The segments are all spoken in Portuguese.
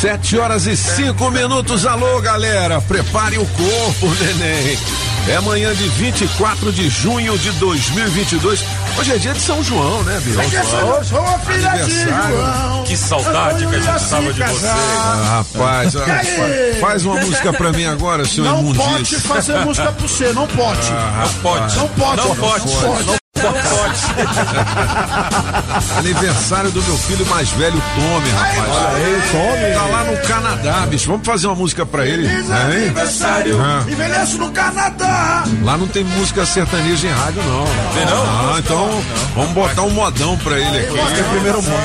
Sete horas e cinco minutos. Alô, galera. Prepare o corpo, neném. É manhã de 24 de junho de 2022. Hoje é dia de São João, né, Bill? Hoje é São João, filha de João. Que saudade que a gente tava de você. Ah, rapaz, ah, aí? faz uma música pra mim agora, senhor Não Imundice. pode fazer música pra você, não pode. Não pode. Não pode. Não pode. Não pode. Aniversário do meu filho mais velho, Tommy, rapaz. Aí, Tommy. Tá lá no Canadá, bicho. Vamos fazer uma música pra ele. Feliz né, hein? aniversário. Ah. Envelheço no Canadá. Lá não tem música sertaneja em rádio, não. Tem não? Ah, então vamos botar um modão pra ele aqui. primeiro mundo.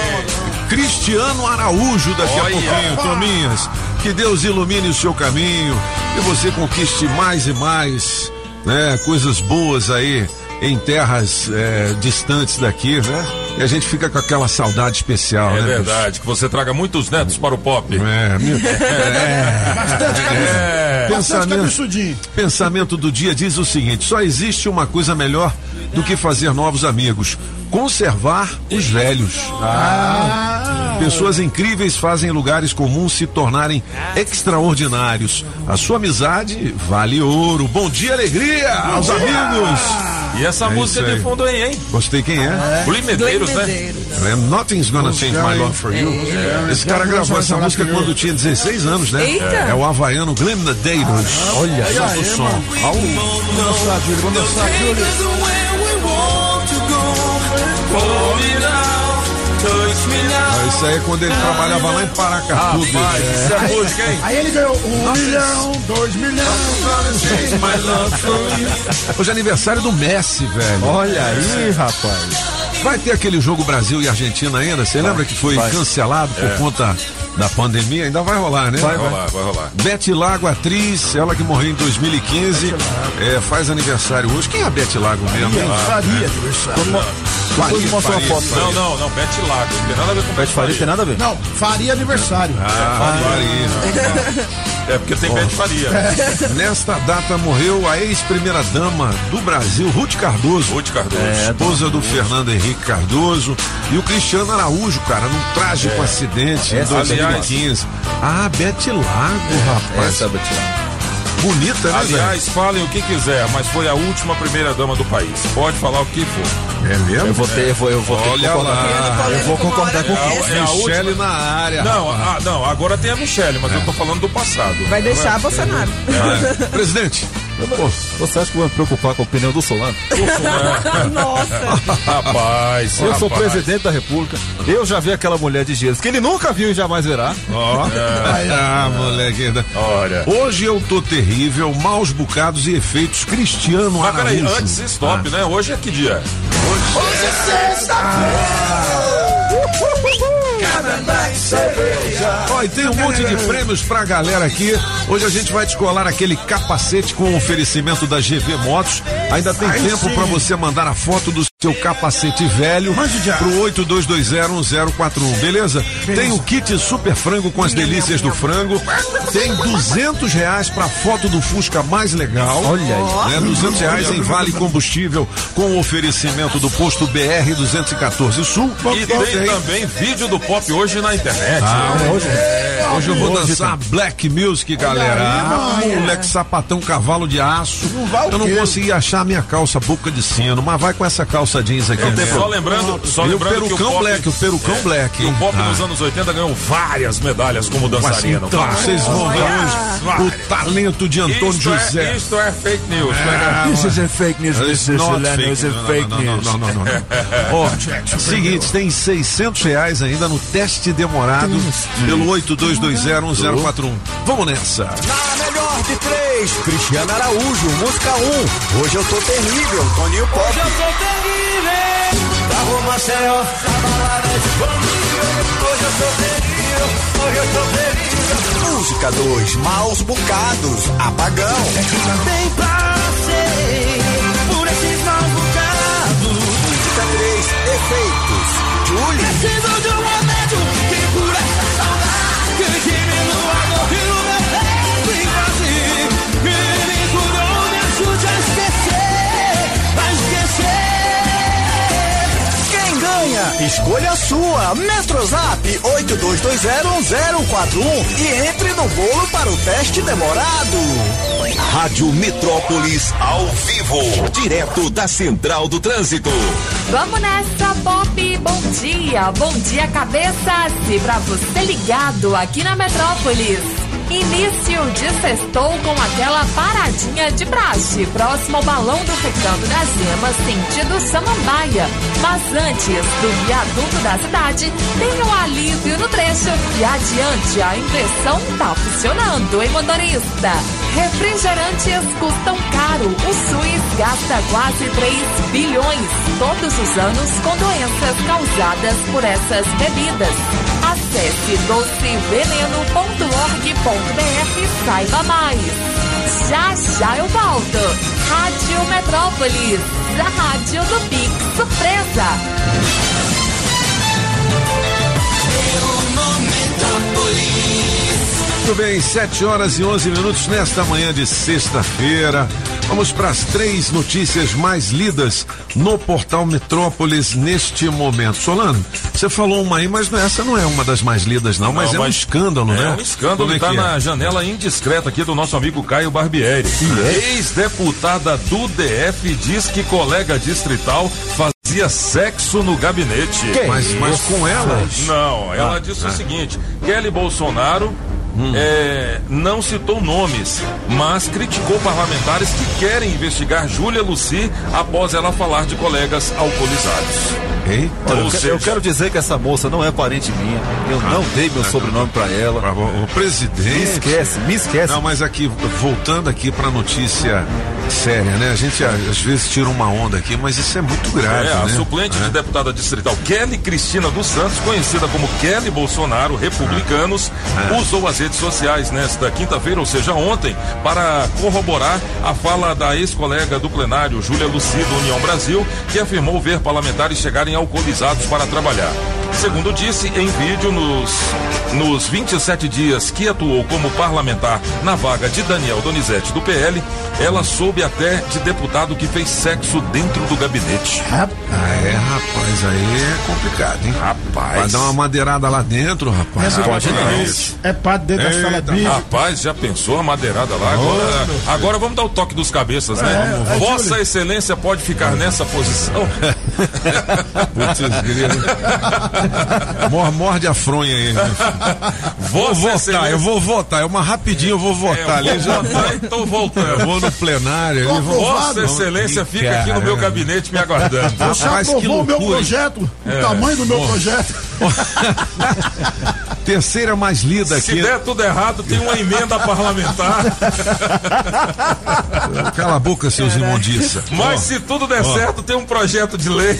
Cristiano Araújo daqui a Olha. pouquinho, Tominhas. Que Deus ilumine o seu caminho e você conquiste mais e mais, né? Coisas boas aí em terras eh, distantes daqui, né? E a gente fica com aquela saudade especial, É né? verdade, que você traga muitos netos para o pop. É, meu- é, Bastante. É. Bastante pensamento, pensamento do dia diz o seguinte: só existe uma coisa melhor do que fazer novos amigos: conservar os velhos. Pessoas incríveis fazem lugares comuns se tornarem extraordinários. A sua amizade vale ouro. Bom dia, alegria aos amigos. E essa É música de fundo aí, hein? Gostei quem é? Glee Medeiros, né? É, Nothing's Gonna Change My Love for You. Esse cara gravou essa música quando tinha 16 anos, né? Eita. É o havaiano Glenn Medeiros. Olha aí, o som. Dançar, Júlio. Vamos dançar, Júlio. Ah, Isso aí é quando ele trabalhava lá em Paracatu. isso é música, hein? Aí ele ganhou um milhão, dois milhões. Hoje é aniversário do Messi, velho. Olha aí, rapaz. Vai ter aquele jogo Brasil e Argentina ainda? Você lembra que foi cancelado por conta da pandemia? Ainda vai rolar, né? Vai rolar, vai rolar. Bete Lago, atriz, ela que morreu em 2015, é, faz aniversário hoje. Quem é a Bete Lago mesmo? Faria aniversário. Depois mostra uma Faria. foto. Não, não, não, Bete Lago. Não tem nada a ver com Bete Faria tem nada a ver. Não, faria aniversário. Ah, Faria. É porque tem Bete Faria. Nesta data morreu a ex-primeira-dama do Brasil, Ruth Cardoso. Ruth Cardoso. esposa do Fernando Henrique Cardoso e o Cristiano Araújo, cara, num trágico acidente em Essa, 2015. Ah, Bete Lago, rapaz. Essa é a Bete Lago. Bonita, né? Aliás, falem o que quiser, mas foi a última primeira dama do país. Pode falar o que for. É mesmo? Eu vou ter, eu vou, eu vou ter que Olha concordar. lá. Eu vou concordar com É a- é a Michele última- na área. Não, ah, não, agora tem a Michelle, mas eu tô falando do passado. Vai deixar Bolsonaro. Ah, Presidente, pô, Você acha que eu vou me preocupar com a opinião do Solano? Nossa. Rapaz, Eu sou rapaz. presidente da República. Eu já vi aquela mulher de Jesus que ele nunca viu e jamais verá. ó. Ah, moleque. Olha. Hoje eu tô terrível, maus bocados e efeitos Cristiano Mas peraí, antes stop, né? Hoje é que dia? Ó, e tem um monte de prêmios pra galera aqui. Hoje a gente vai descolar aquele capacete com oferecimento da GV Motos. Ainda tem tempo pra você mandar a foto do seu capacete velho pro 82201041, beleza? Tem o kit super frango com as delícias do frango. Tem 200 reais pra foto do Fusca mais legal. Olha aí. Né? 200 reais em vale combustível com o oferecimento do posto BR 214 Sul. E tem também vídeo do pop hoje na internet. hoje, hoje eu vou dançar Black Music, galera. Ah, moleque sapatão cavalo de aço. Eu não consegui achar minha calça boca de sino, mas vai com essa calça jeans aqui. Eu- mesmo. só lembrando, só E o lembrando que o perucão pop, black, o perucão black. que o pop Ah. nos anos 80 ganhou várias medalhas como Mas dançarino. então, Várias. vocês vão ver hoje o talento de Antônio Isto José. é, isto é fake news. Ah, né? This is a fake news, It's not fake, não, não, não, não, não, não, seguinte, tem 600 reais ainda no teste demorado pelo 82201041. Vamos nessa. Na melhor de três, Cristiano Araújo, música 1. Um. Hoje eu tô terrível, Toninho Pop. Hoje eu tô terrível. Tá Maceió. Hoje eu sou feliz, hoje eu sou feliz. Música 2, Maus Bocados, Apagão. Também passei por esses maus bocados. Música 3, Efeitos, Julie. Preciso de um momento que cura essa saudade. Que diminua a dor e o meu peito Escolha a sua. Metrozap 82201041 e entre no bolo para o teste demorado. Rádio Metrópolis ao vivo, direto da Central do Trânsito. Vamos nessa, Pop! Bom dia, bom dia, cabeças! E pra você ligado aqui na Metrópolis. Início de sextou com aquela paradinha de praxe, próximo ao balão do Recanto das Gemas, sentido Samambaia. Mas antes do viaduto da cidade, tem um alívio no trecho e adiante a impressão tá funcionando, hein, motorista? Refrigerantes custam caro. O SUS gasta quase 3 bilhões todos os anos com doenças causadas por essas bebidas. Acesse doceveneno.org.br e saiba mais. Já já eu volto. Rádio Metrópolis, a rádio do Pix Surpresa. Muito bem, 7 horas e 11 minutos nesta manhã de sexta-feira. Vamos para as três notícias mais lidas no portal Metrópolis neste momento. Solano, você falou uma aí, mas não- essa não é uma das mais lidas, não, mas é um escândalo, é né? um escândalo Como é é? na janela indiscreta aqui do nosso amigo Caio Barbieri. Ex-deputada do DF diz que colega distrital fazia sexo no gabinete. Mas, mas com ela? Não, ela Ah, disse ah. o seguinte: Kelly Bolsonaro Hum. é, não citou nomes, mas criticou parlamentares que querem investigar Júlia Luci após ela falar de colegas alcoolizados. Hein? Olha, eu, seja- eu quero dizer que essa moça não é parente minha. Eu não dei meu sobrenome pra ela. O presidente. Me esquece, me esquece. Não, mas aqui, voltando aqui pra notícia séria, né? A gente às vezes tira uma onda aqui, mas isso é muito grave, É, a né? suplente de deputada distrital Kelly Cristina dos Santos, conhecida como Kelly Bolsonaro, republicanos, Ah. usou as redes sociais nesta quinta-feira, ou seja, ontem, para corroborar a fala da ex-colega do plenário, Júlia Luci, do União Brasil, que afirmou ver parlamentares chegarem alcoolizados para trabalhar. Segundo disse em vídeo, nos, nos 27 dias que atuou como parlamentar na vaga de Daniel Donizete do PL, ela soube até de deputado que fez sexo dentro do gabinete. Ah, é, rapaz, aí é complicado, hein? Rapaz. Vai dar uma madeirada lá dentro, rapaz. Essa não. isso. É parte dentro da sala Eita, bicho. Rapaz, já pensou a madeirada lá? Agora, agora vamos dar o toque dos cabeças, né? É, é, Vossa Júlio. Excelência pode ficar nessa posição. Putz, Morde a fronha aí. Vou votar, Excelência. eu vou votar. É uma rapidinho, eu vou É, votar ali. vou Já votar, então eu voltando. vou no plenário. ali, vou- Vossa Excelência fica aqui no meu gabinete me aguardando. Você Rapaz, que aprovou o meu projeto, É. o tamanho do meu projeto. Terceira mais lida Se aqui. der tudo errado, tem uma emenda parlamentar. Cala a boca, seus imundiça. Mas se tudo der certo, tem um projeto de lei.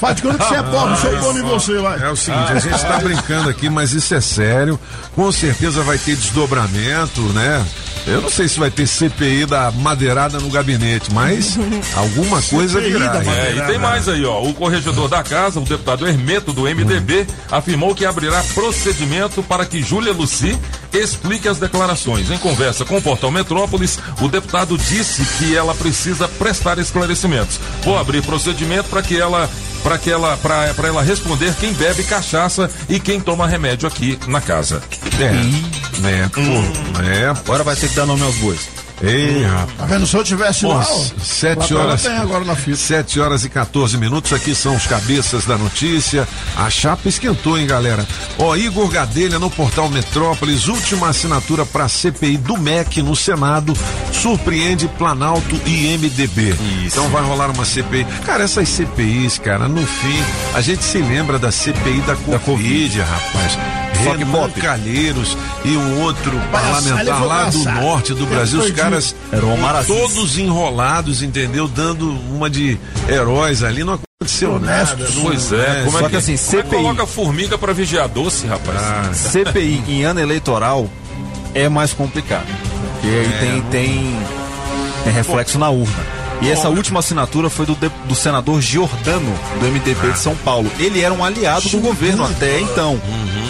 Faz de conta que você é pobre, se eu como em você, vai. É o seguinte, a gente está brincando aqui, mas isso é sério. Com certeza vai ter desdobramento, né? Eu não sei se vai ter CPI da madeirada no gabinete, mas alguma coisa virá. É, e tem mais aí, ó. O corregedor da casa, o deputado Hermeto do MDB, afirmou que abrirá procedimento para que Júlia Luci explique as declarações. Em conversa com o portal Metrópolis, o deputado disse que ela precisa prestar esclarecimentos. Vou abrir procedimento para que ela para que ela para ela responder quem bebe cachaça e quem toma remédio aqui na casa. É, é, pô, é. Agora vai ter que dar nome aos bois. Ei, rapaz. Tá vendo? Se eu tivesse lá, ó, Nossa, sete lá horas. tem agora na fita. 7 horas e 14 minutos. Aqui são os cabeças da notícia. A chapa esquentou, hein, galera? Ó, Igor Gadelha no portal Metrópolis. Última assinatura para CPI do MEC no Senado. Surpreende Planalto e MDB. Então vai rolar uma CPI. Cara, essas CPIs, cara, no fim, a gente se lembra da CPI da Covid, rapaz. Só que Renan pop. Calheiros e um outro parlamentar lá do norte do Brasil. Os caras todos enrolados, entendeu? Dando uma de heróis ali. Não aconteceu nada. não- Pois é, como Só é que assim, como é que CPI. coloca formiga pra vigiar doce, rapaz? CPI em ano eleitoral é mais complicado. Porque aí tem, tem, tem reflexo na urna. E essa última assinatura foi do, de- do senador Giordano, do MDB de São Paulo. Ele era um aliado do governo até então.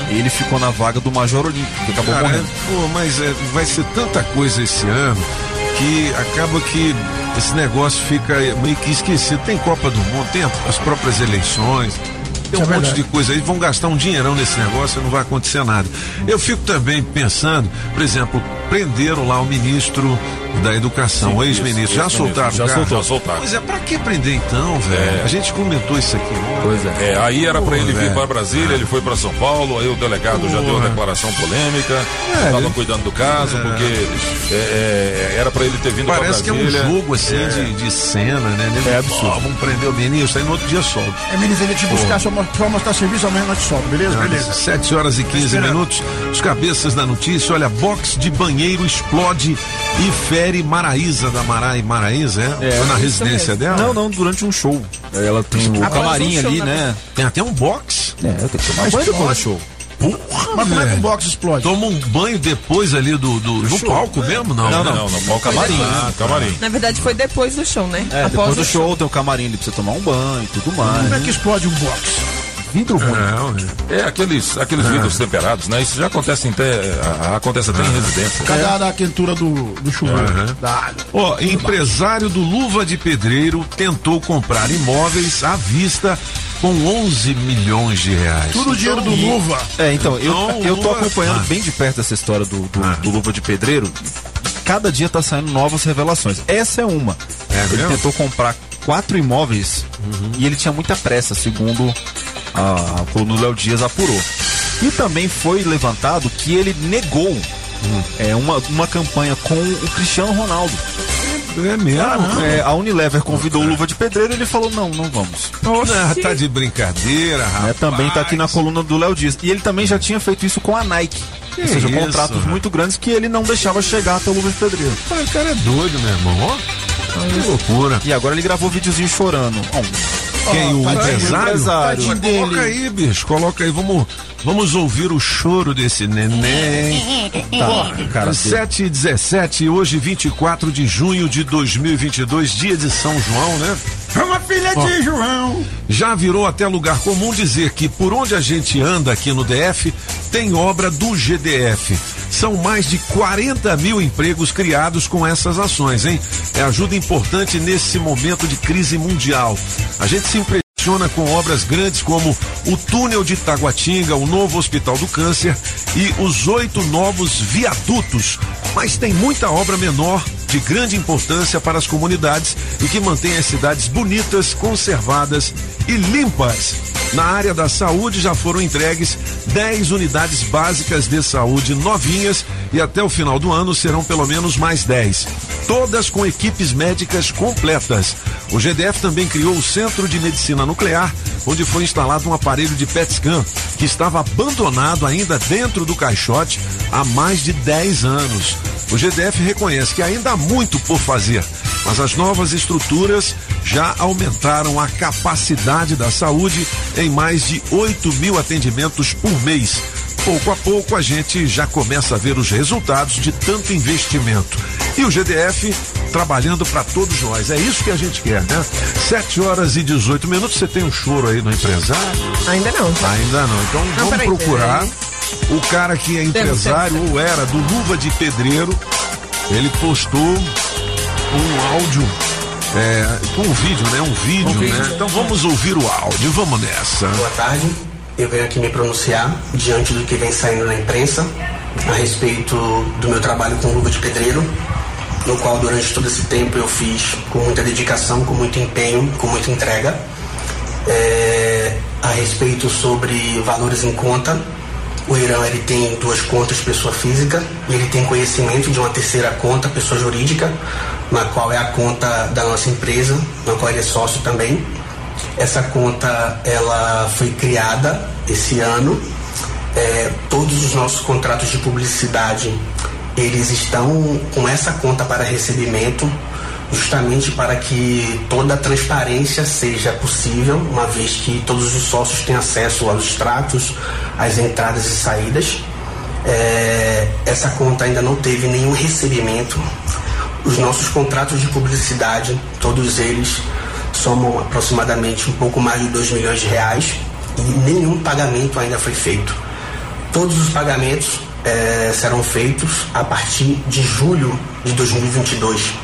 Ele ficou na vaga do Major Olímpico, que acabou Cara, morrendo. pô, mas é, vai ser tanta coisa esse ano que acaba que esse negócio fica meio que esquecido. Tem Copa do Mundo, tem as próprias eleições. Tem um é monte verdade. de coisa aí, vão gastar um dinheirão nesse negócio e não vai acontecer nada. Eu fico também pensando, por exemplo, prenderam lá o ministro da Educação, o ex-ministro. Já soltaram Já o cara? soltou, soltaram. Pois é, pra que prender então, velho? É. A gente comentou isso aqui. Pois é. É, aí era pra ele vir para Brasília, ele foi pra São Paulo, aí o delegado já deu Porra. uma declaração polêmica, É, tava ele- cuidando do caso, porque é, é, era pra ele ter vindo pra Parece que é um Brasília. jogo assim de, de cena, né? Ele, É absurdo. Ó, vamos prender o ministro, aí no outro dia solta. É, menino, ele te buscar mo- só mostrar serviço, amanhã nós solta, beleza? Beleza. 7 horas e 15 Esperando. minutos. Os cabeças da notícia. Olha, box de banheiro explode e fere Maraísa da Marai Maraísa, é? É, Foi na residência dela? Não, não, durante um show. Ela tem o Após camarim um ali, na né? Tem até um box. É, tem que tomar banho show. Porra, Mas como é que o velho. box explode? Toma um banho depois ali do, do, no palco mesmo? Não, Não, não, não, não, camarim, ah, camarim. Na verdade, foi depois do show, né? É, depois do show tem o camarim ali pra você tomar um banho e tudo mais. Como é que explode um box? Vidro ruim. Né? É, aqueles, aqueles vidros temperados, né? Isso já acontece até, acontece até em residência. Cadê a quentura do, do chuveiro? Da água. Ó, empresário do Luva de Pedreiro tentou comprar imóveis à vista com 11 milhões de reais. Tudo o dinheiro do luva. É, então, eu, Então, eu tô Luva- acompanhando Ah. bem de perto essa história do, do, Ah. do Luva de Pedreiro. Cada dia tá saindo novas revelações. Essa é uma. É ele mesmo? tentou comprar quatro imóveis e ele tinha muita pressa, segundo a, a coluna do Léo Dias apurou. E também foi levantado que ele negou é, uma, uma campanha com o Cristiano Ronaldo. É mesmo? É, a Unilever convidou o Luva de Pedreiro e ele falou: não, não vamos. Ah, tá de brincadeira, É, rapaz. também tá aqui na coluna do Léo Dias. E ele também já tinha feito isso com a Nike. Que Ou seja, isso, contratos rapaz? muito grandes que ele não deixava chegar até o Luva de Pedreiro. Pai, o cara é doido, meu irmão. Ó, que loucura. E agora ele gravou videozinho chorando. Ó, Quem? o tadinho, empresário? empresário. Mas Coloca aí, bicho. Coloca aí. Vamos, vamos ouvir o choro desse neném. tá, cara, 7 e 17, hoje 24 de junho de 2022, dia de São João, né? É uma filha de João. Já virou até lugar comum dizer que por onde a gente anda aqui no DF tem obra do GDF. São mais de 40 mil empregos criados com essas ações, hein? É ajuda importante nesse momento de crise mundial. A gente se com obras grandes como o túnel de Taguatinga, o novo Hospital do Câncer e os oito novos viadutos. Mas tem muita obra menor de grande importância para as comunidades e que mantém as cidades bonitas, conservadas e limpas. Na área da saúde já foram entregues 10 unidades básicas de saúde novinhas e até o final do ano serão pelo menos mais 10. Todas com equipes médicas completas. O GDF também criou o Centro de Medicina Nuclear, onde foi instalado um aparelho de PET scan que estava abandonado ainda dentro do caixote há mais de 10 anos. O GDF reconhece que ainda há muito por fazer, mas as novas estruturas já aumentaram a capacidade da saúde em mais de 8 mil atendimentos por mês. Pouco a pouco a gente já começa a ver os resultados de tanto investimento. E o GDF trabalhando para todos nós. É isso que a gente quer, né? 7 horas e 18 minutos. Você tem um choro aí no empresário? Ainda não. Ainda não. Então vamos peraí, procurar peraí. o cara que é empresário ou era do Luva de Pedreiro. Ele postou um áudio é, com um vídeo, né? Um vídeo, né? Então vamos ouvir o áudio. Vamos nessa. Boa tarde. Eu venho aqui me pronunciar diante do que vem saindo na imprensa a respeito do meu trabalho com luva de pedreiro, no qual durante todo esse tempo eu fiz com muita dedicação, com muito empenho, com muita entrega, é, a respeito sobre valores em conta. O Irã ele tem duas contas pessoa física e ele tem conhecimento de uma terceira conta pessoa jurídica, na qual é a conta da nossa empresa, na qual ele é sócio também. Essa conta ela foi criada esse ano. É, todos os nossos contratos de publicidade eles estão com essa conta para recebimento. Justamente para que toda a transparência seja possível, uma vez que todos os sócios têm acesso aos extratos, às entradas e saídas. É, essa conta ainda não teve nenhum recebimento. Os nossos contratos de publicidade, todos eles somam aproximadamente um pouco mais de 2 milhões de reais e nenhum pagamento ainda foi feito. Todos os pagamentos eh, serão feitos a partir de julho de 2022.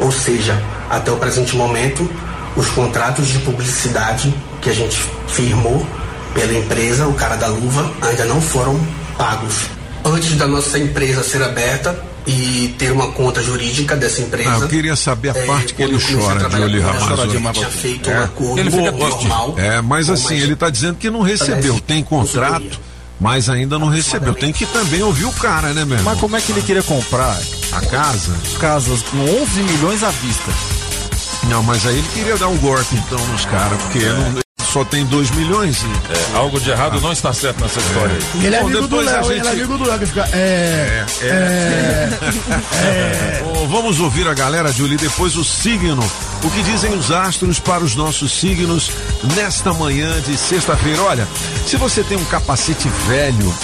Ou seja, até o presente momento, os contratos de publicidade que a gente firmou pela empresa, o cara da luva, ainda não foram pagos. Antes da nossa empresa ser aberta e ter uma conta jurídica dessa empresa. Ah, eu queria saber a eh, parte que ele chora, Ramazotti. a gente tinha feito um É. acordo Ele fica normal. É, mas assim, ele está dizendo que não recebeu. Tem contrato, mas ainda não recebeu. Tem que também ouvir o cara, né, meu? Mas como é que ele queria comprar a casa? Casas com 11 milhões à vista. Não, mas aí ele queria dar um golpe então nos caras, porque não- só tem 2 milhões. E... É, algo de errado não está certo nessa história aí. E ele é Bom, amigo do Léo, gente- ele é amigo do Léo que fica. É. É. Bom, vamos ouvir a galera, Julie, depois o signo. O que dizem os astros para os nossos signos nesta manhã de sexta-feira. Olha, se você tem um capacete velho,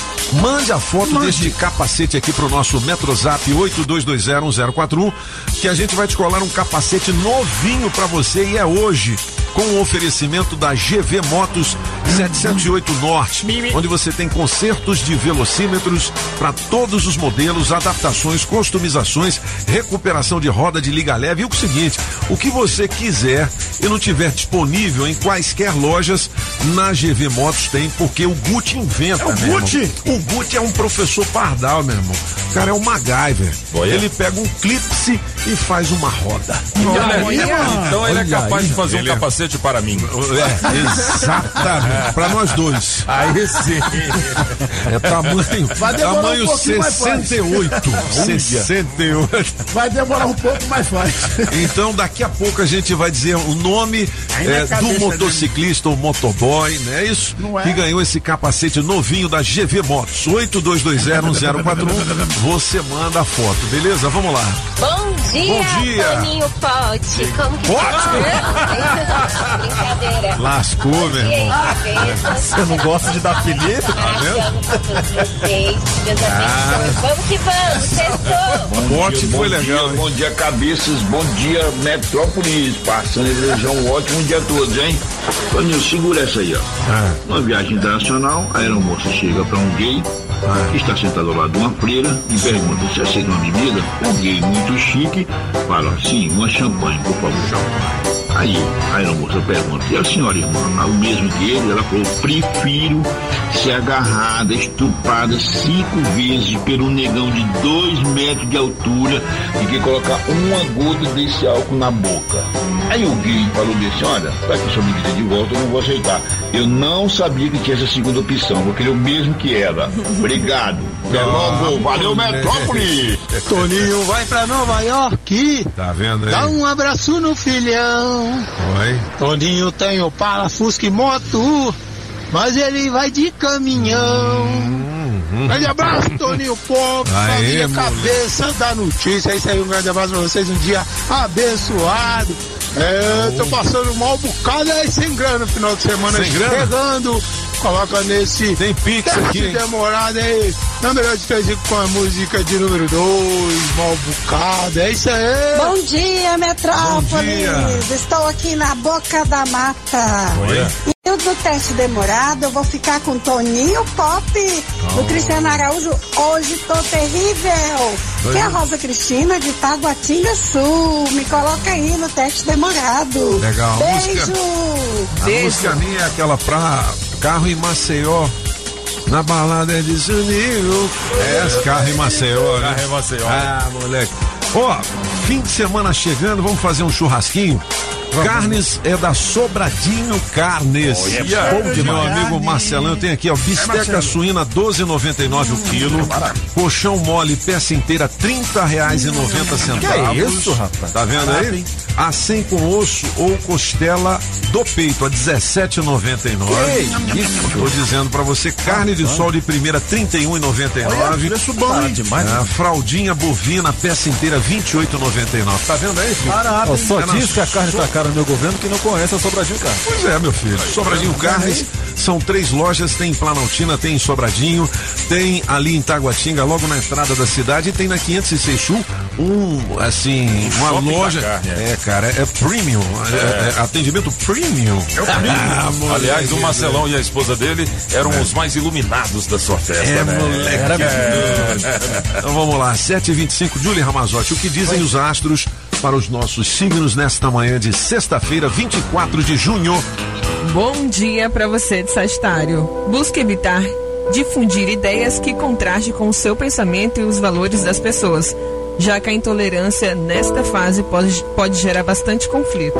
mande a foto deste capacete aqui pro nosso Metrozap 82201041, que a gente vai te colar um capacete novinho para você e é hoje. Com o oferecimento da GV Motos 708 Norte, onde você tem consertos de velocímetros para todos os modelos, adaptações, customizações, recuperação de roda de liga leve e o seguinte, o que você quiser e não tiver disponível em quaisquer lojas, na GV Motos tem, porque o Gucci inventa, É o Gucci? irmão. O Gucci é um professor pardal, meu irmão. O cara é um MacGyver. Olha. Ele pega um clipse e faz uma roda. Então, ele é, Olha, então ele é olha capaz aí. de fazer um é- capacete para mim. É, exatamente. Pra nós dois. Aí sim. É tamanho, Vai demorar um tamanho faz. 68. 68. Vai demorar um pouco, mas faz. Então, daqui a pouco a gente vai dizer o nome cabeça do motociclista ou motoboy, não é isso? Não é? Que ganhou esse capacete novinho da GV Motos. 82201041. Você manda a foto, beleza? Vamos lá. Bom dia, Bom dia. Toninho Pote. Como que tá? Brincadeira. Lascou, meu irmão. Você não gosta de dar apelido? Pra vocês. Deus Ah. abençoe. Vamos que vamos, sextou. Bote foi legal, hein? Bom dia, cabeças. Bom dia, Metrópolis. Passando e desejar um ótimo dia a todos, hein? Toninho, segura essa aí, ó. Ah. Uma viagem internacional, a aeromoça chega para um gay que está sentado ao lado de uma freira e pergunta se aceita uma bebida. O gay, muito chique, fala, sim, uma champanhe, por favor. Aí a aeromoça pergunta, e a senhora, irmã? O mesmo que ele, ela falou, prefiro ser agarrada, estuprada cinco vezes pelo negão de dois metros de altura do que colocar uma gota desse álcool na boca. Aí o gay falou desse, olha, para que sua bebida de volta eu não vou aceitar. Eu não sabia que tinha essa segunda opção, vou querer o mesmo que ela. Obrigado. Até logo, valeu Metrópole! Toninho vai pra Nova York. Tá vendo aí? Dá um abraço no filhão. Oi. Toninho tem o Parafusca e moto, mas ele vai de caminhão. Grande abraço, Toninho. Aê, família moleque. cabeça da notícia. É isso aí, um grande abraço pra vocês, um dia abençoado. É, tô passando mal bocado aí sem grana no final de semana. Sem grana? Chegando, coloca nesse Tem pix teste aqui, hein? demorado aí. Na melhor de três com a música de número 2, mal bocado. É isso aí. Bom dia, Metrópolis! Bom dia. Estou aqui na boca da mata. Oi. E eu do teste demorado, eu vou ficar com Toninho Pop do Cristiano Araújo. Hoje tô terrível. Oi. Que é a Rosa Cristina de Taguatinga Sul. Me coloca aí no teste demorado. Legal. A Beijo! A música minha é aquela pra carro em Maceió. Na balada é desunido. É, carro em Maceió, né? Carro em Maceió. Ah, moleque. Ó, fim de semana chegando, vamos fazer um churrasquinho. Carnes é da Sobradinho Carnes. Olha, Bom bom de meu amigo Marcelão, eu tenho aqui, ó, bisteca Marcelo. suína 12,99 o quilo. Colchão mole, peça inteira, 30 reais e 90 centavos. Que isso, rapaz? Tá vendo aí? A 100 com osso ou costela do peito a 17,99. isso? Tô dizendo pra você, carne de sol de primeira 31,99. Preço bom, hein? demais. A fraldinha bovina, peça inteira 28,99. Tá vendo aí, filho? Ó, só É na diz que a carne tá cara no meu governo que não conhece a Sobradinho Carne. Pois é, meu filho. Sobradinho Carnes, são três lojas, tem em Planaltina, tem em Sobradinho, tem ali em Taguatinga, logo na entrada da cidade, e tem na 506 Sul um, assim, uma shopping da loja. carne, é. é, cara, é, é premium, é- é atendimento premium. Ah, moleque, Aliás, o Marcelão e a esposa dele eram os mais iluminados da sua festa, É, né? moleque. Então vamos lá, 7h25, Julie Ramazotti, o que dizem os astros para os nossos signos nesta manhã de sexta-feira, 24 de junho? Bom dia para você de Sagitário. Busque evitar difundir ideias que contrastem com o seu pensamento e os valores das pessoas, já que a intolerância nesta fase pode, pode gerar bastante conflito.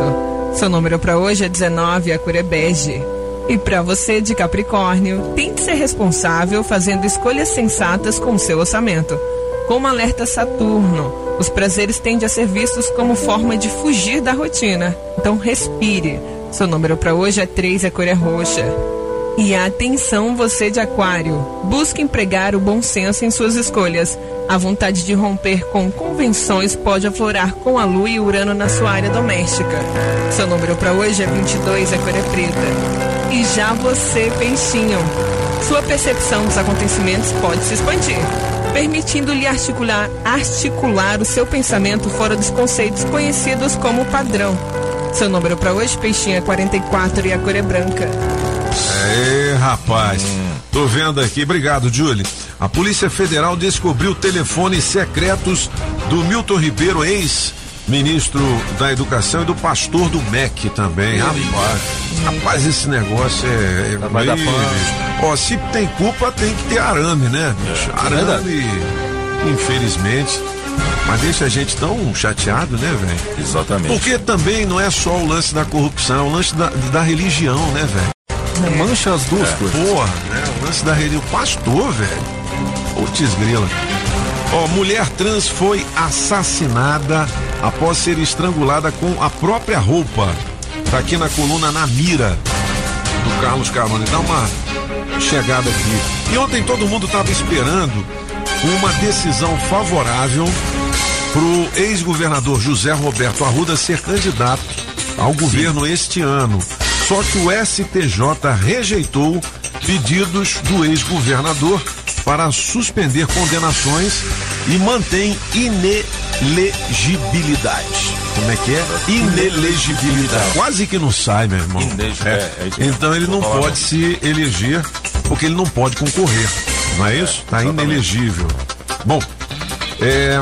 Seu número para hoje é 19, a cor é bege. E para você de Capricórnio, tente ser responsável fazendo escolhas sensatas com o seu orçamento. Como alerta Saturno, os prazeres tendem a ser vistos como forma de fugir da rotina. Então respire. Seu número para hoje é 3, a cor é roxa. E atenção você de aquário. Busque empregar o bom senso em suas escolhas. A vontade de romper com convenções pode aflorar com a lua e Urano na sua área doméstica. Seu número para hoje é 22, a cor é preta. E já você, peixinho. Sua percepção dos acontecimentos pode se expandir, permitindo-lhe articular, articular o seu pensamento fora dos conceitos conhecidos como padrão. Seu número para hoje, peixinho, é 44 e a cor é branca. É, rapaz. Tô vendo aqui, obrigado, Julie. A Polícia Federal descobriu telefones secretos do Milton Ribeiro, ex-ministro da Educação e do pastor do MEC também. Rapaz, rapaz esse negócio é. é Vai dar. Ó, se tem culpa, tem que ter arame, né? bicho? arame, infelizmente. Mas deixa a gente tão chateado, né, velho? Exatamente. Porque também não é só o lance da corrupção, é o lance da, da religião, né, velho? Mancha as duas coisas. Porra, né? O lance da religião. Pastor, velho. Putz, grila. Ó, mulher trans foi assassinada após ser estrangulada com a própria roupa. Tá aqui na coluna na mira do Carlos Carone. Dá uma chegada aqui. E ontem todo mundo tava esperando uma decisão favorável pro ex-governador José Roberto Arruda ser candidato ao governo este ano. Só que o STJ rejeitou pedidos do ex-governador para suspender condenações e mantém inelegibilidade. Como é que é? Inelegibilidade. Quase que não sai, meu irmão. É. é. Então ele não pode se eleger porque ele não pode concorrer. Não é isso? Tá inelegível. Bom, é.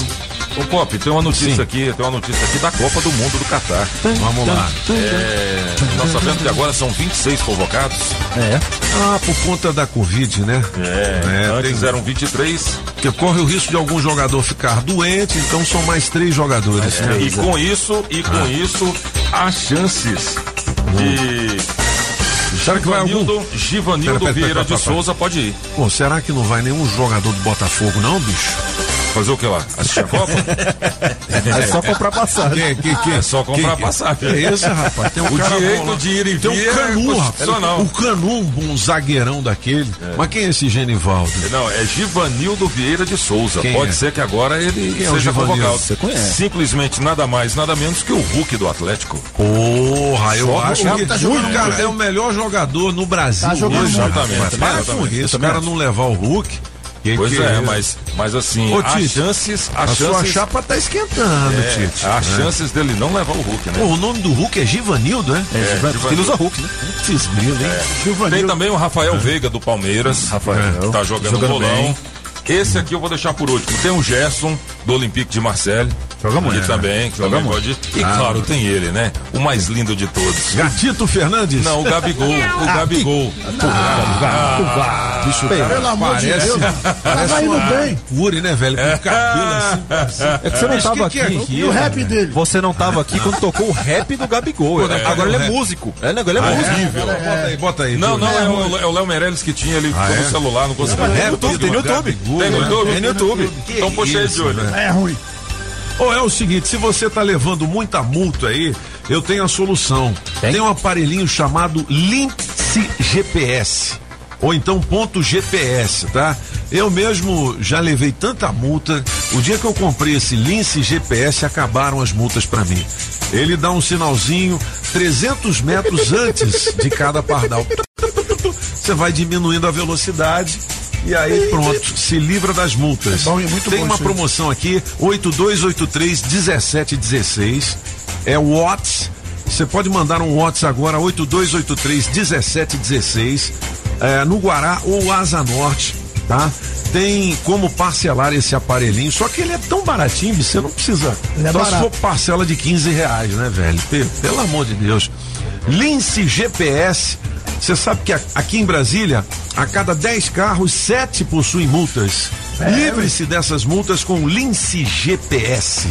Ô Pop, tem uma notícia Sim. aqui, tem uma notícia aqui da Copa do Mundo do Catar. Vamos lá. É, nós sabemos que agora são 26 convocados. É. Ah, por conta da Covid, né? É, antes tem- eram 23. Porque corre o risco de algum jogador ficar doente, então são mais três jogadores. É, né? e com isso, e com Ah. isso, há chances de. Será que vai algum? Givanildo, Vieira de. Souza pode ir. Pô, será que não vai nenhum jogador do Botafogo, não, bicho? Fazer o que lá? Assistir a Copa? É só comprar passagem. Que, que, que, É só comprar que- passagem. Que é esse, rapaz? Tem um O cara direito bom de ir e Tem vir um é canu, constitucional. rapaz. O canu, um, zagueirão daquele. Mas quem é esse Genivaldo? Não, é Givanildo Vieira de Souza. Quem Pode é? ser que agora ele Quem é o seja Givanildo? convocado. Você conhece? Simplesmente nada mais, nada menos que o Hulk do Atlético. Porra, eu Só acho o que tá o cara é o melhor jogador no Brasil. Tá jogando. Exatamente, Para com isso, o cara não levar o Hulk. Que Pois que é, isso? mas, mas assim, Ô, Tite, chances. A sua chances, chapa tá esquentando, é, Tite. Há né? chances dele não levar o Hulk, né? Pô, o nome do Hulk é Givanildo, né? É, Givanildo. Ele usa Hulk, né? Putz, grilo, hein? Tem também o Rafael Veiga do Palmeiras. Rafael. que tá jogando, Jogando bolão. bem. Esse aqui eu vou deixar por último. Tem o Gerson do Olympique de Marseille. Joga que muito. também, que Joga também muito. pode. E claro, tem ele, né? O mais lindo de todos. Gatito Fernandes? Não, o Gabigol. O Gabigol. Bicho, cara, Pelo amor de parece, Deus. parece Tá indo uma bem. Cure, né, velho? Com cabelo assim. É que você não Mas tava que que é aqui. E o rap dele? Você não tava aqui quando tocou o rap do Gabigol. né? Agora ele é Rap. músico. É, né? Ele é músico. Horrível. Bota aí, bota aí. Não, não, é o, é o Léo Meirelles que tinha, ele Ah, é? no celular, não conseguiu. Rap Tem no YouTube, tem no do YouTube. Tem no né? YouTube? Tem no YouTube. Então puxa aí, Júlio. É ruim. Ou é o seguinte, se você tá levando muita multa aí, eu tenho a solução. Tem, um aparelhinho chamado Lince GPS. Ou então ponto GPS, tá? Eu mesmo já levei tanta multa. O dia que eu comprei esse Lince GPS, acabaram as multas pra mim. Ele dá um sinalzinho 300 metros antes de cada pardal. Você vai diminuindo a velocidade e aí pronto, se livra das multas. É bom, é Tem uma promoção aqui, 8283 1716. É o Whats. Você pode mandar um Whats agora, 8283 1716. É, no Guará ou Asa Norte, tá? Tem como parcelar esse aparelhinho, só que ele é tão baratinho você não precisa. É só se for parcela de 15 reais, né, velho? Pe- Pelo amor de Deus. Lince GPS. Você sabe que aqui em Brasília, a cada 10 carros, 7 possuem multas. Livre-se dessas multas com o Lince GPS.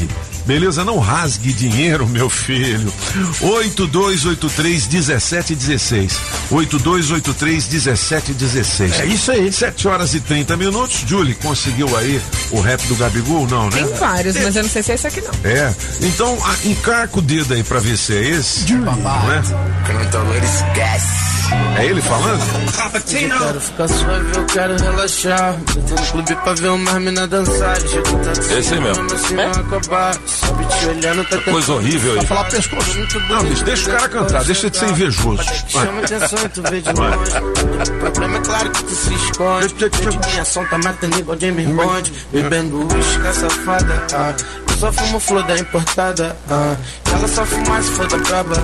Beleza? Não rasgue dinheiro, meu filho. 8283 1716. 8283 1716. É isso aí. 7 horas e 30 minutos. Julie, conseguiu aí o rap do Gabigol? Não, né? Tem vários, mas eu não sei se é esse aqui não. É, então a- encarca o dedo aí pra ver se é esse. Não é? Cantalor esquece. É ele falando? Eu quero ficar suave, eu quero relaxar. Eu tô no clube pra ver uma mina dançar. Esse aí mesmo. Olhando, tá tentando- Coisa horrível aí. Falar pescoço. Não, bicho, deixa o cara cantar, deixa de ser invejoso. Vai. Chama atenção e tu vê de longe. O problema é claro que tu se esconde. Minha som tá matando igual James Bond. Bebendo uísque, safada. Ah. Eu só fumo flor da importada. Ah. Ela só fuma se for da braba.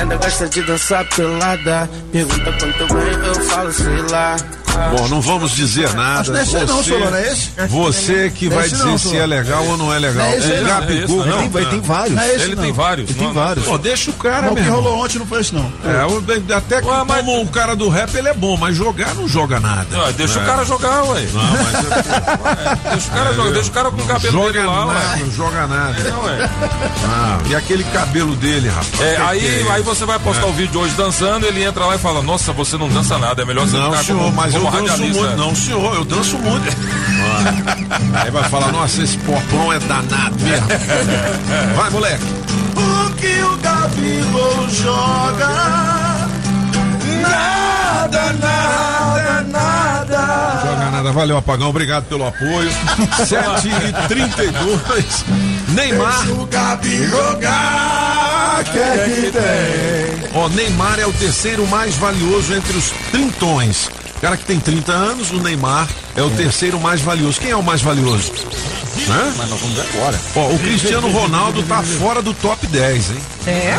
Ainda gosta de dançar pelada. Pergunta quanto eu ganho, eu falo, sei lá. Bom, não vamos dizer nada. Não é esse não, Solano, é esse? Você que é vai dizer não, se é legal ou não é legal. Não é esse o Gabigol, não é não. Tem, tem vários. Não é esse Ele não. tem vários. Tem não- vários. Pô, deixa o cara, Mas o que rolou ontem não foi esse não. É, até que Ué, mas- como um cara do rap ele é bom, mas jogar não joga nada. Ah, deixa É. o cara jogar, ué. Não, mas é- Deixa o cara jogar. Deixa o cara com o cabelo joga dele lá, nada, ué. não joga nada. Não, ué. Ah, e aquele cabelo dele, rapaz. É, aí, é aí você vai postar o vídeo hoje dançando, ele entra lá e fala, nossa, você não dança nada, é melhor você Não, ficar senhor, como, mas eu como danço radialista. muito. Não, senhor, eu danço muito. Ah, Aí vai falar, nossa, esse popão é danado mesmo. Vai, moleque. O que o Gabigol joga? Nada, nada, nada. Joga nada, valeu, Apagão, obrigado pelo apoio. 7 e 32 Neymar. Deixa o Gabi jogar. Que é que tem? Ó, Neymar é o terceiro mais valioso entre os trintões. O cara que tem 30 anos, o Neymar é o terceiro mais valioso. Quem é o mais valioso? Hã? Mas nós vamos ver agora. Ó, o Cristiano Ronaldo tá fora do top 10, hein? É?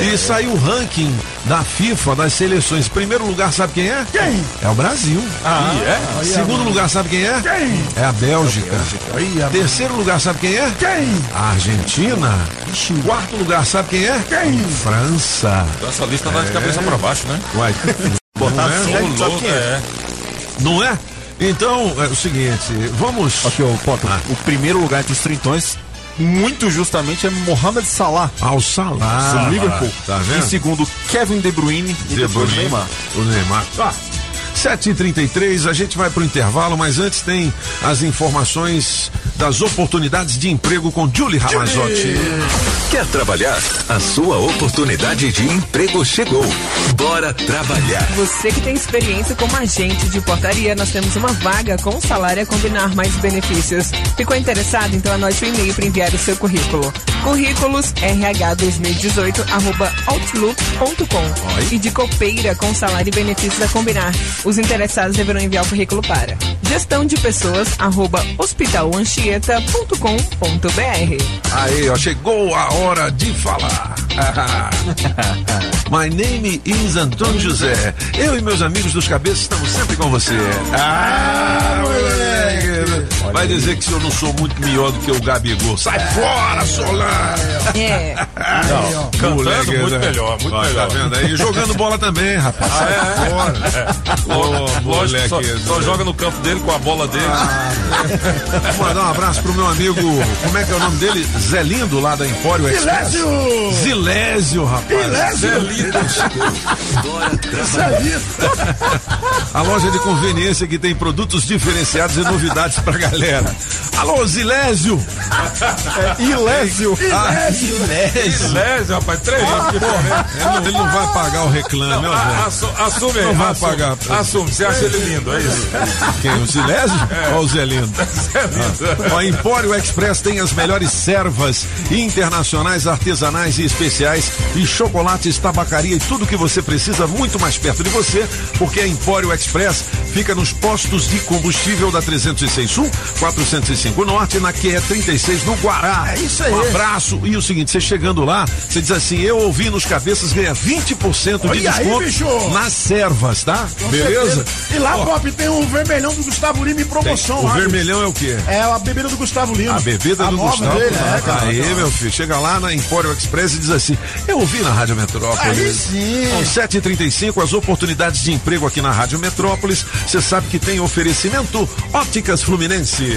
E saiu o ranking da FIFA das seleções. Primeiro lugar, sabe quem é? Quem? É o Brasil. Ah, é? Segundo lugar, sabe quem é? Quem? É a Bélgica. Aí, a- Terceiro lugar, sabe quem é? Quem? A Argentina. Quarto lugar, sabe quem é? Quem? França. Essa lista tá de cabeça pra baixo, né? Uai, Botar não é? é. Não é? Então, é o seguinte, vamos. Aqui, ó, Potter, Ah. o primeiro lugar entre os trintões, muito justamente, é Mohamed Salah. Ao Salah. do Liverpool. Tá vendo? Em segundo, Kevin De Bruyne. E De depois Bruyne, Neymar. O Neymar. Tá. 7h33, a gente vai pro intervalo, mas antes tem as informações das oportunidades de emprego com Julie Ramazotti. Quer trabalhar? A sua oportunidade de emprego chegou. Bora trabalhar. Você que tem experiência como agente de portaria, nós temos uma vaga com salário a combinar mais benefícios. Ficou interessado? Então anote o e-mail para enviar o seu currículo. Currículos rh2018 arroba outlook.com e de copeira com salário e benefícios a combinar. Os interessados deverão enviar o currículo para gestão de pessoas arroba hospitalanchieta.com.br. Aí, ó, chegou a hora de falar. My name is Antônio José. Eu e meus amigos dos cabeças estamos sempre com você. Ah, moleque. Vai dizer que eu não sou muito melhor do que o Gabigol. Sai fora, Solano! É. Não, Cantando, muito melhor, muito melhor. Tá vendo aí? Jogando bola também, rapaz. Sai fora. Ô, Lógico, só, moleque. só joga no campo dele com a bola dele. Vou mandar um abraço pro meu amigo, como é que é o nome dele? Zé Lindo, lá da Empório Express. Silésio! Zilésio, rapaz. Zé Lindo. A loja de conveniência que tem produtos diferenciados e novidades pra galera. Galera. Alô, Zilésio. É, Ilésio. Ah, Ilésio. Ilésio, rapaz, três anos que Ele não, ele não vai pagar o reclame, a- Assume aí. Não vai assume, pagar. Assume, você acha ele lindo, é isso? Quem? O Zilésio? É. Ó, o Zé Lindo. Ah. Ó, Empório Express tem as melhores servas internacionais, artesanais e especiais e chocolates, tabacaria e tudo que você precisa muito mais perto de você, porque a Empório Express fica nos postos de combustível da 306 Sul, 405 Norte, na QE 36 no Guará. É isso aí. Um abraço. E o seguinte, você chegando lá, você diz assim: eu ouvi nos cabeças ganha 20% de Olha aí, desconto bicho. nas servas, tá? Com Beleza? certeza. E lá, Ó, Pop, tem o vermelhão do Gustavo Lima em promoção. tem- o lá, vermelhão é o quê? É a bebida do Gustavo Lima. A bebida do nova Gustavo. Dele, é, cara. Aí, meu filho, chega lá na Empório Express e diz assim: Eu ouvi na Rádio Metrópolis. Aí sim. Com 7h35, as oportunidades de emprego aqui na Rádio Metrópolis. Você sabe que tem oferecimento Óticas Fluminense.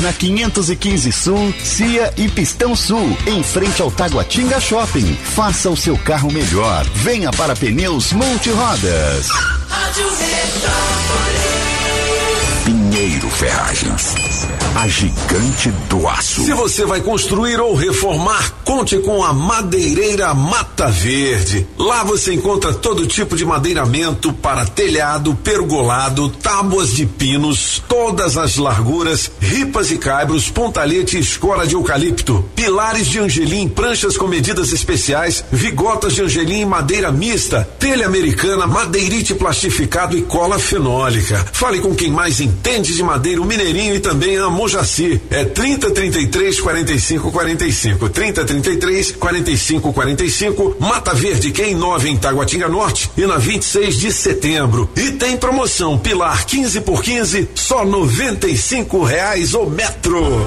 na 515 Sul, Cia e Pistão Sul, em frente ao Taguatinga Shopping. Faça o seu carro melhor. Venha para Pneus Multirodas. Rádio Metrópolis. Pinheiro Ferragens. A gigante do aço. Se você vai construir ou reformar, conte com a Madeireira Mata Verde. Lá você encontra todo tipo de madeiramento para telhado, pergolado, tábuas de pinos, todas as larguras, ripas e caibros, pontalete e escora de eucalipto, pilares de angelim, pranchas com medidas especiais, vigotas de angelim em madeira mista, telha americana, madeirite plastificado e cola fenólica. Fale com quem mais entende de madeira, o Mineirinho e também a Mojaci. É 30 33 45 45. 30 33 45 45. Mata Verde, que é em 9 em Taguatinga Norte e na 26 de setembro. E tem promoção Pilar 15 por 15, só 95 reais o metro.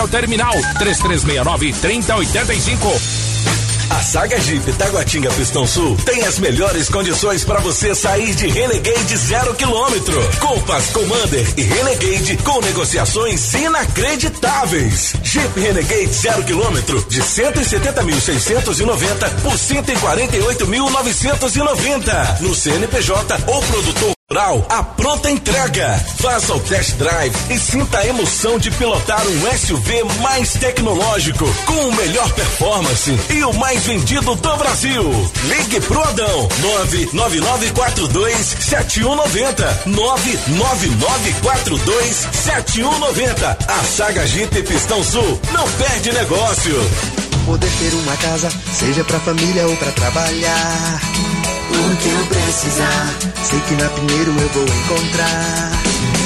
ao terminal 3369 3085. A Saga Jeep Taguatinga Pistão Sul tem as melhores condições para você sair de Renegade zero quilômetro. Compass Commander e Renegade com negociações inacreditáveis. Jeep Renegade zero quilômetro de 170.690 por 148.990 no CNPJ ou produtor Rural, a pronta entrega. Faça o test drive e sinta a emoção de pilotar um SUV mais tecnológico, com o melhor performance e o mais vendido do Brasil. Ligue pro Adão 999427190 999427190. A Saga Jeep Pistão Sul não perde negócio. Poder ter uma casa, seja pra família ou pra trabalhar. O que eu precisar, sei que na Pinheiro eu vou encontrar.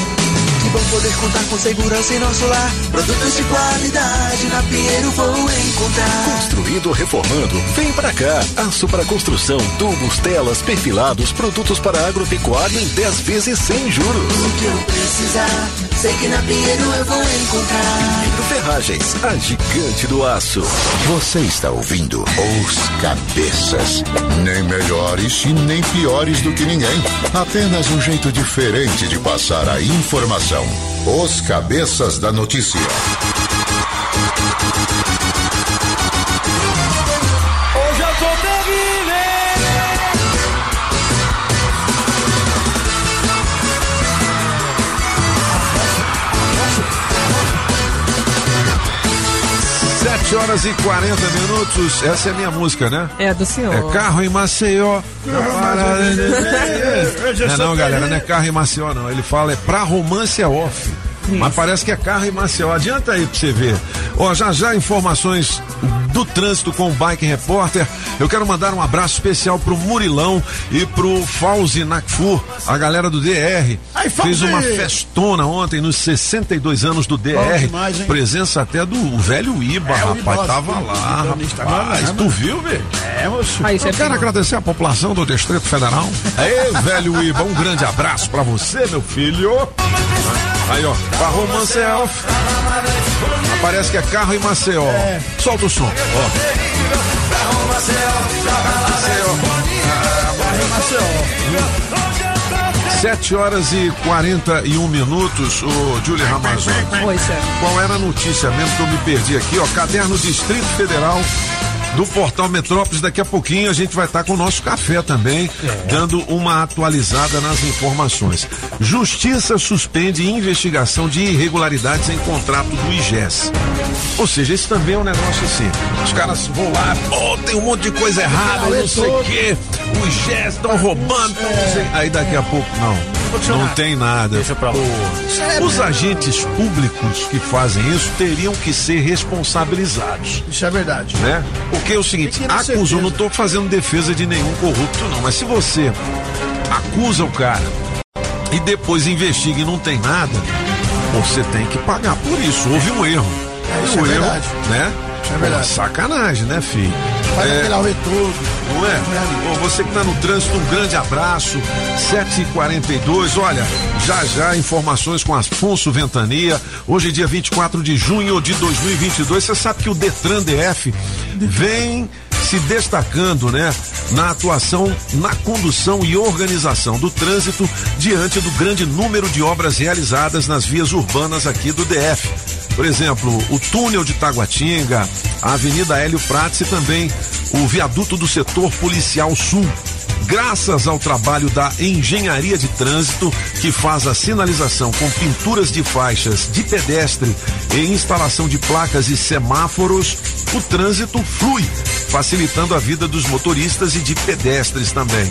Bom poder contar com segurança em nosso lar. Produtos de qualidade na Pinheiro vou encontrar. Construindo ou reformando, vem pra cá. Aço para construção, tubos, telas, perfilados, produtos para agropecuária em 10 vezes sem juros. O que eu precisar, sei que na Pinheiro eu vou encontrar. Pinheiro Ferragens, a gigante do aço. Você está ouvindo Os Cabeças. Nem melhores e nem piores do que ninguém. Apenas um jeito diferente de passar a informação. Os Cabeças da Notícia. 7 horas e 40 minutos. Essa é minha música, né? É do senhor. É carro em Maceió. Não é não, galera, não é carro em Maceió, não. Ele fala é pra romance é off. Mas parece que é carro em Maceió. Adianta aí pra você ver. Ó, já já informações do trânsito com o Bike Repórter. Eu quero mandar um abraço especial pro Murilão e pro Fauzi Nakfur, a galera do DR. Ai, Fez uma festona ontem nos 62 anos do DR. demais, hein? Presença até do velho Iba, É, rapaz. Iba, tava lá, Instagram, rapaz. Tu viu, velho? É, moço. Aí, Eu quero agradecer a população do Distrito Federal. Aê, velho Iba, um grande abraço pra você, meu filho. Aí, ó, pra romance é off. Parece que é carro em Maceió. Solta o som, ó. Sete horas e 41 minutos, o Julie Ramazon. Oi, chefe. Qual era a notícia mesmo que eu me perdi aqui, ó? Caderno Distrito Federal do Portal Metrópolis. Daqui a pouquinho a gente vai estar com o nosso café também, dando uma atualizada nas informações. Justiça suspende investigação de irregularidades em contrato do IGES. Ou seja, isso também é um negócio assim. Os caras vão lá, pô, tem um monte de coisa errada, não sei o quê. O IGES estão roubando. não sei- Aí daqui a pouco, não. Não tem nada. Pô, os agentes públicos que fazem isso teriam que ser responsabilizados. Isso é verdade. Né? Porque é o seguinte, certeza. não estou fazendo defesa de nenhum corrupto, não, mas se você acusa o cara e depois investiga e não tem nada, você tem que pagar por isso. Houve um erro. É, isso o é erro, verdade. né? Isso é Pô, verdade. sacanagem, né, filho? Faz É, aquele. Não é? Bom, você que está no trânsito, um grande abraço. 7h42, olha, já já informações com Afonso Ventania. Hoje, dia 24 de junho de 2022. Você sabe que o Detran DF vem se destacando, né, na atuação, na condução e organização do trânsito diante do grande número de obras realizadas nas vias urbanas aqui do DF. Por exemplo, o túnel de Taguatinga, a Avenida Hélio Prates e também o viaduto do setor policial sul. Graças ao trabalho da Engenharia de Trânsito, que faz a sinalização com pinturas de faixas de pedestre e instalação de placas e semáforos, o trânsito flui, facilitando a vida dos motoristas e de pedestres também.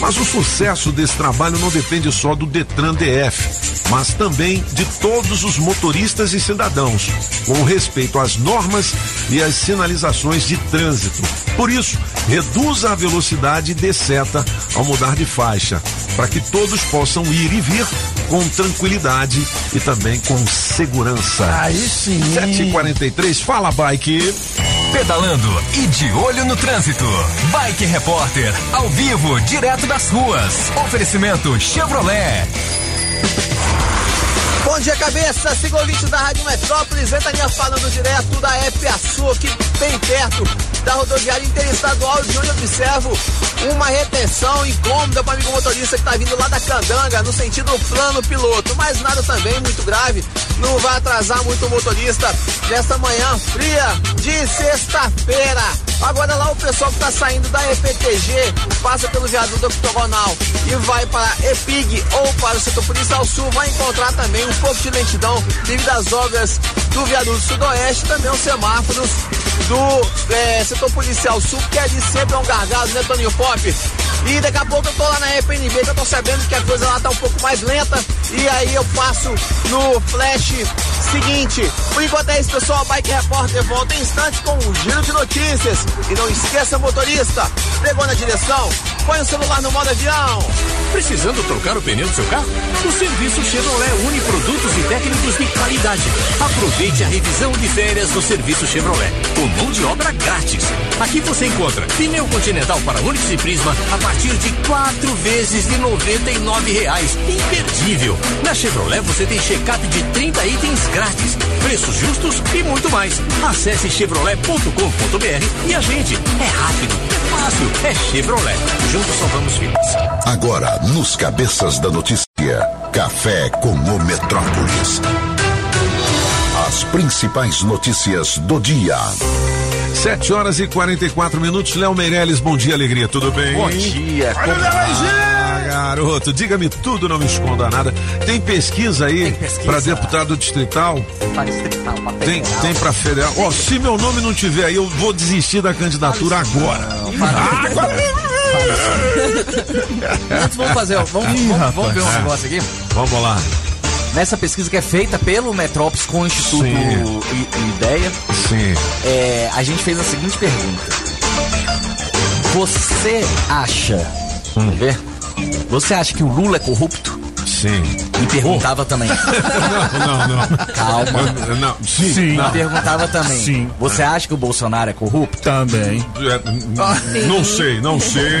Mas o sucesso desse trabalho não depende só do Detran DF, mas também de todos os motoristas e cidadãos, com respeito às normas e às sinalizações de trânsito. Por isso, reduza a velocidade e dê seta ao mudar de faixa, para que todos possam ir e vir com tranquilidade e também com segurança. Aí sim. 7h43, fala bike. Pedalando e de olho no trânsito. Bike Repórter, ao vivo, direto das ruas. Oferecimento Chevrolet. Bom dia, cabeça. Siga o ouvinte da Rádio Metrópolis. Ventania falando direto da EPASU, aqui bem perto da rodoviária interestadual, de onde observo uma retenção incômoda para o amigo motorista que está vindo lá da Candanga, no sentido plano piloto. Mas nada também muito grave. Não vai atrasar muito o motorista nesta manhã fria de sexta-feira. Agora lá o pessoal que está saindo da EPTG, passa pelo viaduto octogonal e vai para EPIG ou para o setor policial sul, vai encontrar também um pouco de lentidão devido às obras do viaduto sudoeste, também os semáforos do é, setor policial sul, que ali sempre é um gargalo, né, Toninho Pop? E daqui a pouco eu tô lá na FNB, que eu tô sabendo que a coisa lá tá um pouco mais lenta. E aí eu passo no flash seguinte. Por enquanto é isso, pessoal. Bike Repórter volta em instantes com um giro de notícias. E não esqueça, motorista, pegou na direção, põe o celular no modo avião. Precisando trocar o pneu do seu carro? O serviço Chevrolet une produtos e técnicos de qualidade. Aproveite a revisão de férias do serviço Chevrolet, com mão de obra grátis. Aqui você encontra pneu continental para Onix e Prisma a partir de quatro vezes de 99 reais. Imperdível! Na Chevrolet você tem check-up de 30 itens grátis, preços justos e muito mais. Acesse chevrolet.com.br e a gente é rápido, é fácil, é Chevrolet. Juntos salvamos vidas. Agora, nos Cabeças da Notícia, Café com o Metrópolis. As principais notícias do dia. 7 horas e 44 minutos. Léo Meirelles, bom dia, alegria, tudo bem? Bom dia, Olha, como ah, garoto, diga-me tudo, não me esconda nada. Tem pesquisa aí para deputado distrital? Pra distrital, pra Tem, federal. tem para federal. Ó, se meu nome não tiver aí, eu vou desistir da candidatura agora. Ah, agora. Antes vamos fazer, vamos, Ih, vamos, vamos ver um negócio aqui. Vamos lá. Nessa pesquisa que é feita pelo Metrópolis com o Instituto Sim. I- Ideia, Sim. é, a gente fez a seguinte pergunta. Você acha, vamos ver, você acha que o Lula é corrupto? Sim. E perguntava também. Não, não, não. Calma. Eu- Não, sim. E Não. perguntava também. Sim. Você acha que o Bolsonaro é corrupto? Também. É, não sei, não sei.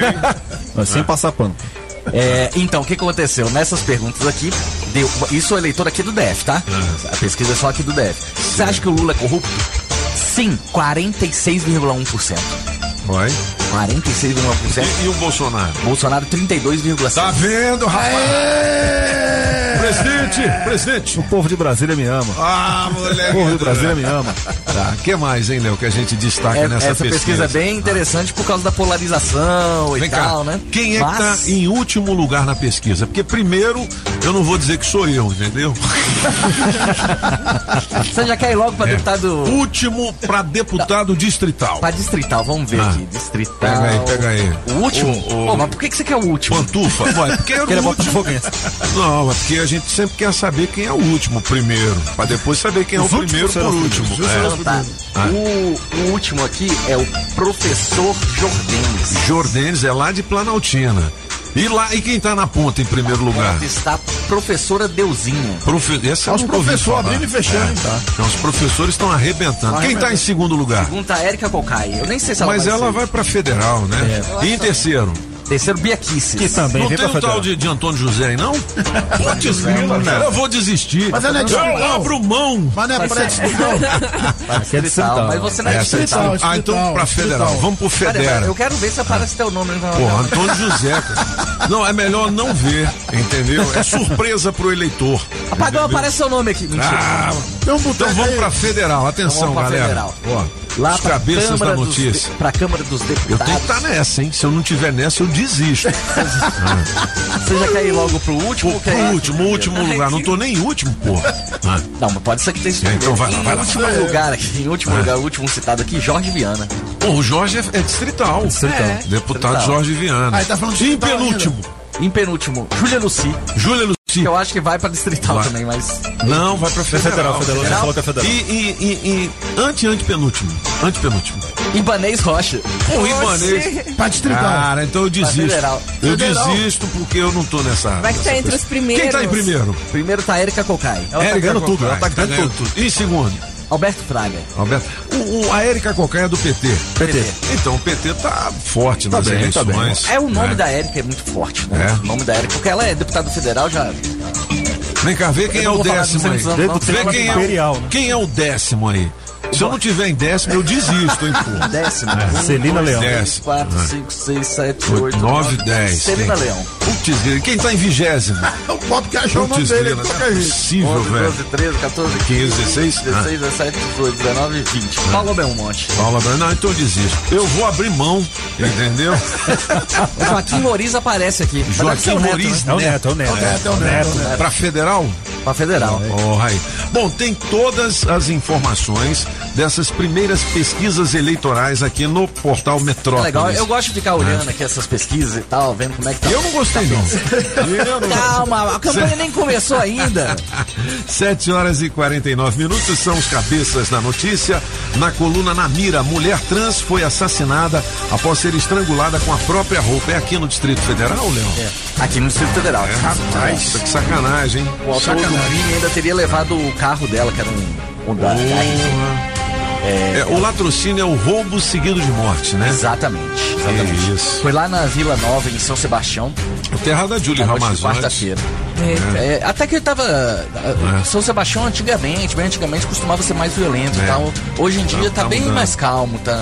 Sem passar pano. É, então, o que aconteceu? Nessas perguntas aqui, deu, isso é eleitor aqui do DF, tá? A pesquisa é só aqui do DF. Você acha que o Lula é corrupto? Sim, 46,1%. Vai. 46,1%. E, e o Bolsonaro? Bolsonaro 32,5%. Tá vendo, rapaz? Presidente, presidente. O povo de Brasília me ama. Ah, moleque. O povo de Brasília me ama. Tá, que mais, hein, Léo, que a gente destaca É, nessa essa pesquisa é bem interessante por causa da polarização e Vem tal, cá, né? quem é Mas- que tá em último lugar na pesquisa? Porque primeiro, eu não vou dizer que sou eu, entendeu? Você já quer ir logo pra É. deputado. Último pra deputado distrital. Pra distrital, vamos ver Ah. aqui. Distrital. Pega aí, pega aí. O último? O- o- Pô, mas por que, que você quer o último? Pantufa? Ué, porque era é o último. Não, é porque a gente sempre quer saber quem é o último primeiro, pra depois saber quem é o primeiro por último. É. Tá. Ah. O, o último aqui é o professor Jordanes. Jordanes é lá de Planaltina. E lá, e quem tá na ponta em primeiro lugar? Está a professora Deusinha. Profe... Essa eu Os professores abrindo e fechando, É. hein, tá? Então, os professores estão arrebentando. Quem tá em segundo lugar? Pergunta a Érica Cocai. Eu nem sei se ela Mas vai ela ser. vai pra federal, né? É. E em terceiro? Terceiro, Bia Kisses. Que também Não tem o tal de, de Antônio José aí, não? Putz, eu vou desistir. Mas ela é eu distrital. abro mão. Mas não é pra ser- distrital. Aqui é distrital, mas você não é Essa é distrital. distrital. Ah, então pra federal. Vamos pro federal. eu quero ver se aparece teu nome. né? Pô, Antônio José, cara. Não, é melhor não ver, entendeu? É surpresa pro eleitor. Apagão, entendeu? aparece seu nome aqui. Mentira. Ah, então vamos pra federal. Atenção, Então galera. Ó, Lá os pra cabeças Câmara da dos notícia. de- pra Câmara dos Eu Deputados. tenho que estar nessa, hein? Se eu não tiver nessa, eu desisto. Você já quer ir logo pro último? ou Pro quer- último, último lugar. Não tô nem em último, porra. Ah. Não, mas pode ser que tenha É, então vai lá, Em vai lá. último lugar aqui, em último Ah. lugar, o último citado aqui, Jorge Viana. Pô, o Jorge é, é distrital. Distrital. É. Deputado Distrital. Jorge Viana. Ah, ele tá falando E em distrital penúltimo. Em penúltimo, Júlia Luci. Júlia Luci. Eu acho que vai pra distrital Vai. também, mas. Não, vai pra federal. federal, federal, que é federal. E, e, e, e ante, antepenúltimo. Antepenúltimo. Ibanês Rocha. O Ibanês. Pra distrital. Cara, então eu Pra desisto. federal. Eu Federal. desisto porque eu não tô nessa. Vai que tá entre os coisa. primeiros. Quem tá em primeiro? Primeiro tá Erika Cocai. Ela tá ganhando tudo, ela tá ganhando tudo. E em segundo? Alberto Fraga. Alberto. O, o- a Érica Cocaia é do PT. PT. Então o PT tá forte Tá nas bem, tá eleições. É o nome né? da Érica é muito forte, né? É. O nome da Érica, porque ela é deputada federal já. Vem cá, vê quem é não o décimo aí. Vê quem é, Imperial, né? quem é o décimo aí. Se eu não tiver em décimo, eu desisto, hein, pô. Décimo. É. Um, Celina dois, Leão. Décimo. quatro, Ah. cinco, seis, sete, Oito, oito, nove, dez. Celina Quem? Leão. Putz, quem tá em vigésimo? O Pop que achou o nome dele. não é possível, 11, velho. 12, 13, 14, 15, 16? 16, 17, 18, 19, 20. Paulo Belmonte. Paula Branco, não, então eu desisto. Eu vou abrir mão, entendeu? O Joaquim Moriz aparece aqui. Joaquim Neto, Moriz né? É o neto, é o neto. É o neto, é o neto. Pra federal? Pra federal. Porra aí. Bom, tem todas as informações dessas primeiras pesquisas eleitorais aqui no portal É Metrópolis. legal, eu gosto de ficar olhando aqui essas pesquisas e tal, vendo como é que tá. Eu não gostei, não. Eu não- Calma, a campanha nem começou ainda. 7 horas e 49 minutos são os cabeças da notícia. Na coluna Na Mira, mulher trans foi assassinada após ser estrangulada com a própria roupa. É aqui no Distrito Federal, Leão? É, aqui no Distrito Federal. É, rapaz, que sacanagem, hein? O autor do crime ainda teria levado o carro dela, que era um. Um da, É, o latrocínio é o roubo seguido de morte, né? Exatamente. exatamente. Isso. Foi lá na Vila Nova, em São Sebastião. O terra da de Ramazotti. Quarta-feira. É. É, até que ele tava. É. São Sebastião antigamente, bem antigamente, costumava ser mais violento e É. tal. Hoje em dia Tá- tá, tá bem mudando. mais calmo, tá.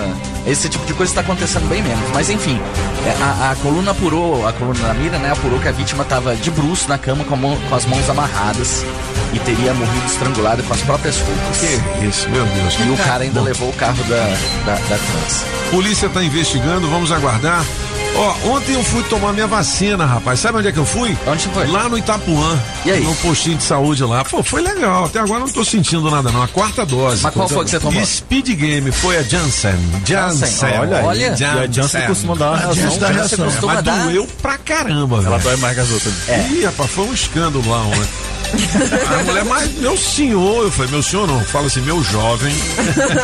Esse tipo de coisa tá acontecendo bem menos. Mas enfim, é, a, a coluna apurou, a coluna da mira, né, apurou que a vítima tava de bruço na cama com, mão- com as mãos amarradas e teria morrido estrangulada com as próprias roupas. Que isso, meu Deus. E o cara ainda Bom. levou o carro da, da, da trans. Polícia está investigando, vamos aguardar. Ó, ontem eu fui tomar minha vacina, rapaz. Sabe onde é que eu fui? Onde foi? Lá no Itapuã. E aí? No postinho de saúde lá. Pô, foi legal. Até agora eu não tô sentindo nada, não. A quarta dose. Mas qual foi que você tomou? Speed Game, foi a Janssen. Janssen. Janssen, olha aí. Olha. E a Janssen costuma dar uma A reação. Janssen dá reação. Janssen Mas dar. doeu pra caramba, Ela velho. dói mais que as outras. É. Ih, rapaz, foi um escândalo lá ontem. A mulher, mas meu senhor, eu falei, meu senhor não, fala assim, meu jovem.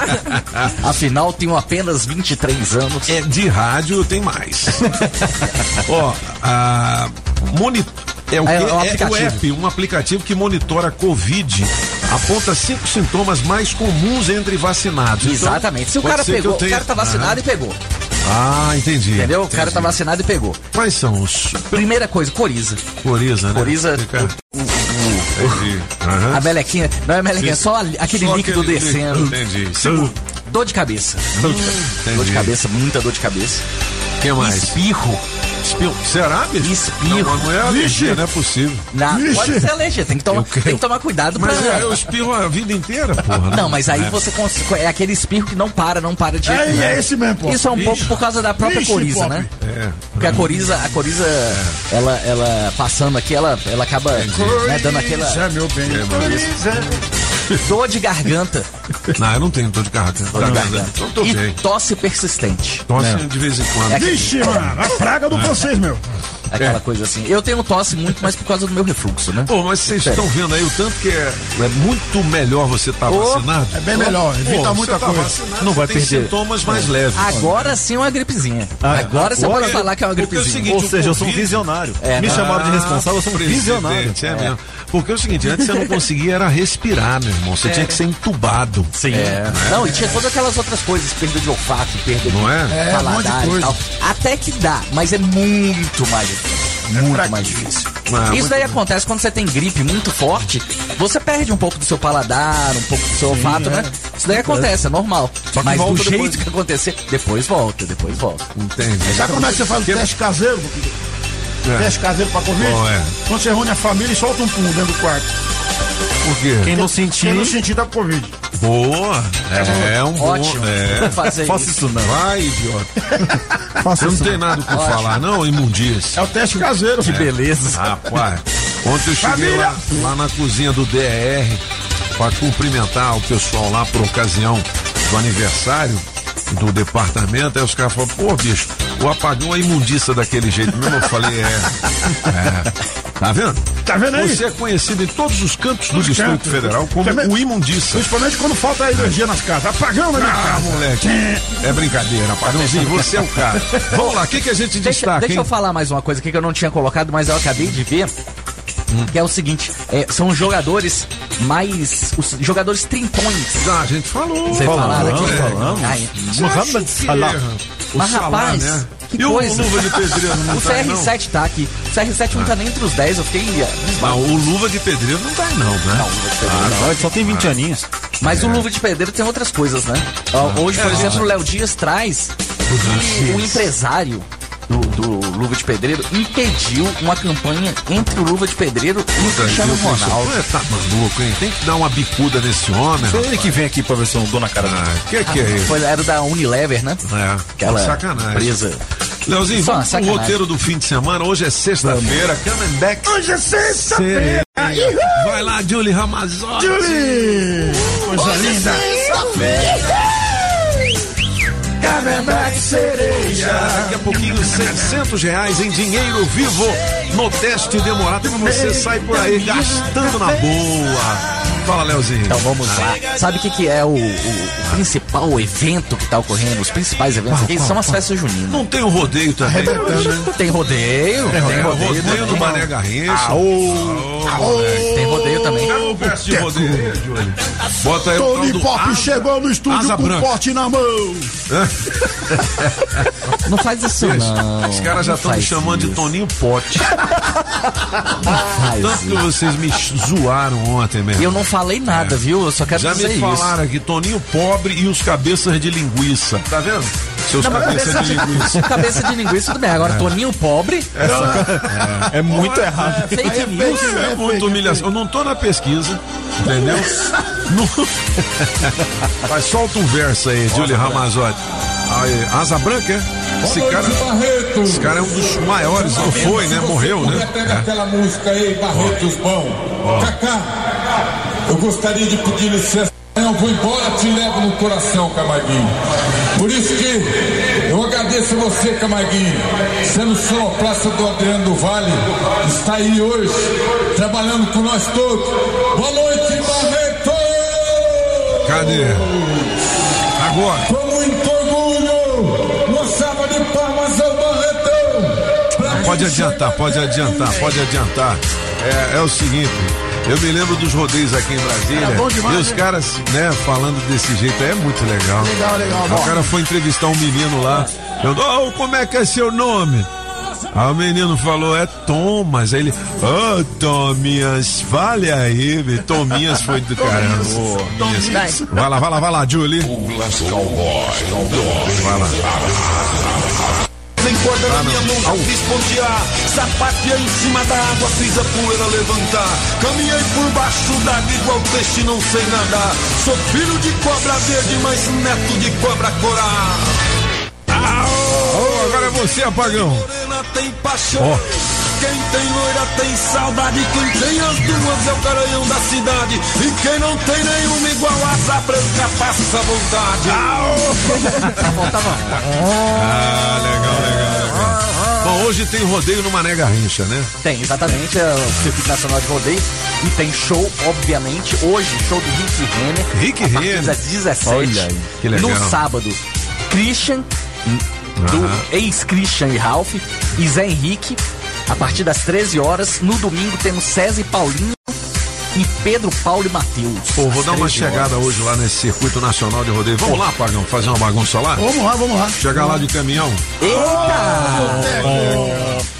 Afinal, tenho apenas 23 anos. É, de rádio tem mais. Ó, a moni- é o, É, é um É o aplicativo. app, um aplicativo que monitora a Covid, aponta cinco sintomas mais comuns entre vacinados. Então, Exatamente. Se o cara pegou, tenha- o cara tá vacinado Aham. e pegou. Ah, entendi. Entendeu? O cara entendi. tá vacinado e pegou. Quais são os Primeira coisa, coriza. coriza, né? Coriza, Fica- o- o- Entendi. Aham. a melequinha. Não é melequinha, é Sim. só aquele Só líquido aquele descendo. Entendi. Segundo, Dor de cabeça. Dor de, cabeça. entendi. dor de cabeça, muita dor de cabeça. que mais? Espirro. Espirro. Será, bicho? Espirro. Não, não é alergia, não é possível. Na, pode ser alergia, tem que tomar, tem que tomar cuidado pra. Mas é, eu espirro a vida inteira, porra. Não, mas aí É. você cons- é aquele espirro que não para, não para de É, é esse mesmo, pô. Isso é um Vixe. pouco por causa da própria Vixe, coriza, Pop. né? É. Porque a coriza, a coriza, ela, ela passando aqui, ela, ela acaba né, dando aquela Coriza, meu bem. dor de garganta. Não, eu não tenho dor de garganta. Dor de Tá, garganta. Então tô E bem. tosse persistente. Tosse É. de vez em quando. É aquele- Vixe, mano, a praga do francês, meu. Aquela É. coisa assim. Eu tenho tosse muito, mas por causa do meu refluxo, né? Pô, mas vocês estão vendo aí o tanto que é, é muito melhor você estar Ô, vacinado? é bem melhor, evita Pô, muita você tá coisa. vacinado, Não você vai tem perder. sintomas mais leves. Agora sim é uma gripezinha. Ah, agora você pode é- falar que é uma é gripezinha. seguinte, Ou seja, eu sou um visionário. É, Me chamaram de responsável, eu sou um presidente, visionário. É mesmo. Porque é o seguinte, antes você não conseguia era respirar, meu irmão. Você tinha que ser entubado. Sim. É. Não, e tinha todas aquelas outras coisas, perda de olfato, perda de Não é? É, um paladar de e coisa. tal. Até que dá, mas é muito mais difícil. Muito mais difícil. Ah, Isso daí bem. acontece quando você tem gripe muito forte, você perde um pouco do seu paladar, um pouco do seu olfato, né? Isso daí acontece, é normal. Só que mas do volta jeito depois. que acontecer, depois volta, depois volta. Entendi. Sabe como é que você faz o teste caseiro? É. Teste caseiro pra Covid? Qual é? Quando você reúne a família e solta um pum dentro do quarto. Por quê? Quem não sentir, Quem não sentir da Covid. Boa. É, um bom. Ótimo. É. Vou fazer faça isso. isso não. Vai, idiota. Faça Você não tem nada o que Ótimo. falar, não, imundias. É o teste caseiro. Que beleza. Rapaz, ontem eu cheguei lá, lá na cozinha do DER para cumprimentar o pessoal lá por ocasião do aniversário do departamento. Aí os caras falaram, pô, bicho, o apagão é imundícia daquele jeito mesmo. Eu falei, é. é. Tá vendo? Tá vendo aí? Você é conhecido em todos os cantos do Os Distrito cantos. Federal como Também- o imundícia. Principalmente quando falta energia nas casas. Apagão na minha Ah, casa. moleque. É brincadeira, apagãozinho. Você é o cara. Vamos lá, o que, que a gente Deixa, destaca, deixa hein? eu falar mais uma coisa aqui que eu não tinha colocado, mas eu acabei de ver. Que é o seguinte, é, são os jogadores mais. Os jogadores trintões. Ah, a gente falou. Vocês falaram aqui? é. falamos. Ai, Muhammad Salah. O Mas Salah, rapaz, né? que e coisa. o Luva de Pedreiro não o tá aí, não? CR7 tá aqui. O CR7 não tá nem entre os 10, eu fiquei. Não, abismado. o Luva de Pedreiro não tá aí, não, né? Não, o Luva de Pedreiro Não, ele só tem 20 aninhos. Mas o Luva de Pedreiro tem outras coisas, né? Ó, Hoje, por É, exemplo, ó. o Léo Dias traz o empresário do, do Luva de Pedreiro impediu uma campanha entre o Luva de Pedreiro e o Cristiano Ronaldo. Você tá maluco, hein? Tem que dar uma bicuda nesse homem. Foi ele que vem aqui pra ver se eu não dou na cara dele. Ah, que que é isso? Foi, era da Unilever, né? É, Aquela sacanagem. empresa. Leozinho, Só vamos pro roteiro do fim de semana. Hoje é sexta-feira, coming back. Hoje é sexta-feira. Vai lá, Julie Ramazotti. Julie! Coisa linda. Cereja. Daqui a pouquinho, 600 reais em dinheiro vivo no teste demorado. E você sai por aí gastando na boa. Fala, Leozinho. Então vamos lá. Sabe o que, que é o, o- o principal evento que tá ocorrendo? Os principais eventos aqui são as festas juninas. Não tem o rodeio também. Tem rodeio, tem É, o rodeio, rodeio do Mané Garrincha. tem rodeio também. Cadê o verso de rodeio? Bota aí o Tony do Pop Asa- chegou no estúdio com branca. pote na mão. Não faz isso não. Os caras já Não estão me chamando de isso. Toninho Pote. Tanto que vocês me zoaram ontem mesmo. Eu não falei nada, viu? Eu só quero Já dizer me isso. falaram aqui, Toninho Pobre e os cabeças de linguiça. Tá vendo? Seus Não, cabeças de linguiça. Cabeça de linguiça, tudo bem. Agora, É. Toninho pobre. É, muito errado. Fake Aí é news. É muita humilhação. Eu não tô na pesquisa, entendeu? Não- Mas solta um verso aí, Julie Ramazotti. Aí, Asa Branca, é? Esse cara, esse cara é um dos maiores, não foi, né? Morreu, né? Pega É. aquela música aí, Barretos Bom. Cacá, eu gostaria de pedir licença. Eu vou embora, te levo no coração, Camarguinho. Por isso que eu agradeço a você, Camarguinho, sendo sonoplasta do Adriano do Vale, está aí hoje, trabalhando com nós todos. Boa noite, Barreto! Cadê? Agora. Com muito orgulho, salva de Barretão! Pode adiantar, pode adiantar, pode adiantar. É, é o seguinte, eu me lembro dos rodeios aqui em Brasília. Bom demais, e os né? caras, né, falando desse jeito, é muito legal. Legal, legal, Aí bom. O cara foi entrevistar um menino lá. Eu, oh, como é que é seu nome? Aí o menino falou, é Thomas. Aí ele, ô Tominhas, fale aí, velho. Tominhas foi do caramba. Tominhas. Vai lá, vai lá, vai lá, Julie. Vai lá. Corda na minha mão, já fiz pontear. Sapateei em cima da água, fiz a poeira levantar. Caminhei por baixo d'água, igual peixe, não sei nadar. Sou filho de cobra verde, mas neto de cobra. Oh, agora é você, apagão. Morena tem paixão. Ó. Quem tem loira tem saudade. Quem tem as duas é o garanhão da cidade. E quem não tem nenhuma igual asa branca passa vontade. Ah, legal, legal, legal. Bom, hoje tem rodeio no Mané Garrincha, né? Tem, exatamente, é o Circuito Nacional de Rodeio. E tem show, obviamente, hoje, show do Rick Renner. Rick Renner. das 17. Olha aí, que legal. No sábado, Christian, do ex-Christian e Ralph, e Zé Henrique, a partir das 13 horas. No domingo temos César e Paulinho e Pedro, Paulo e Matheus. Pô, vou dar uma 13 horas. chegada hoje lá nesse circuito nacional de rodeio. Vamos lá, Pagão, fazer uma bagunça lá? Vamos lá, vamos lá. Chegar lá de caminhão. Eita!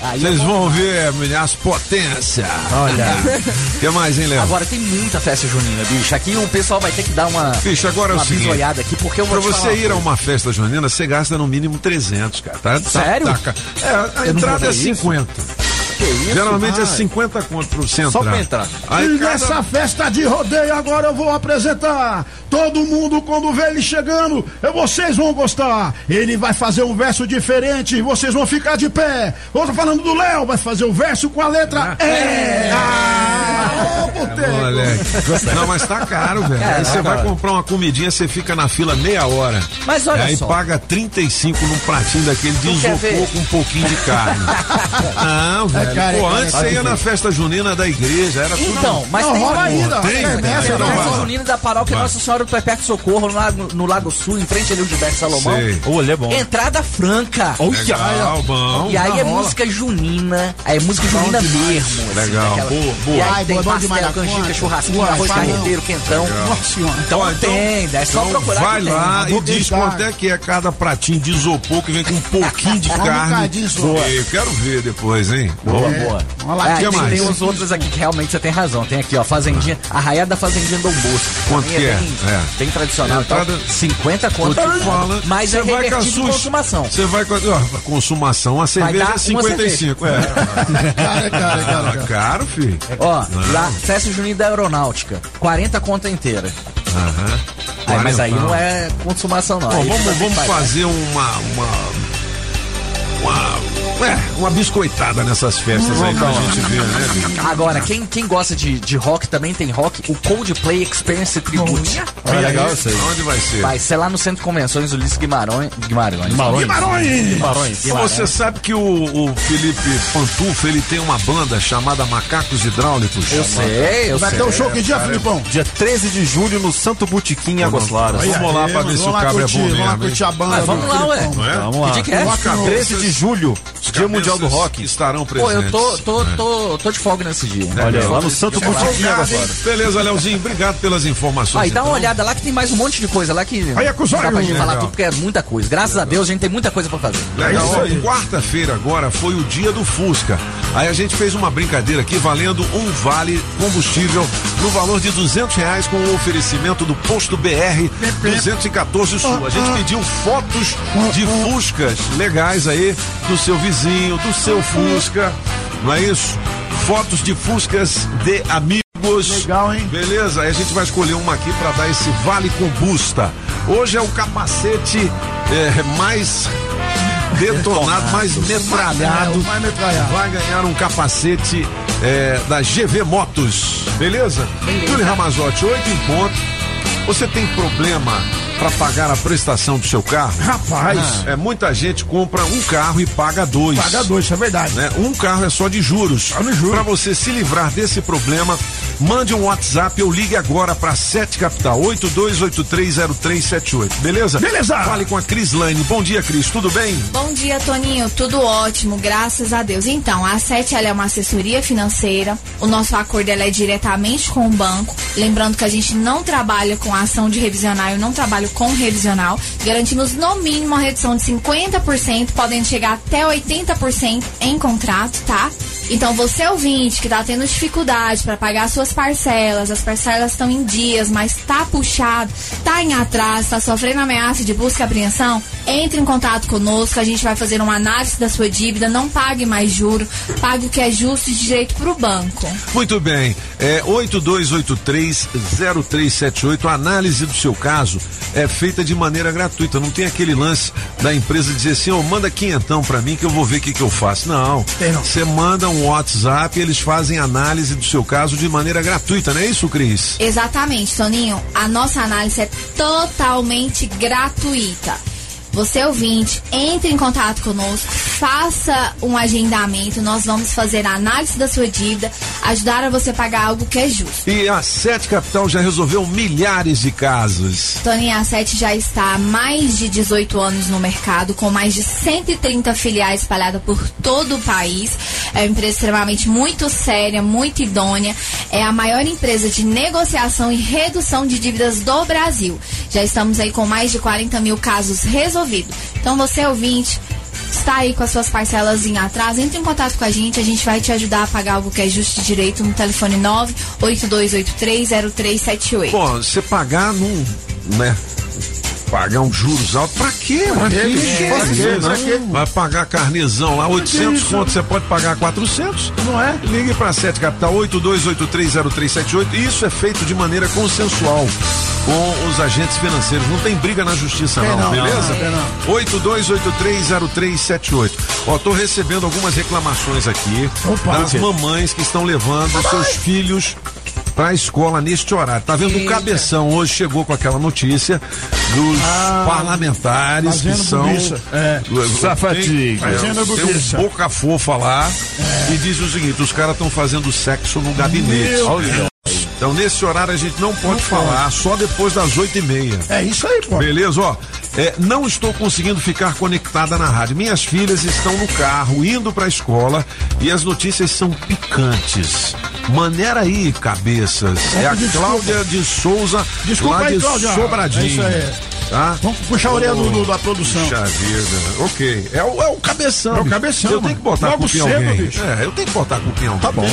Aí Vocês vão ver as potências. Olha. O que mais, hein, Léo? Agora tem muita festa junina, bicho. Aqui o pessoal vai ter que dar uma, Bicho, agora é o uma seguinte. bisoiada aqui, porque eu vou Pra te falar você ir a uma festa junina, você gasta no mínimo 300, cara. Tá, tá- Sério? tá ca- é, a Eu entrada é ver isso? 50. Que isso? Geralmente é Ah. 50 conto pra você entrar. Só pra entrar. Aí e cada- nessa festa de rodeio agora eu vou apresentar. Todo mundo quando vê ele chegando, eu- vocês vão gostar. Ele vai fazer um verso diferente, vocês vão ficar de pé. Eu tô falando do Léo, vai fazer o verso com a letra E. Ah, ô, boteco. Moleque. Não, mas tá caro, velho. É, Aí você tá vai caro. comprar uma comidinha, você fica na fila meia hora. Mas olha Aí só. paga 35 num pratinho daquele de isopor com um pouquinho de carne. Não, velho. Cara, Pô, é cara, antes você ia na festa junina da igreja, era tudo. Então, mas Não, tem rola ainda. Tem, tem, não, Festa junina da paróquia. Nossa Senhora do Perpétuo Socorro no Lago, no Lago Sul, em frente ali ao Gilberto Salomão. Olha, é bom. Entrada franca. Legal, bom. E aí é música junina, aí é música junina mesmo. assim, Legal, boa, boa. E aí Ai, tem pastel, canjica, churrasquinho, arroz carreteiro, quentão. Nossa senhora. Então então- tem, é só Então procurar vai tem. lá e diz quanto é que é cada pratinho de isopor que vem com um pouquinho de carne. Eu quero ver depois, hein? Boa, Bom. boa. Olha lá, É, que tem, mais? tem os outros aqui que realmente você tem razão. Tem aqui, ó, Fazendinha, Arraiada da Fazendinha Dom Bosco. Quanto Também que é? Bem, É. bem tradicional. Então, Entrada- 50 conto. Fala? Mas é vai com a sua- consumação. Você vai com a, ó, consumação, a cerveja é uma 55. É. Cara, cara, cara, Ah, caro, filho. Ó, lá, Festa Junina da Aeronáutica, 40 conta inteira. Aham. Aí, mas aí não é consumação, não. Bom, vamos, vamos fazer uma, uma- uma, é, uma biscoitada nessas festas aí pra gente ver, né? Agora, quem, quem gosta de, de rock também tem rock, o Coldplay Experience Tribute. Olha, legal isso aí. Onde vai ser? Vai ser lá no Centro de Convenções Ulisses Guimarães. Guimarães. Guimarães. Guimarães. Você sabe que o, o Felipe Pantufo, ele tem uma banda chamada Macacos Hidráulicos? Eu sei, eu Vai ter um show que dia, Filipão? Dia 13 de julho no Santo Botequim em Águas Claras. Vamos lá pra ver se o cabra é bom Vamos lá mesmo. curtir a banda. Vamos lá, ué. É? Vamos lá. Que dia que é? Os 13 de julho, Dia Mundial do Rock. Estarão Pô, presentes. eu tô, tô, tô, tô de folga nesse dia. Olha aí, lá no Santo Águas Claras. Beleza, Leozinho, obrigado pelas informações. Ah, e dá uma então. olhada lá que tem mais um monte de coisa lá que Aí é com os dá pra gente falar Legal. tudo porque é muita coisa. Graças a Deus a gente tem muita coisa pra fazer. Legal. isso aí. Quarta-feira agora foi o dia do Fusca. Aí a gente fez uma brincadeira aqui valendo um vale combustível no valor de 200 reais com o oferecimento do posto BR 214 Sul. A gente pediu fotos de Fuscas legais aí do seu vizinho, do seu Fusca. Não é isso? Fotos de Fuscas de amigos. Legal, hein? Beleza? Aí a gente vai escolher uma aqui para dar esse vale combusta. Hoje é o capacete é, mais detonado, mais metralhado. Mais metralhado. Vai ganhar um capacete é, da GV Motos. Beleza? Júlio Ramazotti, oito em ponto. Você tem problema para pagar a prestação do seu carro? Rapaz. É, muita gente compra um carro e paga dois. Paga dois, isso é verdade. né? Um carro é só de juros. Para você se livrar desse problema, mande um WhatsApp ou ligue agora para 7 Capital 82830378. Beleza? Beleza. Fale com a Cris Lane. Bom dia, Cris. Tudo bem? Bom dia, Toninho. Tudo ótimo, graças a Deus. Então, a SET ela é uma assessoria financeira. O nosso acordo ela é diretamente com o banco. Lembrando que a gente não trabalha com ação de revisional, eu não trabalho com revisional. Garantimos no mínimo uma redução de 50%, podem chegar até 80% em contrato, tá? Então, você ouvinte que tá tendo dificuldade para pagar suas parcelas, as parcelas estão em dias, mas tá puxado, tá em atraso, tá sofrendo ameaça de busca e apreensão, entre em contato conosco, a gente vai fazer uma análise da sua dívida, não pague mais juro, pague o que é justo e direito pro banco. Muito bem. É 82830378. A análise do seu caso é feita de maneira gratuita. Não tem aquele lance da empresa dizer assim, ó, manda quinhentão pra mim que eu vou ver o que, que eu faço. Não. Você manda um WhatsApp e eles fazem análise do seu caso de maneira gratuita, não é isso, Cris? Exatamente, Toninho. A nossa análise é totalmente gratuita. Você ouvinte, entre em contato conosco, faça um agendamento, nós vamos fazer a análise da sua dívida, ajudar a você pagar algo que é justo. E a Sete Capital já resolveu milhares de casos. Toninho, a Sete já está há mais de 18 anos no mercado, com mais de 130 filiais espalhadas por todo o país. É uma empresa extremamente muito séria, muito idônea. É a maior empresa de negociação e redução de dívidas do Brasil. Já estamos aí com mais de 40 mil casos resolvidos. Então, você ouvinte, está aí com as suas parcelas em atraso, entre em contato com a gente, a gente vai te ajudar a pagar algo que é justo e direito no telefone 982830378. Bom, você pagar num, né? Pagar um juros alto, pra quê? Pra quê? Pra Pra quê? Pra? Vai pagar carnezão lá, 800 isso? conto, você pode pagar 400. Não é? Ligue para 7 Capital 82830378. Isso é feito de maneira consensual com os agentes financeiros. Não tem briga na justiça, não, não, beleza? não, tem não. 82830378. Ó, tô recebendo algumas reclamações aqui Opa. das mamães que estão levando seus filhos pra escola neste horário. Tá vendo o Eita. cabeção hoje chegou com aquela notícia dos parlamentares que são bobiça. É. Safadinho. Tem bobiça. um boca fofa lá e diz o seguinte: os caras estão fazendo sexo no gabinete. Meu Olha. Deus. Então, nesse horário a gente não pode falar, só depois das oito e meia. É isso aí, pô. Beleza, ó. É, não estou conseguindo ficar conectada na rádio. Minhas filhas estão no carro, indo pra escola e as notícias são picantes. Maneira aí, cabeças. É a desculpa. Cláudia de Souza, Desculpa lá aí, de Cláudia. Sobradinho. É isso aí. Tá? Vamos puxar a orelha do, do- da produção. Puxa vida. Ok. É o, é o cabeção. É o cabeção, Eu tenho que botar Logo a culpa em cedo, alguém. bicho. É, eu tenho que botar a culpa em alguém. Tá bom.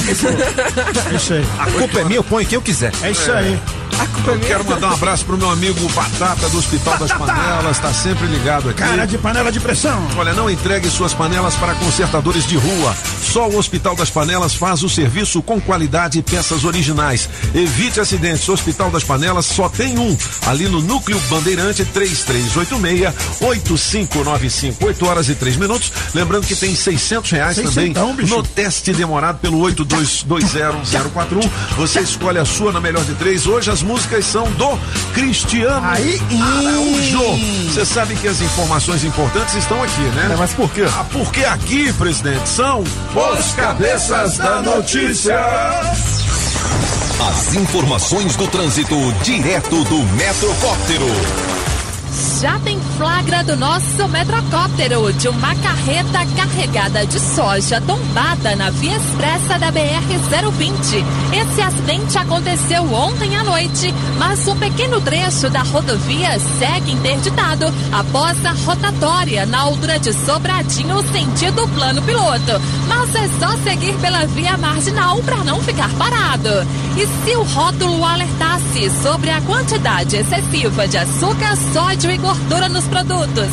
É isso aí. A culpa é minha, eu ponho quem eu quiser. É isso aí. Eu quero mandar um abraço pro meu amigo Batata do Hospital das! Panelas, tá sempre ligado aqui. Cara de panela de pressão. Olha, não entregue suas panelas para consertadores de rua. Só o Hospital das Panelas faz o serviço com qualidade e peças originais. Evite acidentes. O Hospital das Panelas só tem um. Ali no Núcleo Bandeirante 3386-8595. 8 horas e 3 minutos. Lembrando que tem 600 reais também bicho. no teste demorado pelo 82201041. Você escolhe a sua na melhor de três. Hoje as músicas são do Cristiano Aí, Araújo. Você sabe que as informações importantes estão aqui, né? mas por quê? Ah, porque aqui, presidente, são os cabeças da notícia. As informações do trânsito direto do Metrocóptero. Já tem flagra do nosso metrocóptero de uma carreta carregada de soja tombada na via expressa da BR-020. Esse acidente aconteceu ontem à noite, mas um pequeno trecho da rodovia segue interditado após a rotatória na altura de Sobradinho, sentido plano piloto. Mas é só seguir pela via marginal para não ficar parado. E se o rótulo alertasse sobre a quantidade excessiva de açúcar, sódio e gordura nos produtos?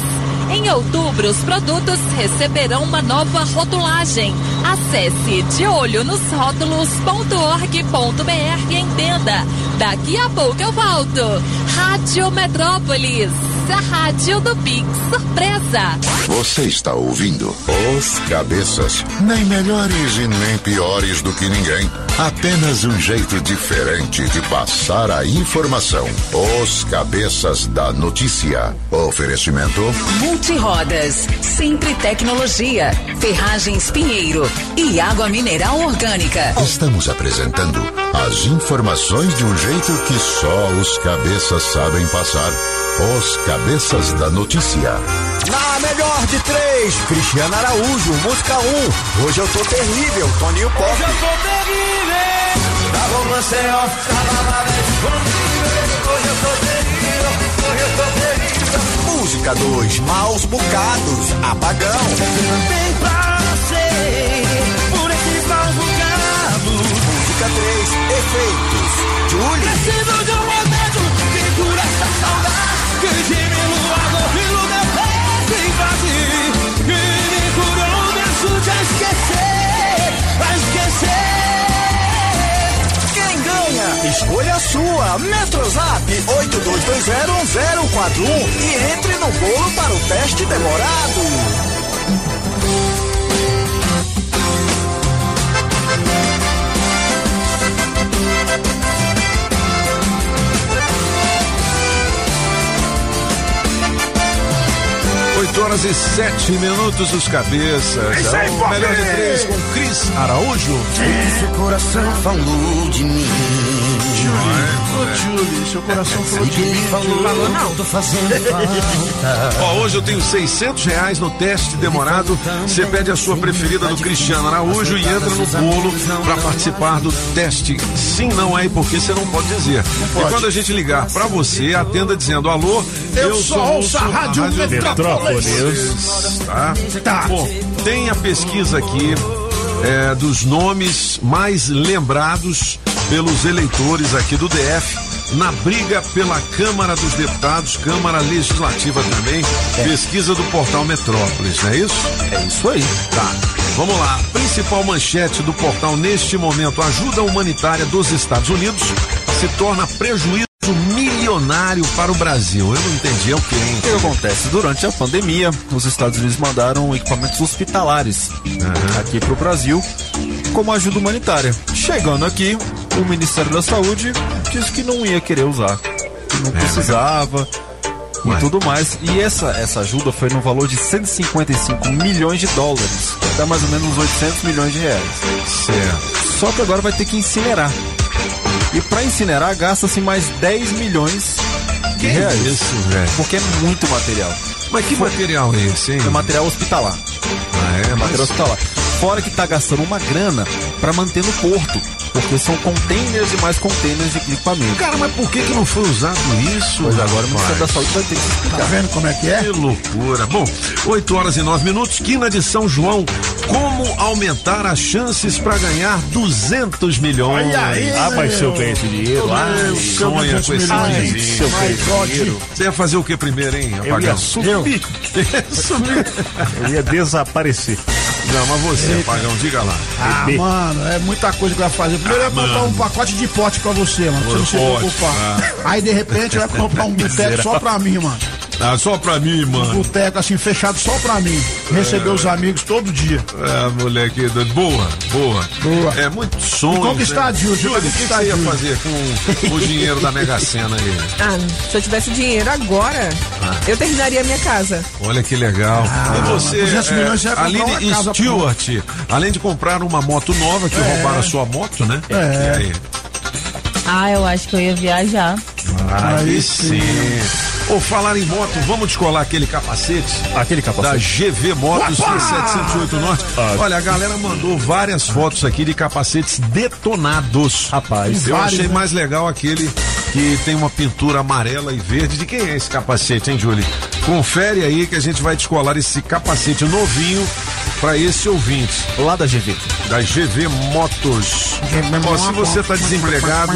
Em outubro, os produtos receberão uma nova rotulagem. Acesse deolhonosrótulos.org.br e entenda. Daqui a pouco eu volto. Rádio Metrópolis, a rádio do Pix Surpresa. Você está ouvindo Os Cabeças. Nem melhores e nem piores do que ninguém. Apenas um jeito diferente de passar a informação. Os Cabeças da Notícia. Oferecimento. Multirodas, Sempre Tecnologia, Ferragens Pinheiro e Água Mineral Orgânica. Estamos apresentando as informações de um jeito que só os cabeças sabem passar. Os Cabeças da Notícia. Na melhor de três, Cristiano Araújo, música 1. Hoje eu tô terrível, Toninho Pop. Hoje eu tô terrível. Da romance off, da balada disponível. Hoje eu tô terrível, hoje eu tô terrível. Música 2, Maus Bocados, Apagão. Bem passei por esses maus bocados. Música 3, Efeitos, Julie. Preciso de um Escolha a sua. Metrozap 82201041 e entre no bolo para o teste demorado. 8 horas e 7 minutos os cabeças. É isso aí, o melhor de três com Cris Araújo. Seu coração falou de mim. Ô, Julie, seu coração falou de mim. Falou, não. Tô fazendo falta. Ó, hoje eu tenho 600 reais no teste demorado. Você pede a sua preferida do Cristiano Araújo e entra no bolo para participar do teste. Sim, não é porque você não pode dizer. E quando a gente ligar para você, atenda dizendo: Alô, eu, Eu só ouço a Rádio Metrópolis. Tá? Tá. Bom, tem a pesquisa aqui é, dos nomes mais lembrados pelos eleitores aqui do DF na briga pela Câmara dos Deputados, Câmara Legislativa também, pesquisa do portal Metrópolis, não é isso? É isso aí. Tá. Vamos lá. Principal manchete do portal neste momento: ajuda humanitária dos Estados Unidos se torna prejuízo milionário para o Brasil. Eu não entendi é o que? O que acontece? Durante a pandemia, os Estados Unidos mandaram equipamentos hospitalares aqui para o Brasil como ajuda humanitária. Chegando aqui, o Ministério da Saúde disse que não ia querer usar, que não precisava e tudo mais. E essa, essa ajuda foi no valor de 155 milhões de dólares, que dá mais ou menos uns 800 milhões de reais. Certo. Só que agora vai ter que incinerar. E para incinerar gasta-se mais 10 milhões de reais. isso, velho? Porque é muito material. Mas que material é esse, hein? É material hospitalar. Ah, é, material hospitalar. Fora que tá gastando uma grana para manter no porto. Porque são containers e mais containers de equipamento. Cara, mas por que, que não foi usado isso? Pois agora o Ministério da? Saúde vai ter que explicar. Tá vendo como é que é? Que loucura. Bom, 8 horas e 9 minutos, quina de São João. Como aumentar as chances para ganhar 200 milhões? Olha aí, ah, mas se eu ganhar esse dinheiro, ah, sonha com esse milhões. dinheiro. Se eu ganhar esse dinheiro. Você ia fazer o que primeiro, hein, Eu ia Apagão? sumir. sumir. Eu ia desaparecer. Não, mas você, Pagão, diga lá. Ah, Bebê. mano, é muita coisa que vai fazer. Primeiro Ah, é comprar mano. um pacote de pote pra você, mano. Pra você não se preocupar. ah. Aí de repente vai comprar um boteco só pra mim, mano. Ah, só pra mim, Um mano. boteco assim, fechado só pra mim. Receber É. os amigos todo dia. É, moleque, boa, boa. Boa. É muito sonho. E conquistar, né? Júlio, Júlio, o que conquistar, você ia fazer com o dinheiro da Mega Sena aí? Ah, se eu tivesse dinheiro agora, Ah. eu terminaria a minha casa. Olha que legal. e você, 200 é, comprar Aline uma casa Stewart, além de comprar uma moto nova, que É. roubaram a sua moto, né? É. E aí? Ah, eu acho que eu ia viajar. Aí, Aí sim. Ou falar em moto, vamos descolar aquele capacete? Aquele Da capacete. GV Motos Opa! 708 Norte. Olha, a galera mandou várias fotos aqui de capacetes detonados. Rapaz, eu vários, achei né? mais legal aquele que tem uma pintura amarela e verde. De quem é esse capacete, hein, Julie? Confere aí que a gente vai descolar esse capacete novinho para esse ouvinte. Lá da GV. Da GV Motos. Ó, se você está desempregado,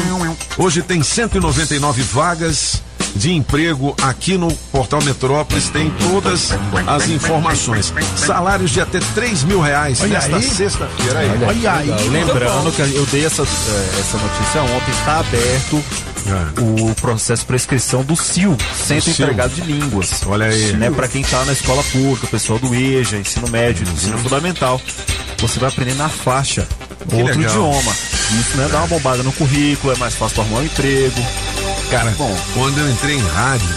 hoje tem 199 vagas de emprego aqui no Portal Metrópolis, tem todas as informações. Salários de até 3 mil reais Olha nesta sexta-feira aí. Olha aí. Lembrando que eu dei essa, eh, essa notícia ontem, está aberto o processo de prescrição do CIL, Centro É. CIL. Empregado de Línguas. Olha aí. Né, para quem está na escola pública, o pessoal do EJA, ensino médio, ensino fundamental. Você vai aprender na faixa Que outro legal. idioma. Isso né, dá uma bombada no currículo, é mais fácil para arrumar um emprego. Cara, Bom. quando eu entrei em rádio,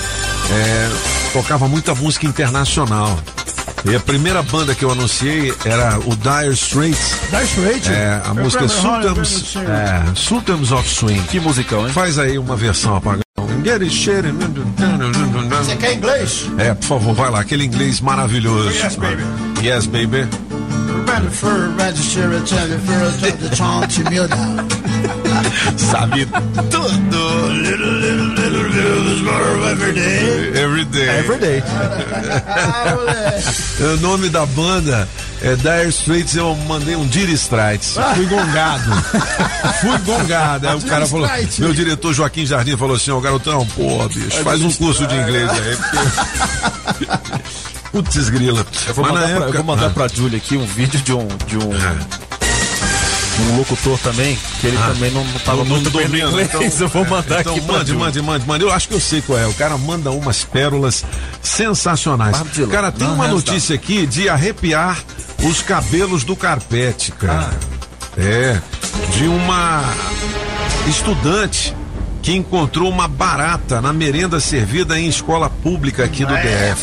é, tocava muita música internacional. E a primeira banda que eu anunciei era o Dire Straits. Dire Straits? É, a Eu música quero- olha, Sultans, é, Sultans of Swing. Que musicão, hein? Faz aí uma versão, apagão. Você quer inglês? É, por favor, vai lá, aquele inglês maravilhoso. Yes, baby. Yes, baby. Ready for register, now. Sabe tudo. Little, little, little every day. Every day. Everyday. Ah, moleque. O nome da banda é Dire Straits, eu mandei um Dire Straits. Fui gongado. Fui gongado. Aí o cara falou, meu diretor Joaquim Jardim falou assim, ó, garotão, pô, bicho, faz um curso de inglês aí, porque... Putz grila. Eu vou Mas mandar, pra, eu época... vou mandar Ah. pra Júlia aqui um vídeo de um. De um um locutor também, que ele Ah. também não, não tava Não- não muito bem no domina, inglês. então- eu vou mandar então aqui mande, mande, mande, mande. Eu acho que eu sei qual é. O cara manda umas pérolas sensacionais. Cara, tem uma notícia aqui de arrepiar os cabelos do carpete, cara. É, de uma estudante que encontrou uma barata na merenda servida em escola pública aqui do DF.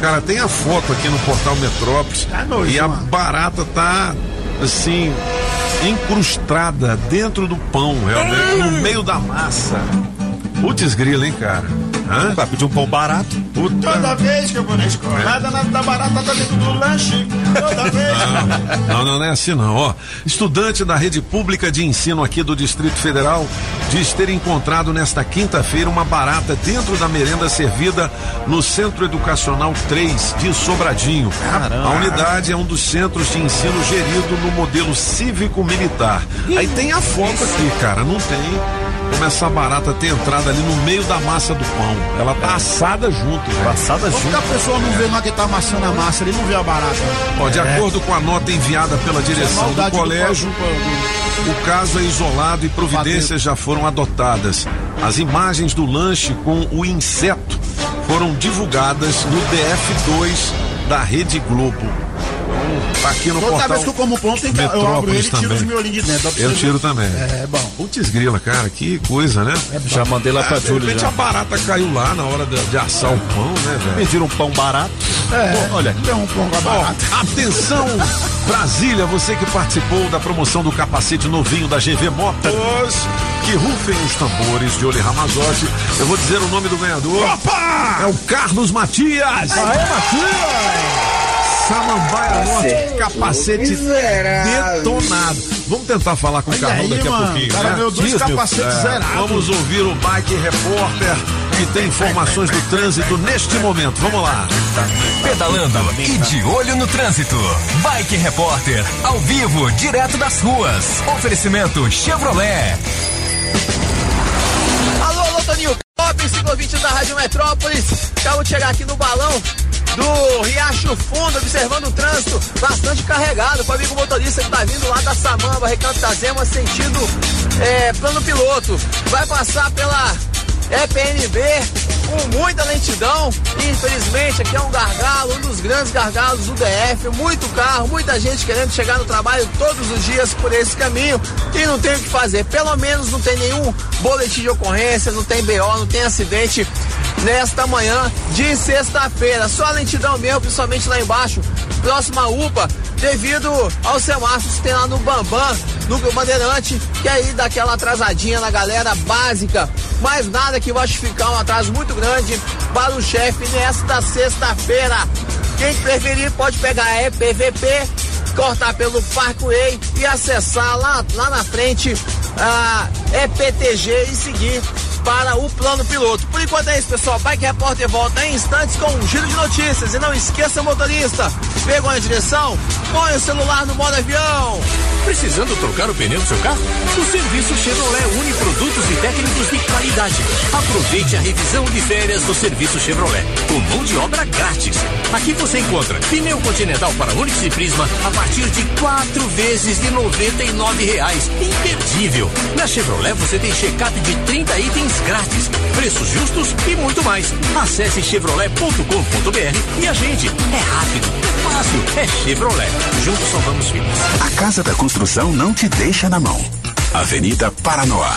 Cara, tem a foto aqui no portal Metrópolis Tá nojo, e a mano. barata tá assim incrustada dentro do pão, realmente, no meio da massa. Putz grila, hein, cara? Hã? Vai pedir um pão barato. Puta. Toda vez que eu vou na escola, nada na da barata tá dentro do lanche. Toda vez. Não, não, não é assim não. Ó, estudante da rede pública de ensino aqui do Distrito Federal diz ter encontrado nesta quinta-feira uma barata dentro da merenda servida no Centro Educacional 3 de Sobradinho. A unidade é um dos centros de ensino gerido no modelo cívico-militar. Aí tem a foto aqui, cara, não tem como essa barata ter entrado ali no meio da massa do pão. Ela tá assada junto, velho. Passada Como que a pessoa não vê na que tá amassando a massa, ele não vê a barata. Ó, de É. acordo com a nota enviada pela direção do colégio, do- o caso é isolado e providências já foram adotadas. As imagens do lanche com o inseto foram divulgadas no DF2 da Rede Globo. Então, aqui no Toda portal vez que eu como pão, tem que, eu abro ele e tiro também. os miolinhos de dentro. Eu tiro também. É, bom. Putz grila, cara, que coisa, né? Já mandei lá pra Ah, de Júlia. repente já. a barata caiu lá na hora de, de assar o pão, né, velho? Pediram um pão barato. É, Olha. tem um pão Ó, barata. atenção, Brasília, você que participou da promoção do capacete novinho da GV Motos, que rufem os tambores de Olhe Ramazotti. Eu vou dizer o nome do ganhador. Opa! É o Carlos Matias. Aê, Matias! Samambaia Norte, capacete Miserável. detonado. Vamos tentar falar com o Carlão daqui a mano, pouquinho, cara, né? meu dois Diz, meu- capacetes É, zerados. Vamos ouvir o Bike Repórter que tem informações do trânsito neste momento. Vamos lá. Pedalando e de olho no trânsito. Bike Repórter, ao vivo, direto das ruas. Oferecimento Chevrolet. Alô, alô, Toninho Pop, ciclovinte da Rádio Metrópolis. Acabo de chegar aqui no balão do Riacho Fundo, observando o trânsito bastante carregado. Para o amigo motorista que está vindo lá da Samamba, Recanto da Zema, sentido é, plano piloto. Vai passar pela EPNB com muita lentidão. E, infelizmente, aqui é um gargalo, um dos grandes gargalos do DF. Muito carro, muita gente querendo chegar no trabalho todos os dias por esse caminho e não tem o que fazer. Pelo menos não tem nenhum boletim de ocorrência, não tem BO, não tem acidente nesta manhã de sexta-feira. Só lentidão mesmo, principalmente lá embaixo, próxima UPA, devido aos semáforos que tem lá no Bambam, no Bandeirante, que aí dá aquela atrasadinha na galera básica. Mas nada que vai justificar um atraso muito grande para o chefe nesta sexta-feira. Quem preferir pode pegar a EPVP, cortar pelo Parkway e acessar lá, lá na frente a EPTG e seguir para o plano piloto. Por enquanto é isso, pessoal. Bike Repórter volta em instantes com um giro de notícias. E não esqueça, motorista, pegou a direção? Põe o celular no modo avião. Precisando trocar o pneu do seu carro? O serviço Chevrolet une produtos e técnicos de qualidade. Aproveite a revisão de férias do serviço Chevrolet, com mão de obra grátis. Aqui você encontra pneu continental para Onix e Prisma a partir de quatro vezes de 99 reais. Imperdível. Na Chevrolet você tem check-up de 30 itens grátis, preços justos e muito mais. Acesse chevrolet.com.br e a gente é rápido, é fácil, é Chevrolet. Juntos salvamos vidas. A Casa da Construção não te deixa na mão. Avenida Paranoá.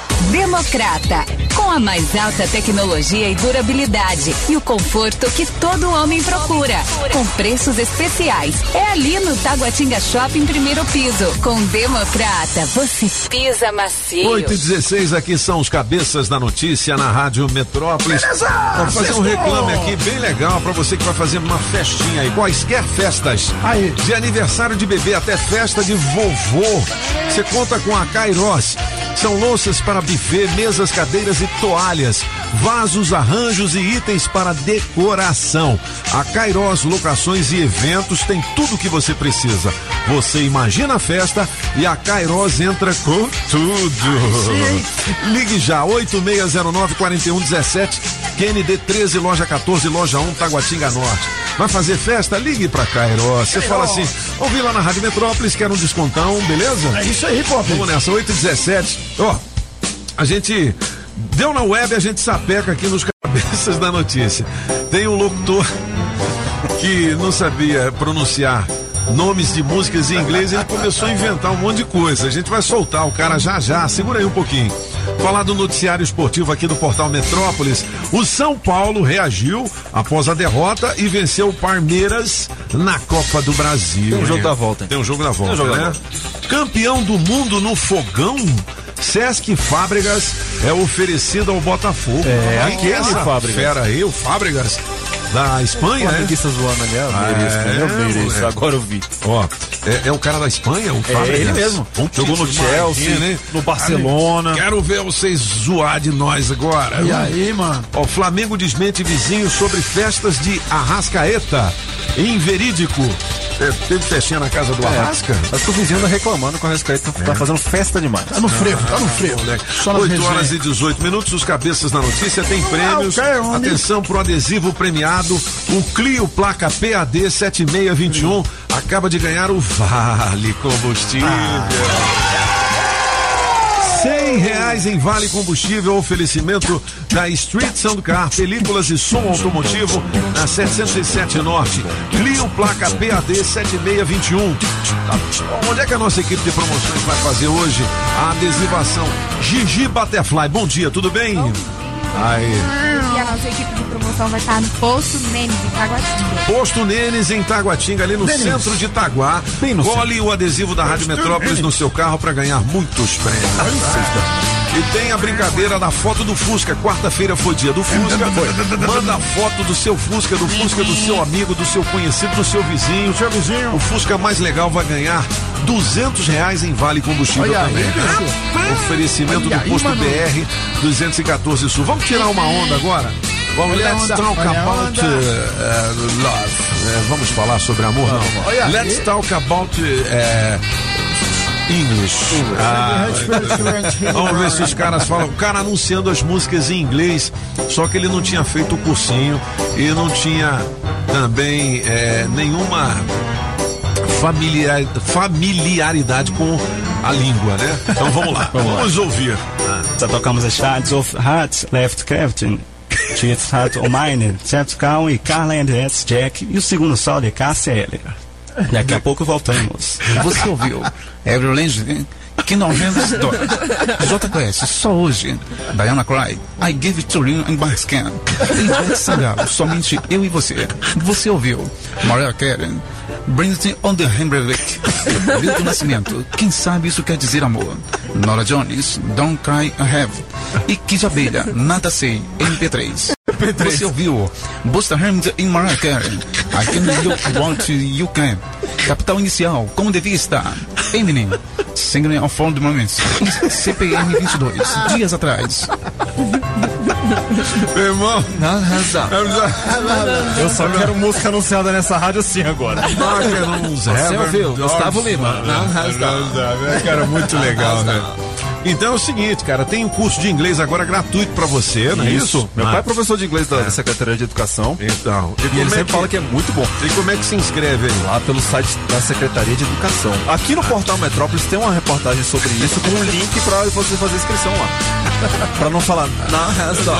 Democrata, com a mais alta tecnologia e durabilidade e o conforto que todo homem procura, com preços especiais. É ali no Taguatinga Shopping, primeiro piso. Com Democrata, você pisa macio. 8 e 16 aqui são os cabeças da notícia na Rádio Metrópolis. Beleza! Vamos fazer um reclame aqui bem legal pra você que vai fazer uma festinha aí, quaisquer festas. Aí. De aniversário de bebê até festa de vovô. Você conta com a Kairos. São louças para buffet, mesas, cadeiras e toalhas, vasos, arranjos e itens para decoração. A Kairos Locações e Eventos tem tudo o que você precisa. Você imagina a festa e a Kairos entra com tudo. Ligue já, 8609-4117, QND 13, loja 14, loja 1, Taguatinga Norte. Vai fazer festa? Ligue pra Kairos. Você fala assim, ouvi lá na Rádio Metrópolis, quero um descontão, beleza? É isso aí, Pop. Vamos nessa, 817. Ó, a gente deu na web, a gente sapeca aqui nos cabeças da notícia. Tem um locutor que não sabia pronunciar nomes de músicas em inglês, ele começou a inventar um monte de coisa. A gente vai soltar o cara já já, segura aí um pouquinho. Falar do noticiário esportivo aqui do portal Metrópolis. O São Paulo reagiu após a derrota e venceu o Palmeiras na Copa do Brasil. Tem um jogo da volta, hein? Tem um jogo da volta, um jogo da né? Campeão do mundo no fogão? Sesc Fábricas é oferecido ao Botafogo. É, Quem que é aquele essa Fábricas. fera aí, o Fábricas da Espanha, O né? zoando ali, ó, Meirelles, né? Eu Meirelles, moleque. agora eu vi. Ó, é, é o cara da Espanha, o É Fábricas? ele mesmo. Jogou no Chelsea, no Barcelona. Quero ver vocês zoar de nós agora. E aí, mano? Ó, Flamengo desmente vizinho sobre festas de Arrascaeta. Inverídico. É, teve festinha na casa do Arrasca? Acho que o vizinho reclamando com a Rescaeta tá fazendo festa demais. Tá no frevo, tá no frevo. Moleque. Só nas 8 resenhas. horas e 18 minutos, os cabeças da notícia tem prêmios. ok, homem. Atenção pro adesivo premiado. O Clio placa PAD 7621 acaba de ganhar o Vale Combustível. Cem reais em Vale Combustível, oferecimento da Street Sound Car, películas e som automotivo na 707 Norte. Clio placa PAD 7621. Tá. Onde é que a nossa equipe de promoções vai fazer hoje a adesivação? Gigi Butterfly, bom dia, tudo bem? Aí. E a nossa equipe de promoção vai estar no Poço Nene de Taguatinga. Posto Nenes em Taguatinga, ali no Nenes. centro de Itaguá. Cole o adesivo da Rádio Metrópolis no seu carro para ganhar muitos prêmios. E tem a brincadeira da foto do Fusca. Quarta-feira foi dia do Fusca. Manda a foto do seu Fusca, do Fusca do seu amigo, do seu conhecido, do seu vizinho. Seu vizinho. O Fusca mais legal vai ganhar 200 reais em Vale Combustível Olha aí, também. bicho. Oferecimento Olha do aí, posto mano. BR 214 Sul. Vamos tirar uma onda agora? Bom, Olha let's talk about uh, love. É, vamos falar sobre amor, não. Olha aí. Let's talk about é, English. Ah, vamos ver se os caras falam. O cara anunciando as músicas em inglês, só que ele não tinha feito o cursinho e não tinha também é, nenhuma familiar, familiaridade com a língua, né? Então vamos lá, Vamos lá. vamos ouvir. Já tocamos as Shards of Heart, Left Crafting, Cheats Heart of Mine, Jeff Cown e Carla and. Jack e o segundo sol de Eller. Daqui a pouco voltamos. Você ouviu? Every Legend que não vendo história. JQS, só hoje. Diana Cry, I Gave It To You in Bascan. Ivete Sangalo, somente eu e você. Você ouviu? Mariah Carey, Bring It On The Handbrake. Milton Nascimento, quem sabe isso quer dizer amor. Nora Jones, Don't Cry I Have. E Kid Abelha, Nada Sei, MP3. Você ouviu? Busta Rhymes em Mariah Carey. I Can You Want You Can. Capital Inicial, como devia estar. Eminem, Singing of All The Moments. E CPM 22, dias atrás. Meu irmão. Eu só quero música anunciada nessa rádio assim agora. Você ouviu? Gustavo Lima. Não, Cara, muito legal, né? Então é o seguinte, cara, tem um curso de inglês agora gratuito pra você, não é isso? Meu Ah. pai é professor de inglês da, da Secretaria de Educação. Então, e, como ele é sempre que- fala que é muito bom. E como é que se inscreve aí? Lá pelo site da Secretaria de Educação. Aqui no portal Metrópolis tem uma reportagem sobre isso com um link pra você fazer inscrição lá. pra não falar, não, resta.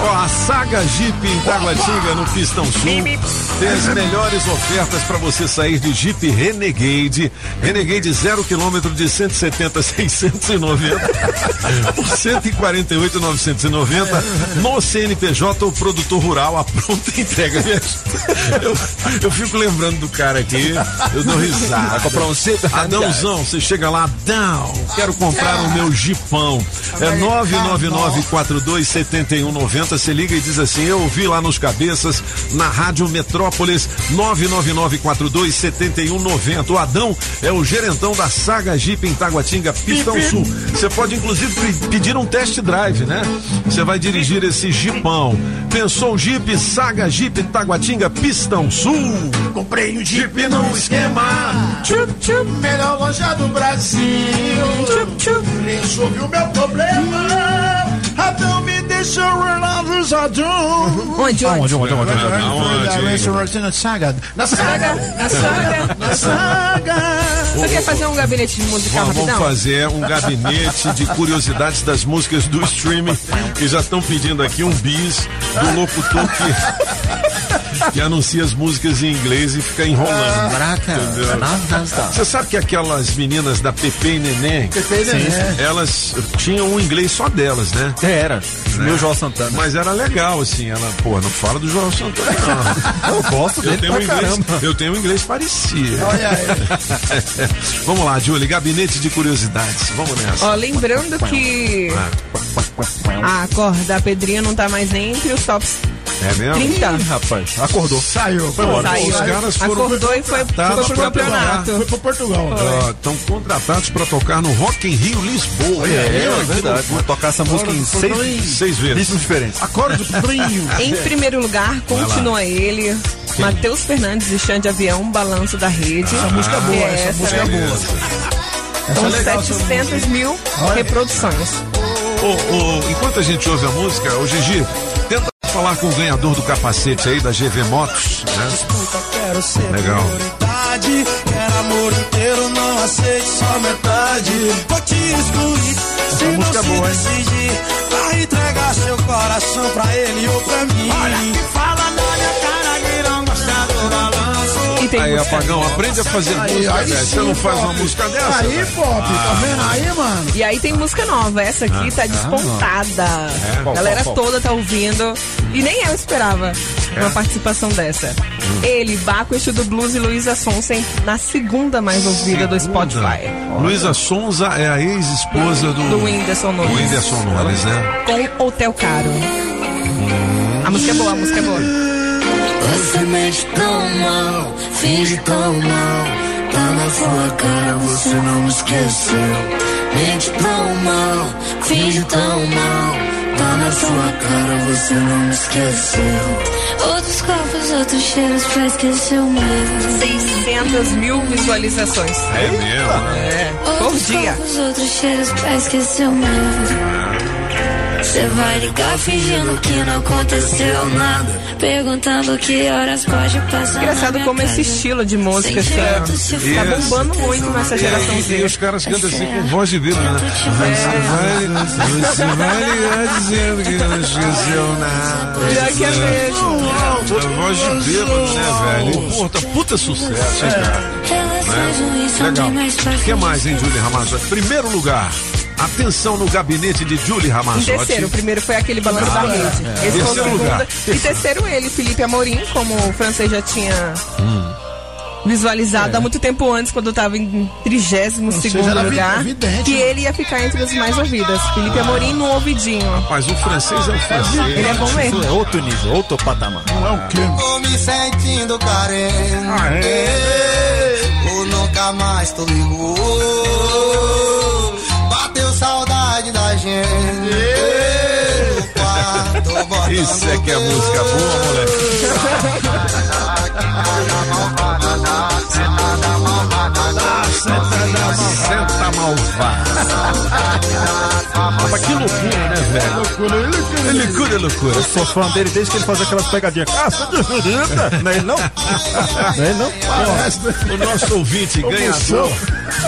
Ó, a Saga Jeep em Taguatinga, no Pistão Sul, tem as melhores ofertas para você sair de Jeep Renegade. Renegade zero quilômetro de 170 690 por 148 990 no CNPJ ou produtor rural a pronta entrega. Eu, eu fico lembrando do cara aqui, eu dou risada. Vai comprar um? Adãozão, você chega lá, Adão, quero comprar o meu Jeepão. É 999-427190. Você liga e diz assim: Eu ouvi lá nos cabeças, na Rádio Metrópolis, 999-427190. O Adão é o gerentão da Saga Jeep em Taguatinga, Pistão Sul. Você pode inclusive pe- pedir um test drive, né? Você vai dirigir esse Jeepão. Pensou Jeep, Saga Jeep Taguatinga, Pistão Sul. Comprei um Jeep no esquema. Tchup, tchup. Melhor loja do Brasil. Tchup, tchup. Resolvi o meu problema. Adão me deixou relatos Adão. Onde, onde? Onde, onde, onde, onde, onde? Na saga. Na saga. Na saga. Na saga. Você quer fazer um gabinete de musical Vamos, vamos rapidão? fazer um gabinete de curiosidades das músicas do streaming que já estão pedindo aqui um bis do locutor que, que anuncia as músicas em inglês e fica enrolando. Caraca. Não, Você sabe que aquelas meninas da Pepe e Neném, Pepe e Neném. Sim, elas tinham um inglês só delas, né? Era. Meu João Santana. Mas era legal, assim, ela, pô, não fala do João Santana, não. Eu gosto dele eu tenho pra um inglês, caramba. Eu tenho um inglês parecido. Olha aí. Vamos lá, Julie, gabinete de curiosidades. Vamos nessa. Ó, lembrando que a cor da Pedrinha não tá mais entre os tops É mesmo? 30. Ih, rapaz, acordou. Saiu. Foi embora. Saiu. Os caras foram Acordou e foi, foi pro campeonato. Foi pro Portugal. Estão contratados para tocar no Rock in Rio Lisboa. É, Olha, é verdade. Vou tocar essa música em seis, Seis vezes. ritmos diferentes. Acorde frio. Em primeiro lugar, continua ele, Matheus Fernandes e Xande Avião, Balanço da Rede. Essa música é boa, Que essa música é boa. Essa Com é legal, essa 700 mil reproduções. Ô, ô, enquanto a gente ouve a música, ô Gigi, falar com o ganhador do capacete aí da GV Motos, né? Quero ser Legal. prioridade. Quero amor inteiro, não aceito só metade. Vou te excluir. Se não música é se boa, hein? decidir, vai entregar seu coração pra ele ou pra mim. Olha que fala na minha cara que não gosta do balanço. Tem Aí, música- apagão, aprende a fazer Aí, música aí Você não faz Pop. uma música dessa? Aí, velho? Pop, tá vendo aí, mano? E aí tem música nova, essa aqui tá despontada. A galera qual, qual? toda tá ouvindo. E nem eu esperava uma participação dessa. Ele, Baco, Eixo do Blues e Luísa Sonsen na segunda mais ouvida do Spotify. Luísa Sonza é a ex-esposa do, Do Whindersson Nunes. do Whindersson Nunes, né? Com Hotel Caro. A música é boa, a música é boa. Você mexe tão mal, finge tão mal. Tá na sua cara, você não me esqueceu. Mente tão mal, finge tão mal. Tá na sua cara você não me esqueceu. Outros corpos, outros cheiros pra esquecer o meu. 600 mil visualizações. É mesmo? É, por Outros dia. corpos, outros cheiros pra esquecer o meu. Você vai ligar fingindo que não aconteceu nada. Perguntando que horas pode passar. Engraçado como esse casa. estilo de música tá, jeito, se tá Isso. bombando muito nessa geração E, e os caras cantam assim com voz de vidro, né? Você vai, você vai ligar dizendo que não esqueceu nada. Pior que é mesmo. A voz de bêbado, né, velho? Puta, puta sucesso, hein, cara? Né? Legal. O que mais, hein, Julie Ramazotti? Primeiro lugar, atenção no gabinete de Julie Em Ramazotti. terceiro, o primeiro foi aquele balanço Ah, da rede. é. Esse foi o Terceiro segundo. lugar. E terceiro ele, Felipe Amorim, como o francês já tinha visualizado há muito tempo antes, quando estava em 32 segundo lugar, evidente, que né? ele ia ficar entre os mais ouvidas. Felipe Amorim no ouvidinho. Rapaz, o francês é o francês. Ele é bom mesmo. Isso é outro nível, outro patamar. Não é o quê? Tô me sentindo carente. Ou nunca mais tô ligou. Gente. Isso é que é música boa, moleque. Senta malvada. Mas que loucura, né, velho? Loucura, loucura, loucura. Eu sou fã dele desde que ele fazia aquelas pegadinhas. Caça de ferida. Não é ele não? Não é ele não? O nosso ouvinte ganhador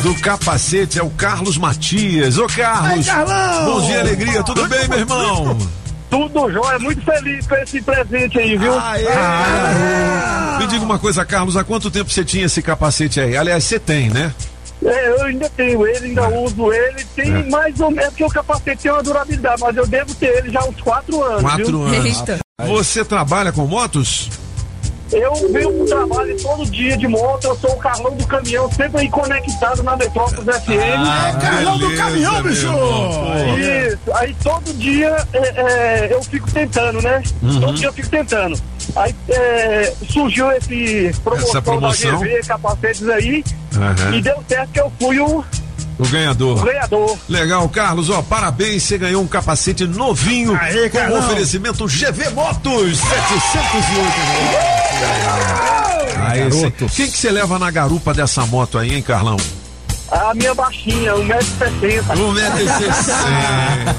do capacete é o Carlos Matias. Ô, Carlos! Ai, Carlão! Bom dia, alegria. Tudo bem, meu irmão? Tudo jóia, muito feliz com esse presente aí, viu? Ah, Me diga uma coisa, Carlos, há quanto tempo você tinha esse capacete aí? Aliás, você tem, né? É, eu ainda tenho ele, ainda uso ele. Tem É. mais ou menos, porque o capacete tem uma durabilidade, mas eu devo ter ele já há uns quatro anos. Quatro viu? anos. Você trabalha com motos? Eu venho pro trabalho todo dia de moto, eu sou o Carlão do caminhão, sempre aí conectado na Metrópolis FM. É, Carlão do caminhão, bicho! Isso, aí todo dia é, é, eu fico tentando, né? Uhum. Todo dia eu fico tentando. Aí é, surgiu esse promoção, Essa promoção. da GV, capacetes aí, Aham. e deu certo que eu fui o, O ganhador. o ganhador. Legal, Carlos, ó, parabéns, você ganhou um capacete novinho Aê, com Carlão. oferecimento GV Motos, 708 reais. Aí, cê- quem que você leva na garupa dessa moto aí, hein, Carlão? A minha baixinha, 1,60m. 1,60m.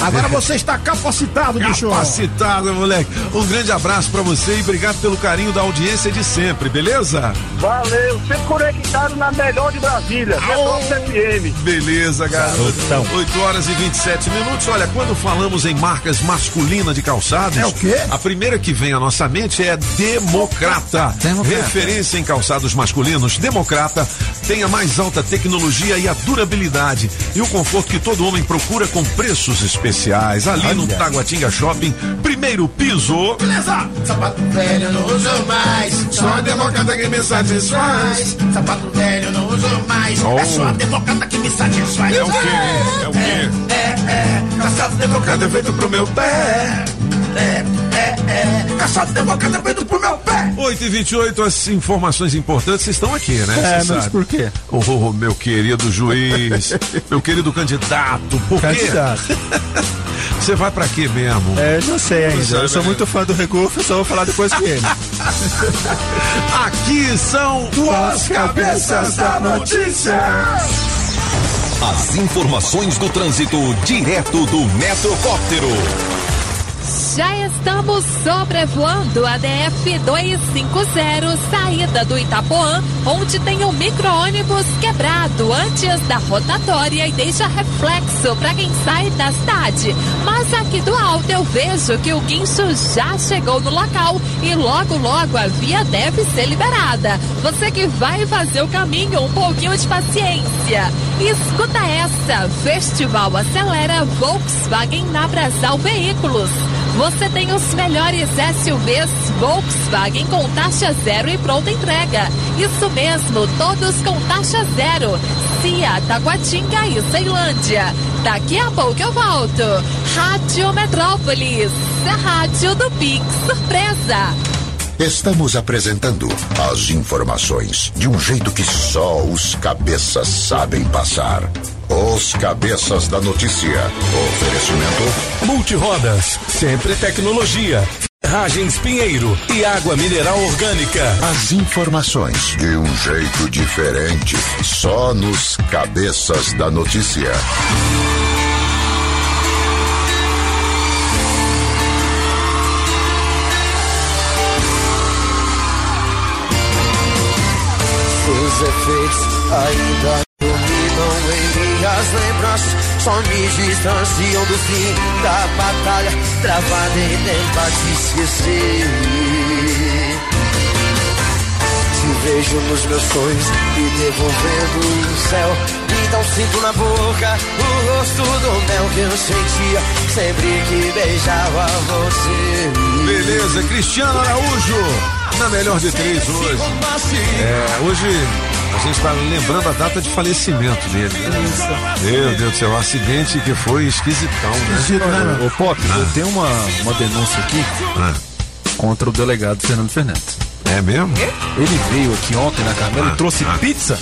Agora você está capacitado, bicho. Capacitado, moleque. Um grande abraço pra você e obrigado pelo carinho da audiência de sempre, beleza? Valeu, sempre conectado na melhor de Brasília, Metrópolis FM. Beleza, garoto. 8 horas e 27 minutos. Olha, quando falamos em marcas masculinas de calçados, É o quê? a primeira que vem à nossa mente é Democrata. Referência em calçados masculinos, Democrata tem a mais alta tecnologia e a durabilidade e o conforto que todo homem procura com preços especiais. Ali no Taguatinga Shopping, primeiro piso. Beleza! Sapato velho não uso mais. Só a democrata que me satisfaz. Sapato velho não uso mais. Oh. É só a democrata que me satisfaz. É o quê? É o quê? É, é, é. Calçado democrata é feito pro meu pé. É, é, é. Calçado democrata feito pro meu pé. 8 e 28 as informações importantes estão aqui, né? É, Cê mas sabe. por quê? Oh, meu querido juiz, meu querido candidato, por quê? Candidato. Você vai pra quê mesmo? É, não sei ainda. Sabe, Eu sou muito fã do Regufo, só vou falar depois que ele. Aqui são As cabeças da notícia. As informações do trânsito direto do Metrocóptero. Já estamos sobrevoando a DF 250, saída do Itapoã, onde tem um micro-ônibus quebrado antes da rotatória e deixa reflexo para quem sai da cidade. Mas aqui do alto eu vejo que o guincho já chegou no local e logo logo a via deve ser liberada. Você que vai fazer o caminho, um pouquinho de paciência. Escuta essa: Festival Acelera Volkswagen na Brasal Veículos. Você tem os melhores SUVs Volkswagen com taxa zero e pronta entrega. Isso mesmo, todos com taxa zero. Cia, Taguatinga e Ceilândia. Daqui a pouco eu volto. Rádio Metrópolis, a rádio do Pix Surpresa. Estamos apresentando as informações de um jeito que só os cabeças sabem passar. Os cabeças da notícia. Oferecimento Multirodas, sempre tecnologia. Ferragens Pinheiro e água mineral orgânica. As informações de um jeito diferente, só nos cabeças da notícia. Seus efeitos ainda Só me distanciam do fim da batalha travada em tentar te esquecer. Te vejo nos meus sonhos e devolvendo o céu. Então sinto na boca o rosto do mel que eu sentia sempre que beijava você. Beleza, Cristiano Araújo, na melhor de três hoje. É, hoje a gente está lembrando a data de falecimento dele. Né? Meu Deus do céu, um acidente que foi esquisitão, né? Ô, Pop, eu tenho uma, uma denúncia aqui contra o delegado Fernando Fernandes. É mesmo? Ele veio aqui ontem na Carmela Ah, e trouxe ah. pizza.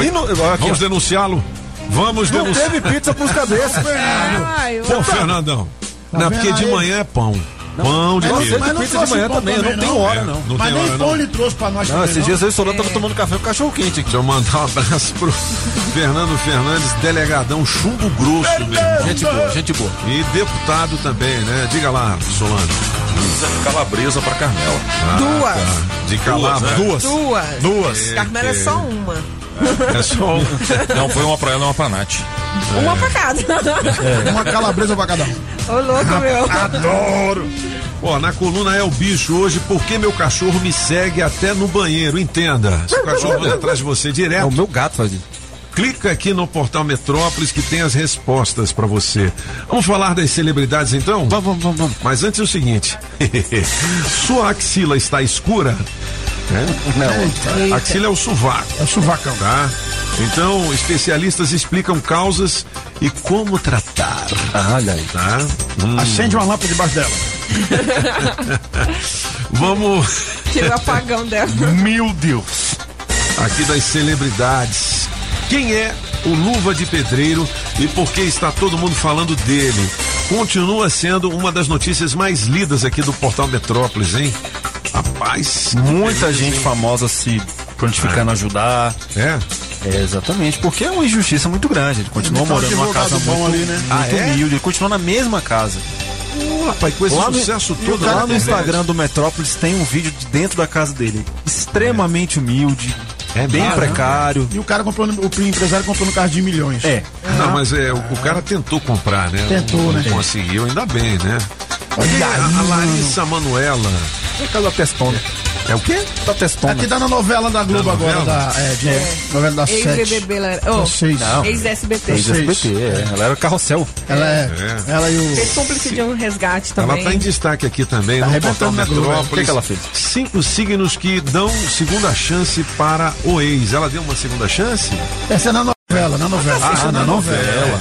E no- aqui, Vamos denunciá-lo. Vamos Não denunciar. teve pizza pros cabeças. Ai, Pô, Fernandão. Não, porque de manhã é pão. Pão de Mas queijo. não teve pizza de manhã também, eu não tenho hora, É, não. Não Mas tem nem hora, pão não. ele trouxe pra nós Não, também, esses dias eu e o Solano tava tomando café com cachorro quente aqui. Deixa eu mandar um abraço pro Fernando Fernandes, delegadão chumbo grosso mesmo. Gente boa, gente boa. E deputado também, né? Diga lá, Solano. Calabresa pra Carmela. Duas. tá. De Calabra. Duas. Duas. Duas. Carmela é só uma. É só um. Não, foi uma pra ela e uma pra Nath. Uma pra cada. Uma calabresa pra cada um. Ô, louco, meu. Adoro! Ó, na coluna é o bicho hoje, porque meu cachorro me segue até no banheiro, entenda. Se o cachorro anda atrás de você direto. É o meu gato faz isso. Clica aqui no portal Metrópolis que tem as respostas pra você. Vamos falar das celebridades então? Vamos, vamos, vamos. Mas antes é o seguinte: sua axila está escura? É? Não. Axila é o sovaco. É o suvacão. Tá? Então, especialistas explicam causas e como tratar. Ah, olha aí. Tá? Hum. Acende uma lâmpada debaixo dela. Vamos. Tira o apagão dela. Meu Deus! Aqui das celebridades. Quem é o Luva de Pedreiro e por que está todo mundo falando dele? Continua sendo uma das notícias mais lidas aqui do portal Metrópolis, hein? Rapaz, Muita gente famosa se prontificando a ajudar. É? É, exatamente, porque é uma injustiça muito grande. Ele continua Ele morando numa casa muito, ali, né? muito Ah, é? humilde, ele continua na mesma casa. Rapaz, com esse Lá no- sucesso e todo lá no. Instagram do Metrópolis tem um vídeo de dentro da casa dele. Extremamente humilde, É bem mesmo? precário. E o cara comprou, no- o empresário comprou no carro de milhões. É. Não, mas é, o, o cara tentou comprar, né? Tentou, não, né? Não conseguiu, ainda bem, né? Olha aí, a, a mano. Larissa Manuela. É da testona. É o quê? Da testona. Aqui tá na novela da Globo Na agora, novela? da, é, de, novela da Sete. Ex-BBB, ela São oh, seis. Não. ex-SBT. Ex-SBT, é. Ela era carrossel. Ela é, É. ela e o... Fez cúmplice de um resgate Ela também. está em destaque aqui também Tá no portal arrebentando na Globo, Metrópolis. O que que ela fez? Cinco signos que dão segunda chance para o ex. Ela deu uma segunda chance? Essa é na novela, na novela. Ah, Essa é na novela.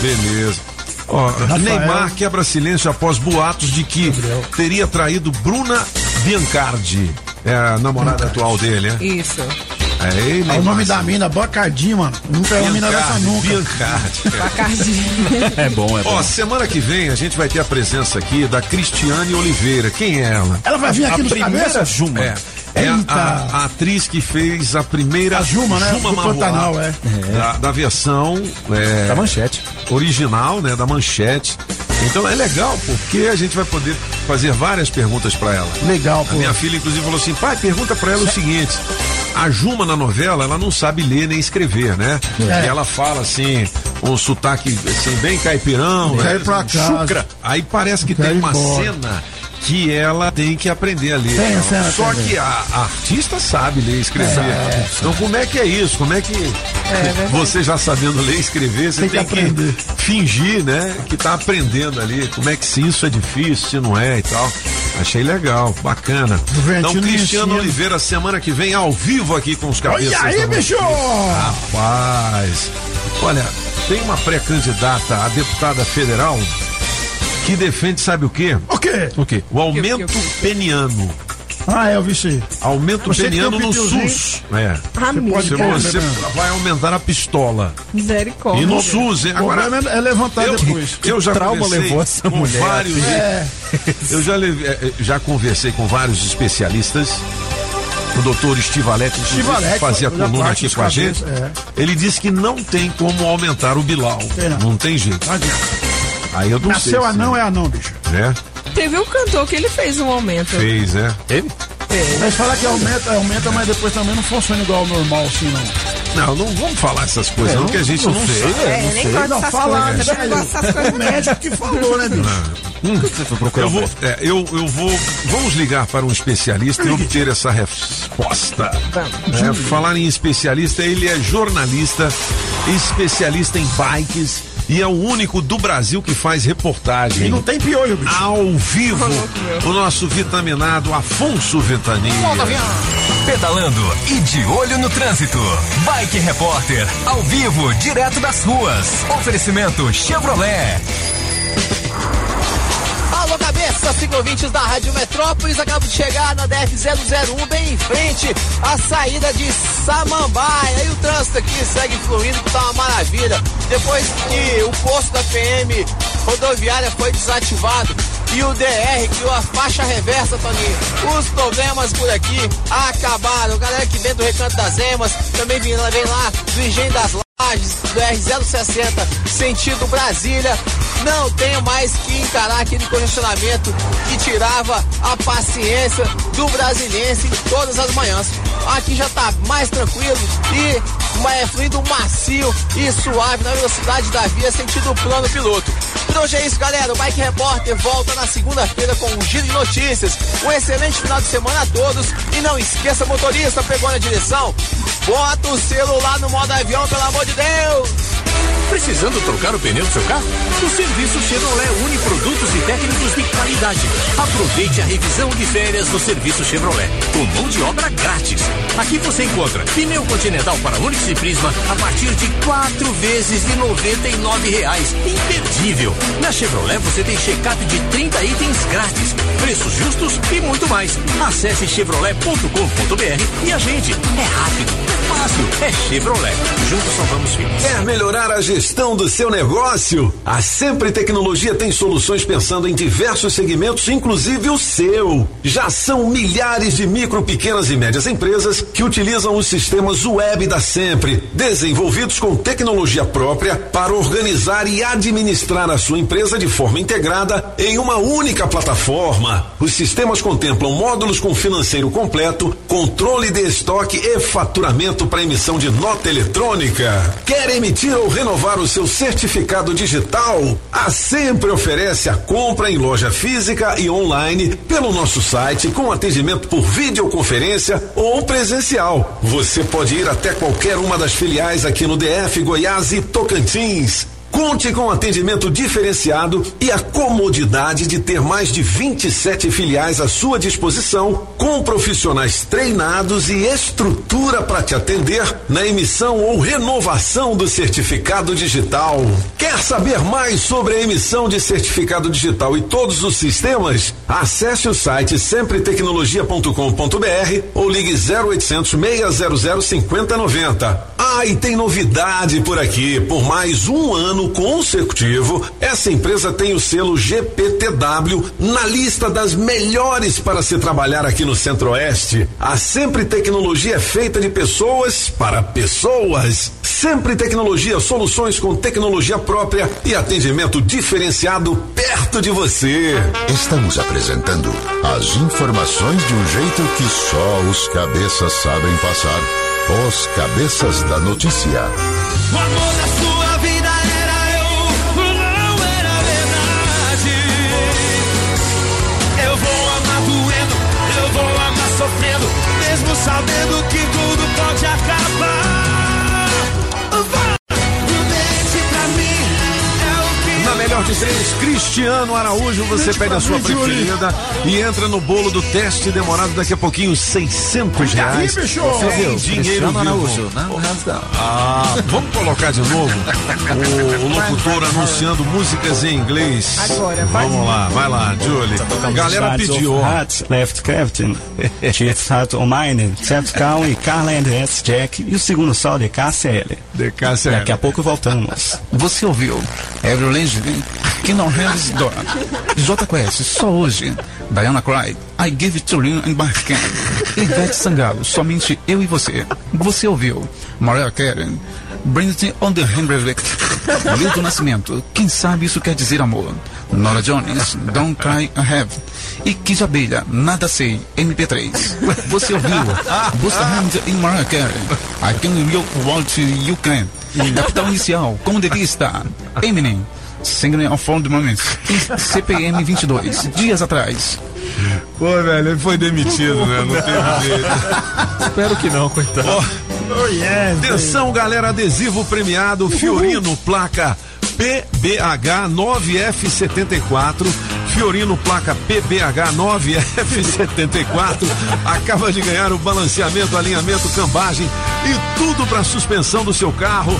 Beleza. Ó, Neymar quebra silêncio após boatos de que teria traído Bruna Biancardi. É a namorada atual dele, né? Isso. É, ei, É o nome da mina, Bacardi, mano. Não pegou uma mina dessa Biancardi, nunca. Biancardi. Bacardi. É bom, é bom. Ó, semana que vem a gente vai ter a presença aqui da Cristiane Oliveira. Quem é ela? Ela vai vir aqui a nos primeira? Juma. É. É a, a- a atriz que fez a primeira A Juma, né? Marruá, Pantanal, é. Da, da versão é, Da manchete. original, né? Da manchete. Então é legal porque a gente vai poder fazer várias perguntas para ela. Legal, A pô. minha filha, inclusive, falou assim: pai, pergunta para ela o seguinte. A Juma na novela, ela não sabe ler nem escrever, né? É. E ela fala assim, um sotaque assim, bem caipirão, né? pra casa. Chucra. Aí parece que tem uma embora. cena que ela tem que aprender a ler. Só também. que a, a artista sabe ler e escrever. É. Então como é que é isso? Como é que verdade. você já sabendo ler e escrever, você Tem tem, que que, aprender. fingir, né, que tá aprendendo ali. Como é que se isso é difícil, se não é e tal. Achei legal, bacana. Então Cristiano ensina. Oliveira semana que vem ao vivo aqui com os cabeças. Olha aí, bicho! Rapaz, olha, tem uma pré-candidata a deputada federal que defende, sabe o quê? O quê? O quê? O aumento peniano. Ah, é, eu vi sim. Aumenta o Você peniano um no. SUS. É. Amigo. Você, você vai aumentar a pistola. Misericórdia. E no SUS, hein? O Agora, é levantar eu, depois. eu já trauma levou essa com mulher, vários. filho? É. Eu já, levei- eh, já conversei com vários especialistas. O doutor Estivalete, Estivaletti, fazia coluna aqui com a gente. é. Ele disse que não tem como aumentar o Bilal. Tem não. Não tem jeito. Não adianta. Aí eu não Nasceu sei. anão se, é anão, bicho. né? Teve um cantor que ele fez um aumento. Fez, é. Ele? Mas falar que aumenta, aumenta, mas depois também não funciona igual ao normal, assim, não. Não, não vamos falar essas coisas, É, não, não- que a gente não não, sei, sabe. é, nem gosto Não, dessas fala, coisas, deixa né? eu- O médico que falou, né, bicho? Hum. Eu vou, é, eu, eu vou. Vamos ligar para um especialista e obter essa resposta. É, falar em especialista, ele é jornalista, especialista em bikes e é o único do Brasil que faz reportagem. E não tem piolho, bicho. Ao vivo, o nosso vitaminado Afonso Ventania. Pedalando e de olho no trânsito. Bike Repórter, ao vivo, direto das ruas. Oferecimento Chevrolet. Alô, cabeça, ciclovintes da Rádio Metrópolis, acabo de chegar na DF-001, bem em frente à saída de Samambaia. E o trânsito aqui segue fluindo, que tá uma maravilha. Depois que o posto da PM rodoviária foi desativado e o DR criou a faixa reversa, Toninho, os problemas por aqui acabaram. Galera que vem do Recanto das Emas, também vem lá, vem lá do Engenho das do R060, sentido Brasília. Não tenho mais que encarar aquele congestionamento que tirava a paciência do brasiliense todas as manhãs. Aqui já tá mais tranquilo e é fluindo macio e suave na velocidade da via, sentido plano piloto. Por hoje é isso, galera. O Bike Repórter volta na segunda-feira com um giro de notícias. Um excelente final de semana a todos. E não esqueça, motorista, pegou na direção? Bota o celular no modo avião, pelo amor de Deus! Precisando trocar o pneu do seu carro? O serviço Chevrolet une produtos e técnicos de qualidade. Aproveite a revisão de férias do serviço Chevrolet, com mão de obra grátis. Aqui você encontra pneu continental para Onix e Prisma a partir de quatro vezes de R$ reais. Imperdível! Na Chevrolet você tem check-up de 30 itens grátis, preços justos e muito mais. Acesse chevrolet.com.br e a gente é rápido, é fácil, é Chevrolet. Juntos salvamos vidas. Quer melhorar a gestão do seu negócio? A Sempre Tecnologia tem soluções pensando em diversos segmentos, inclusive o seu. Já são milhares de micro, pequenas e médias empresas que utilizam os sistemas web da Sempre, desenvolvidos com tecnologia própria para organizar e administrar a sua empresa de forma integrada em uma única plataforma. Os sistemas contemplam módulos com financeiro completo, controle de estoque e faturamento para emissão de nota eletrônica. Quer emitir ou renovar o seu certificado digital? A Sempre oferece a compra em loja física e online pelo nosso site com atendimento por videoconferência ou presencial. Você pode ir até qualquer uma das filiais aqui no DF, Goiás e Tocantins. Conte com atendimento diferenciado e a comodidade de ter mais de 27 filiais à sua disposição, com profissionais treinados e estrutura para te atender na emissão ou renovação do certificado digital. Quer saber mais sobre a emissão de certificado digital e todos os sistemas? Acesse o site sempretecnologia.com.br ou ligue 0800 600 5090. Ah, e tem novidade por aqui. Por mais um ano consecutivo, essa empresa tem o selo GPTW na lista das melhores para se trabalhar aqui no Centro-Oeste. A Sempre Tecnologia é feita de pessoas para pessoas. Sempre Tecnologia, soluções com tecnologia própria e atendimento diferenciado perto de você. Estamos apresentando as informações de um jeito que só os cabeças sabem passar. Os cabeças da notícia. O amor da sua sabendo 33, Cristiano Araújo, você pede a sua preferida e entra no bolo do teste demorado daqui a pouquinho, 600 reais. bicho! Você tem Viu? dinheiro vivo. Araújo, né? Ah, vamos colocar de novo o, o locutor anunciando músicas em inglês. Agora, vai. Vamos lá, vai lá, Julie. A galera pediu. ó. Hearts, Left Captain, Cheats Heart on Mine, Cal e Carla S. Jack e o segundo sol de KCL. DKCL. Daqui a pouco voltamos. Você ouviu? Every Legend, Kingdom Hearts Door. JQS, só hoje. Diana Cry, I Give It To You in My Skin. Ivete Sangalo, somente eu e você. Você ouviu? Mariah Carey, Bring It On The Hendrix. Milton Nascimento, quem sabe isso quer dizer amor. Nora Jones, Don't Cry I Have. E Kid Abelha, Nada Sei, MP3. Você ouviu? Busta Hand in Mariah Carey. I Can You Want You Can. Capital Inicial, como devia estar. Eminem, Singing of Fond Moments. E CPM 22, dias atrás. Pô, velho, ele foi demitido, né? Não teve jeito. Espero que não, coitado. Atenção, galera, adesivo premiado Fiorino, placa PBH 9F74. Fiorino, placa PBH 9F74. Acaba de ganhar o balanceamento, alinhamento, cambagem e tudo para suspensão do seu carro.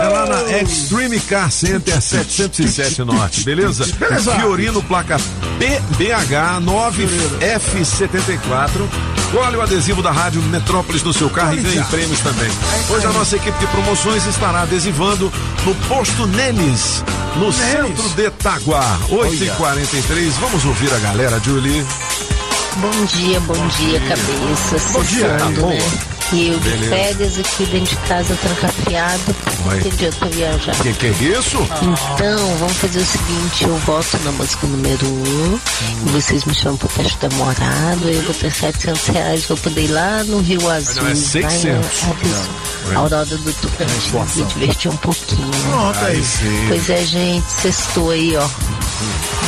É lá na Extreme Car Center 707 Norte, beleza? Beleza. Fiorino, placa PBH 9F74. Colhe o adesivo da Rádio Metrópolis no seu carro e ganhe prêmios também. Hoje a nossa equipe de promoções estará adesivando no posto Neles, no centro de Taguá, 8h43. Vamos ouvir a galera, Julie. Bom dia, bom dia, cabeça. Bom dia, tá Cessando, bom. E eu de Beleza. férias aqui dentro de casa trancafiado. Vai. Tem dia pra viajar. Que que é isso? Então, vamos fazer o seguinte, eu voto na música número 1, um, e vocês me chamam pro teste demorado, aí eu vou ter 700 reais pra poder ir lá no Rio Azul. não, é lá em 600. Ares- Não, é. Aurora do Tocantins, me divertir um pouquinho. né? Pronto, aí. Pois é, gente, sextou aí, ó.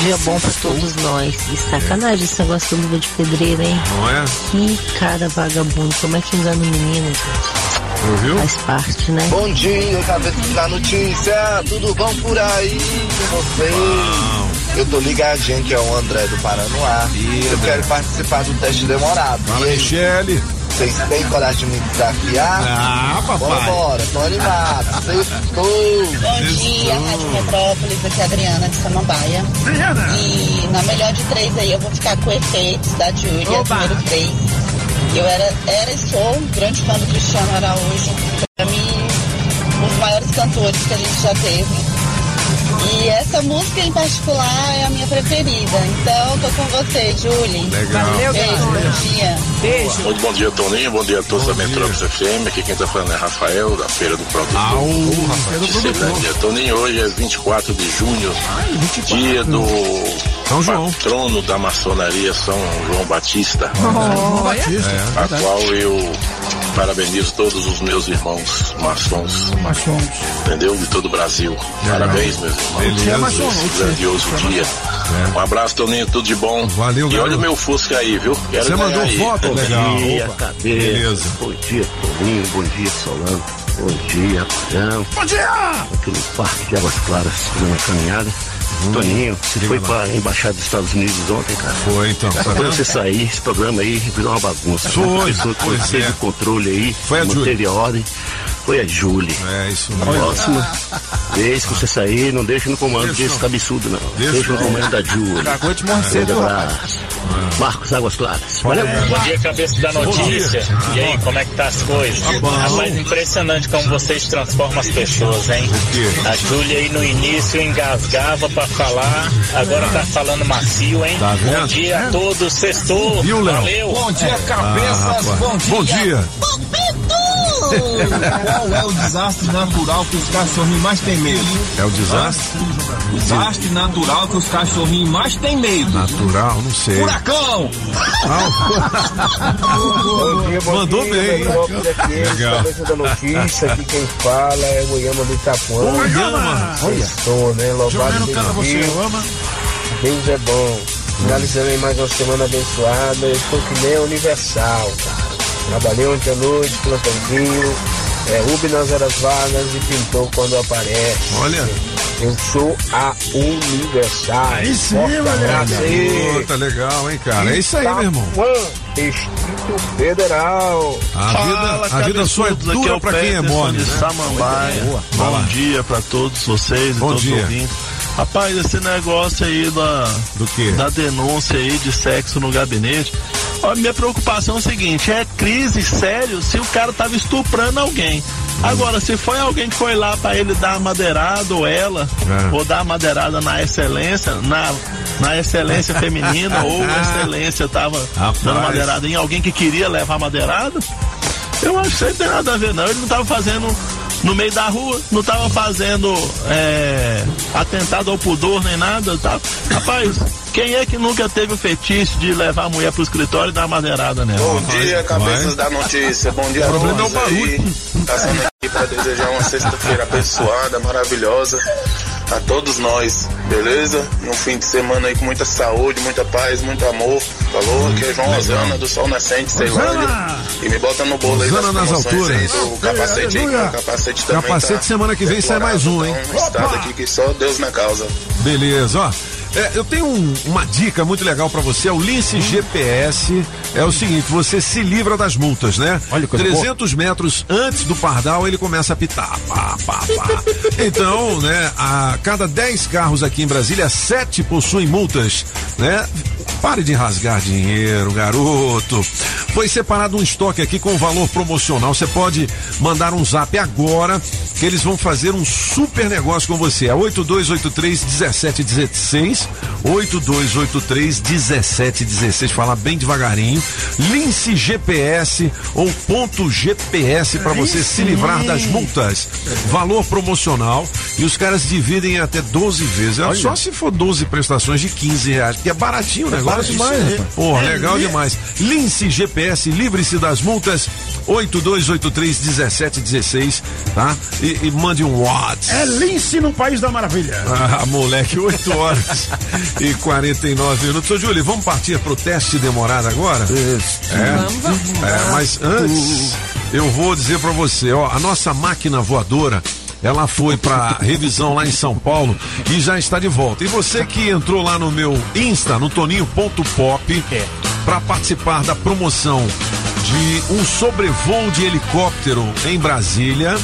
Dia bom pra todos nós. E sacanagem esse negócio do luva de pedreiro, hein? Não é? Que cara vagabundo. Como é que engana o menino, gente? Ouviu? Faz parte, né? Bom dia, cabeça da notícia, tudo bom por aí com vocês? Eu tô ligadinho que é o André do Paranoá. Eu quero participar do teste demorado. Fala, Michele. Vocês têm coragem de me desafiar? Ah, papai. Bora, bora, tô animado. Sextou. Bom dia, Rádio Metrópolis, aqui é a Adriana de Samambaia. E na melhor de três aí eu vou ficar com efeitos da Júlia, número três. Eu era, era e sou um grande fã do Cristiano Araújo. Pra mim, um dos maiores cantores que a gente já teve. E essa música em particular é a minha preferida. Então, tô com você, Julie. Legal. Valeu, Beijo, bom dia. Beijo. Muito bom dia, Toninho. Bom dia a todos da Metrópolis FM. Aqui quem tá falando é Rafael, da Feira do Produtor. De Ceilândia. Toninho, hoje é 24 de junho, dia do São João. patrono da maçonaria São João Batista, Olha. a qual eu parabenizo todos os meus irmãos maçons, Machões. entendeu? De todo o Brasil. Parabéns, meus irmãos. Beleza. Esse grandioso dia. Um abraço, Toninho, tudo de bom. Valeu, E garoto. olha o meu Fusca aí, viu? Quero Você mandou aí. foto? Legal. Opa. Beleza. Bom dia, Toninho. Bom dia, Solano. Bom dia, Padrão. Bom dia! Aqui no Parque de Águas Claras, fazendo uma caminhada. Toninho, você foi lá. para a Embaixada dos Estados Unidos ontem, cara. Foi, então. Tá Quando você sair, esse programa aí virou uma bagunça. Foi, pessoa que pois teve é. o controle aí, Foi a manteve a ordem, foi a Julie. É, isso mesmo. próxima vez que você sair, não deixa no comando Deixa desse cabeçudo, não. Deixa Deixa, no não. comando da Julie. Cagou de abraço. Marcos Águas Claras. Valeu. Bom dia, cabeça da notícia. E aí, como é que tá as coisas? Rapaz, impressionante como vocês transformam as pessoas, hein? A Júlia aí no início engasgava pra falar, agora tá falando macio, hein? Tá vendo? Bom dia a todos, sextou. Viu, Léo? Valeu. Bom dia, Ah, cabeças. rapaz. bom dia. Bom dia. Qual é o desastre natural que os cachorrinhos mais têm medo? É o desastre? O desastre natural que os cachorrinhos mais têm medo. Natural, não sei. Furacão! Bom dia, bom Mandou bem, Legal. cabeça da notícia, aqui quem fala é Goiama do Itapuã. Goiama. Olha. Estou, né? Louvado seja Deus. Deus é bom. Finalizando aí mais uma semana abençoada. Eu estou que nem a Universal, cara. Trabalhei ontem à noite, plantãozinho. É, Ubi nas horas vagas e pintou quando aparece. Olha. Eu sou a Universal. Aí sim, aí. Puta, legal, hein, cara? É isso aí, meu irmão. Distrito Federal. A vida, a vida só é dura pra quem é mole. de né? Samambaia. Bom dia pra todos vocês e Bom todos dia. os ouvintes. Rapaz, esse negócio aí da, Do quê? da denúncia aí de sexo no gabinete. Ó, minha preocupação é o seguinte, é crise sério se o cara tava estuprando alguém. Agora, se foi alguém que foi lá pra ele dar a madeirada ou ela, É. ou dar a madeirada na excelência, na, na excelência feminina, ou a excelência tava Rapaz. dando madeirada em alguém que queria levar madeirada, eu acho que isso aí não tem nada a ver, não. Ele não tava fazendo no meio da rua, não tava fazendo é, atentado ao pudor nem nada. Tá? Rapaz, quem é que nunca teve o fetiche de levar a mulher pro escritório e dar uma madeirada nela? Bom dia, cabeças da notícia. Bom dia O a problema é o todos aí. Passando aqui para desejar uma sexta-feira abençoada, maravilhosa a todos nós, beleza? Um fim de semana aí com muita saúde, muita paz, muito amor. Falou? Aqui é João Osana do Sol Nascente, Ceilândia. E me bota no bolo aí das Osana nas aí alturas. do capacete aí, o capacete também Capacete tá semana que vem sai mais um, hein? Um estado aqui que só Deus na causa. Beleza, ó. É, eu tenho um- uma dica muito legal pra você, é o Lince GPS. É o seguinte, você se livra das multas, né? Olha que coisa 300 metros antes do pardal ele começa a pitar. Pá, pá, pá. Então, né, a cada 10 carros aqui em Brasília, 7 possuem multas, né? Pare de rasgar dinheiro, garoto. Foi separado um estoque aqui com valor promocional. Você pode mandar um zap agora que eles vão fazer um super negócio com você. É 8283 1716. 8283 1716. Falar bem devagarinho. Lince GPS ou ponto GPS para você se livrar das multas. Valor promocional. E os caras dividem em até 12 vezes. É Só se for 12 prestações de 15 reais, porque é baratinho o negócio. barato demais. Porra, É legal li- demais. Lince GPS, livre-se das multas. 8283 1716, tá? E, e mande um WhatsApp. É Lince no País da Maravilha. Ah, moleque, 8 horas e 49 minutos. Ô, Júlio, vamos partir pro teste demorado agora? É, é, mas antes, eu vou dizer pra você, ó, a nossa máquina voadora. Ela foi pra revisão lá em São Paulo e já está de volta. E você que entrou lá no meu Insta, no toninho.pop, pra participar da promoção de um sobrevoo de helicóptero em Brasília.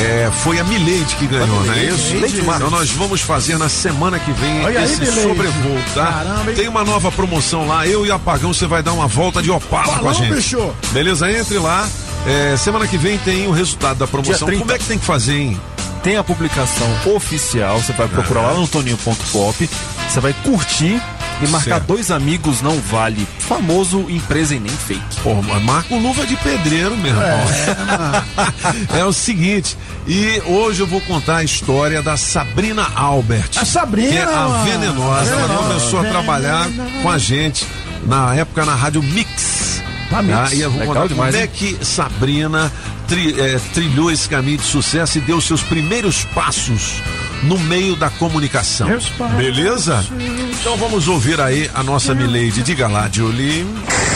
É, foi a Milady que ganhou, não é isso? Milady. Então nós vamos fazer na semana que vem Olha aí, esse Milady. sobrevoo, tá? Caramba? Tem uma nova promoção lá, eu e Apagão, você vai dar uma volta de opala com a gente. bicho. Beleza? Entre lá. É, semana que vem tem o resultado da promoção. Dia 30. Como é que tem que fazer, hein? Tem a publicação oficial, você vai procurar lá no toninho.pop, você vai curtir e marcar Certo. dois amigos não vale. Famoso empresa e nem fake. Pô, marca o luva de pedreiro, meu irmão. É, o seguinte, e hoje eu vou contar a história da Sabrina Albert. A Sabrina, Que é a venenosa. Ela começou a trabalhar com a gente na época na Rádio Mix. Tá? E eu vou Legal contar demais, como é que Sabrina tri- eh, trilhou esse caminho de sucesso e deu seus primeiros passos no meio da comunicação. Beleza? Então vamos ouvir aí a nossa Milady. Diga lá, Julie.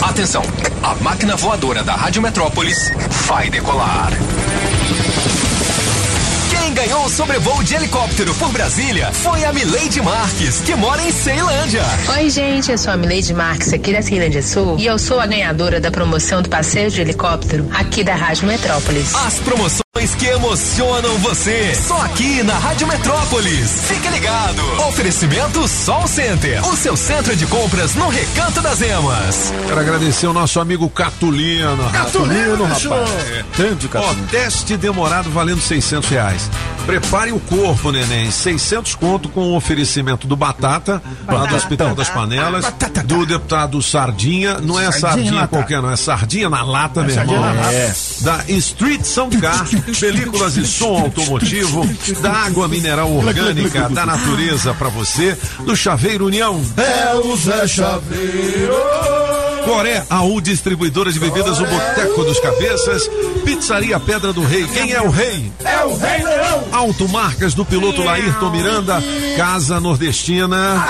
Atenção, a máquina voadora da Rádio Metrópolis vai decolar. Quem ganhou o sobrevoo de helicóptero por Brasília foi a Milady Marques, que mora em Ceilândia. Oi, gente, eu sou a Milady Marques aqui da Ceilândia Sul e eu sou a ganhadora da promoção do passeio de helicóptero aqui da Rádio Metrópolis. As promoções que emocionam você. Só aqui na Rádio Metrópolis. Fique ligado. Oferecimento Sol Center. O seu centro de compras no Recanto das Emas. Quero agradecer o nosso amigo Catulino. Catulino, rapaz. show. É. Ó, teste demorado valendo 600 reais. Prepare o corpo, neném. 600 conto com o oferecimento do Batata, lá do Hospital das Panelas, do deputado Sardinha. Não é Sardinha sardinha, qualquer, não. É sardinha na lata, meu sardinha irmão. na lata. É. Da Street Sound Car, películas e som automotivo, da água mineral orgânica da natureza pra você, do Chaveiro União. É o Zé Chaveiro. Coré, AU Distribuidora de Bebidas, o Boteco dos Cabeças, Pizzaria Pedra do Rei. Quem é o rei? É o Rei Leão. Automarcas do piloto Laírton Miranda, Casa Nordestina,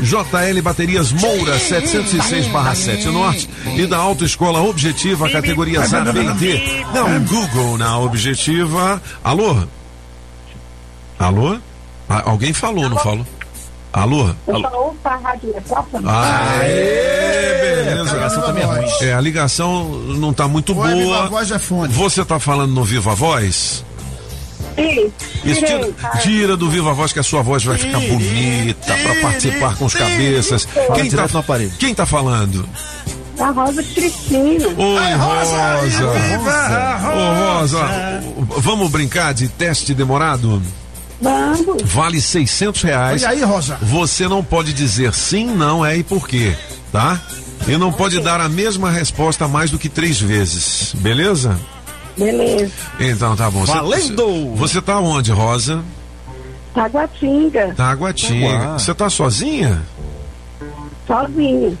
JL Baterias Moura 706/7 Norte e da Autoescola Objetiva, categorias A, B e D. Dá um Google na Objetiva. Alô? Alô? Ah, alguém falou, não falou? Alô? Eu só ouço a Rádio Metrópole. Aê, beleza. A ligação também é ruim. É, a ligação não tá muito Ou é Viva boa. Voz é fone. Você tá falando no Viva Voz? Sim, Isso tira, tirei, tira do Viva Voz que a sua voz vai ficar bonita pra participar com os cabeças. Quem tá, aparelho. quem tá falando? A Rosa Cristina. Oi, Rosa. Viva Ô, Rosa, vamos brincar de teste demorado? Vamos. Vale 600 reais. Olha aí, Rosa. Você não pode dizer sim, não é e por quê, tá? E não pode dar a mesma resposta mais do que três vezes, beleza? Beleza. Então tá bom. Você- Valendo! Você tá onde, Rosa? Taguatinga. Taguatinga. Uau. Você tá sozinha? Sozinha.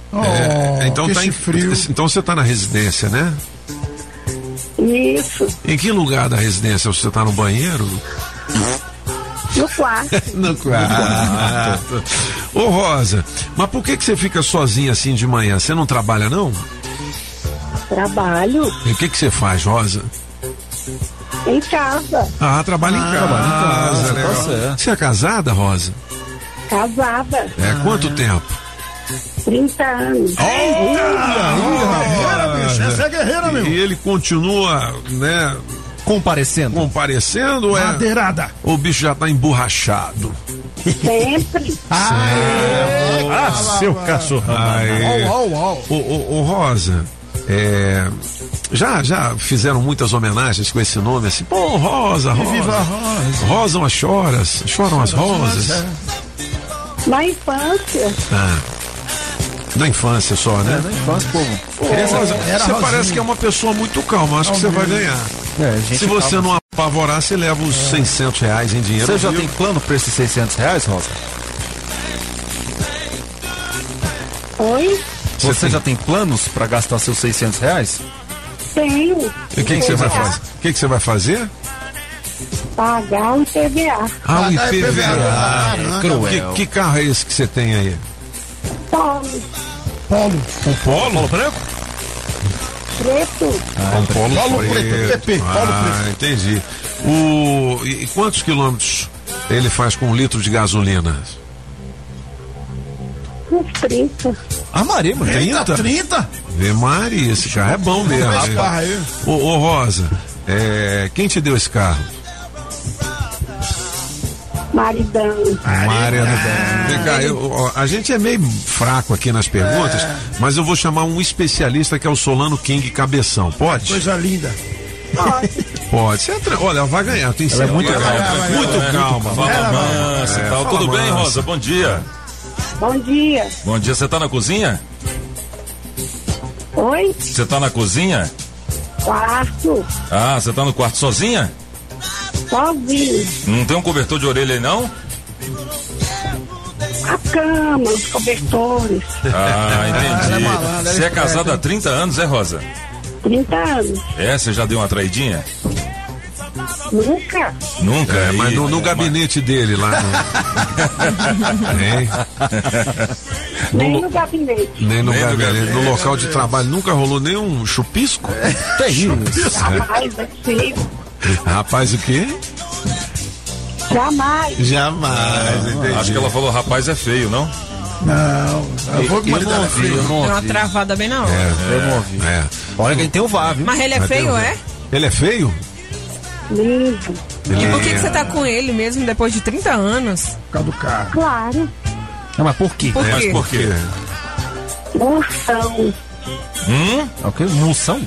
É, então que tá em, frio. Então você tá na residência, né? Isso. Em que lugar da residência? Você tá no banheiro? No quarto. No quarto. Ô Rosa, mas por que que você fica sozinha assim de manhã? Você não trabalha não? Trabalho E o que que você faz, Rosa? em casa. Ah, trabalha em Ah, casa. trabalha em casa, legal. certo. Você é casada, Rosa? Casada. É, quanto tempo? 30 anos. Guerreira, bicho. Essa é guerreira, meu. E ele continua, né, Comparecendo. comparecendo ou é? Madeirada. O bicho já tá emborrachado. Sempre. Ah, seu cachorro. Ô, ô, ô, Rosa, é, já, já fizeram muitas homenagens com esse nome assim? Pô, Rosa, Rosa. Viva Rosa. Rosam as choras, choram as rosas. É. Na infância. Ah, na infância só, né? Na infância, povo. Ô, Rosa, era você Rosinha. parece que é uma pessoa muito calma, acho que você vai ganhar. É, Se você calma. não apavorar, você leva os 600 reais em dinheiro. Você já viu? tem plano pra esses 600 reais, Rosa? Oi? Você já tem planos pra gastar seus 600 reais? Tenho. E o que, que você vai fazer? O que, que você vai fazer? Pagar o IPVA. Ah, o IPVA. IPVA. Que, Cruel. que carro é esse que você tem aí? Polo. Polo. Um polo? branco? Preto. um polo, Polo preto, PP, polo ah, entendi. O, e, e quantos quilômetros ele faz com um litro de gasolina? Uns 30. Ah, Maria, mano. Eita, 30? 30? Vê Maria, esse carro é bom mesmo. Ô, ô, Rosa, é, quem te deu esse carro? Maridão. Maria Vem cá, eu- ó, a gente é meio fraco aqui nas perguntas, mas eu vou chamar um especialista que é o Solano King Cabeção. Pode? Coisa linda. Pode. Você entra- olha, vai ganhar, tem Ela é muito certeza. calma. Muito calma. Fala mansa e É, tal. Tudo bem. Rosa? Bom dia. Bom dia. Bom dia, você tá na cozinha? Oi? Você tá na cozinha? Quarto. Ah, você tá no quarto sozinha? Sozinho. Não tem um cobertor de orelha aí, não? A cama, os cobertores. Ah, é entendi. malandra, ela é Você é casada há 30 anos, é, Rosa? 30 anos. É, você já deu uma traidinha? Nunca. Nunca? É, mas no, no gabinete dele lá. No, Hein? Nem no gabinete. Nem no Nem no gabinete. gabinete. No local de trabalho nunca rolou nenhum chupisco? Que isso? Jamais, é feio. Rapaz, o quê? Jamais. Jamais, entendi. Acho que ela falou, rapaz, é feio, não? Não, eu vou com Eu não é ouvi, feio. eu não Deu uma ouvi. travada bem na hora. É, Eu não ouvi. é. Olha quem tem o VAR, viu? Mas ele é Mas feio, é? Ele é feio? Lindo. Ele E por que, é- que você tá com ele mesmo depois de 30 anos? Por causa do carro. Claro. Não, mas por quê? Por Mas quê? por quê? Moção. Hum? É o quê? Moção?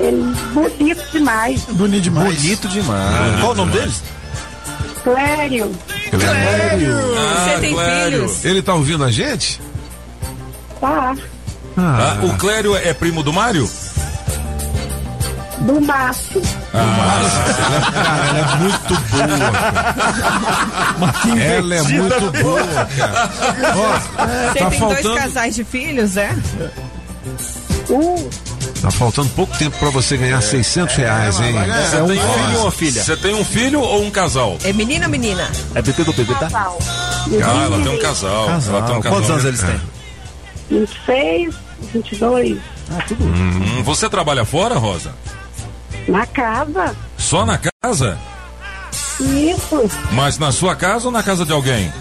Ele bonito demais. Bonito demais. Bonito demais. Qual o nome deles? Clério. Você tem Clério. filhos? Ele tá ouvindo a gente? Tá. Ah, o Clério é primo do Mário? Do Márcio. Cara, ela é muito boa. cara. Ela é muito boa, cara. Ó, Você tá tem dois faltando, casais de filhos, é? Um. Tá faltando pouco tempo pra você ganhar 600 reais, hein? Você É um tem filho ou uma filha? Você tem um filho ou um casal? É menino ou menina? É PT do bebê, tá? Casal. Ah, ela tem um casal. Casal. Ela tem um casal. Quantos anos eles têm? 26, 22. Hum, você trabalha fora, Rosa? Na casa. Só na casa? Isso, Mas na sua casa ou na casa de alguém?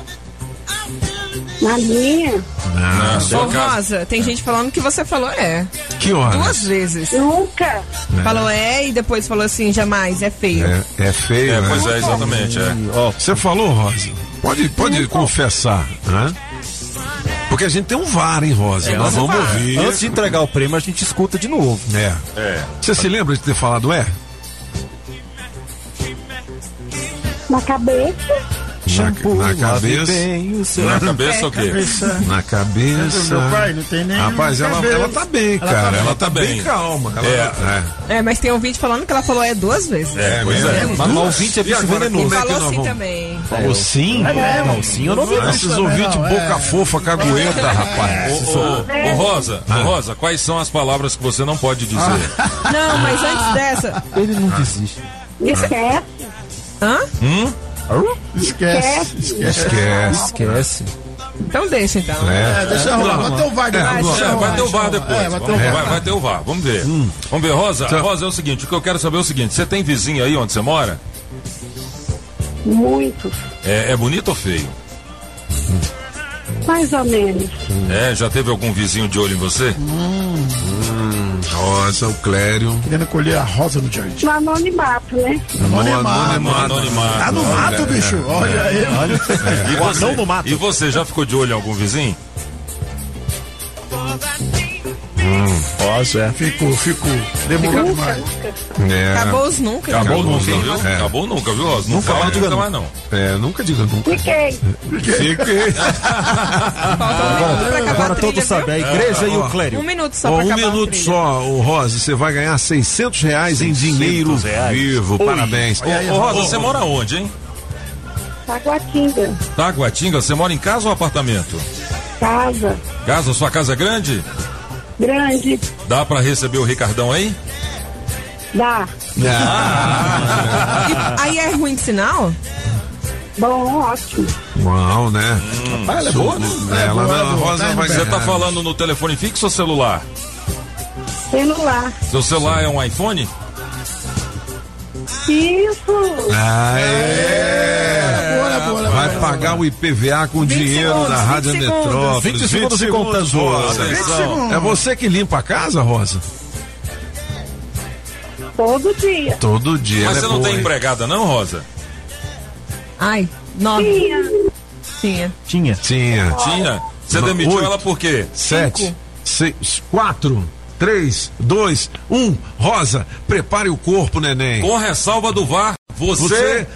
Na minha. Na Ô, casa. Rosa, tem gente falando que você falou é. Que horas? Duas vezes. Nunca. Falou é e depois falou assim, jamais, é feio. É, é feio, É, né? pois é, exatamente. É. Ó, você falou, Rosa? Pode, pode confessar, né? Porque a gente tem um VAR, hein, Rosa? É, Nós antes- vamos ouvir. Antes de entregar o prêmio, a gente escuta de novo. É. É. Você se lembra de ter falado é? Na cabeça. Na, na cabeça. Na cabeça o quê? Na cabeça. Meu pai, não tem nem Rapaz, ela, ela tá bem, Ela cara. tá ela bem. tá bem calma. Ela, É. é. É, mas tem um vídeo falando que ela falou é duas vezes. É, pois é. Mas o ouvinte é bicho agora, venenoso. é que Falou sim vamos- também. Falou sim? É, Não, sim, eu não vi. Ah, esses ouvintes boca fofa, cagueta, rapaz. Ô, Rosa, ô, Rosa, quais são as palavras que você não pode dizer? Não, mas antes dessa. Ele não desiste. Esquece. Hã? Hum? Esquece. Esquece. Esquece. Esquece. Então deixa então. É, deixa rolar. Vai ter o VAR depois. É, vai ter o deixa VAR depois. É, vai ter o Vamos- VAR. vai, vai ter o VAR. Vamos ver. Vamos ver, Rosa. Rosa, é o seguinte: o que eu quero saber é o seguinte: você tem vizinho aí onde você mora? Muitos. É, é bonito ou feio? Mais ou menos. É, já teve algum vizinho de olho em você? Hum, Rosa, o Clério. Querendo colher a rosa no jardim. No anonimato, né? No anonimato. Anonimato. Tá no mato, bicho. Olha aí. E você, e você já ficou de olho em algum vizinho? Nossa, é. Ficou, ficou. Demorou demais. É. Acabou os nunca. Acabou, Acabou nunca, nunca. viu? É. Acabou nunca, viu, Nunca fala mais diga nunca não. mais não. É, nunca diga nunca. Fiquei. Fiquei. Um pra acabar Agora a todos sabem, a igreja e Ó. o clério. Um minuto só Ó, um minuto só, o Rosa, você vai ganhar 600 reais em dinheiro reais. vivo. Parabéns. Ô, Rosa, você mora onde, hein? Taguatinga. Taguatinga, você mora em casa ou apartamento? Casa. Casa, sua casa é grande? Grande. Dá pra receber o Ricardão aí? Dá. E aí é ruim de sinal? Bom, ótimo. Uau, né? Ela é boa, né? É, ela boa, não, a boa. Rosa Tá vai Você tá ganhar. falando no telefone fixo ou celular? Celular. Seu celular é um iPhone? Isso. Bora, Vai pagar o IPVA com 20 dinheiro segundos, da 20 Rádio segundos. Metrópolis. 20 segundos e contando. Rosa. Atenção. É você que limpa a casa, Rosa? Todo dia. Todo dia. Mas ela você é não boa, tem hein? empregada não, Rosa? Ai, nove. Tinha. Tinha. Tinha. Tinha. Tinha. Você Não, demitiu oito. ela por quê? Sete, seis, quatro, três, dois, um. Rosa, prepare o corpo, neném. Com ressalva do VAR, você... Você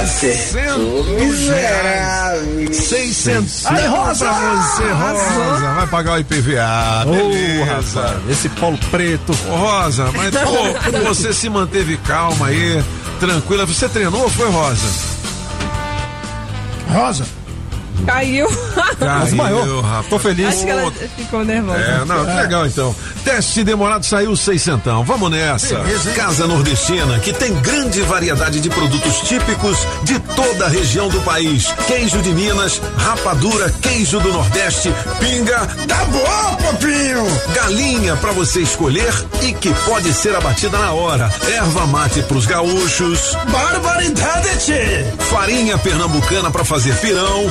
Acertou, miserável. 600 Aí, Rosa! pra você, Rosa. Vai pagar o IPVA. Beleza. Esse polo preto. Ô, Rosa, mas pô, você se manteve calma aí, tranquila. Você treinou ou foi, Rosa? Rosa. Caiu. Caiu, Desmaiou. rapaz. Tô feliz. Acho que ela ficou nervosa. É, não, que legal então. Teste demorado saiu seiscentão. Vamos nessa. Casa Nordestina, que tem grande variedade de produtos típicos de toda a região do país. Queijo de Minas, rapadura, queijo do Nordeste, pinga, Tá bom, papinho. galinha pra você escolher e que pode ser abatida na hora. Erva mate pros gaúchos, Barbaridade, tchê. farinha pernambucana pra fazer pirão.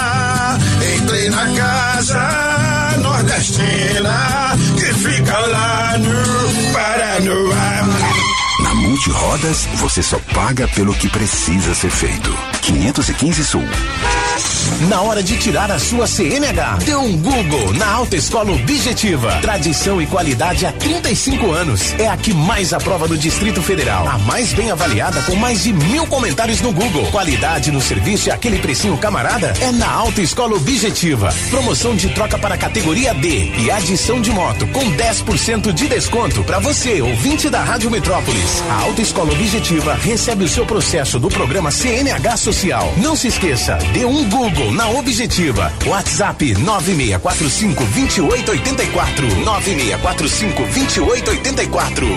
Na casa nordestina que fica lá no Paranoá. Na Multirodas, você só paga pelo que precisa ser feito. 515 Sul. Na hora de tirar a sua CNH, dê um Google na Autoescola Objetiva. Tradição e qualidade há 35 anos. É a que mais aprova no Distrito Federal. A mais bem avaliada com mais de mil comentários no Google. Qualidade no serviço e aquele precinho camarada é na Autoescola Objetiva. Promoção de troca para categoria D e adição de moto com 10% de desconto para você, ouvinte da Rádio Metrópolis. A Autoescola Objetiva recebe o seu processo do programa CNH Social. Não se esqueça, dê um Google na Objetiva. WhatsApp 9645 2884. 9645 2884.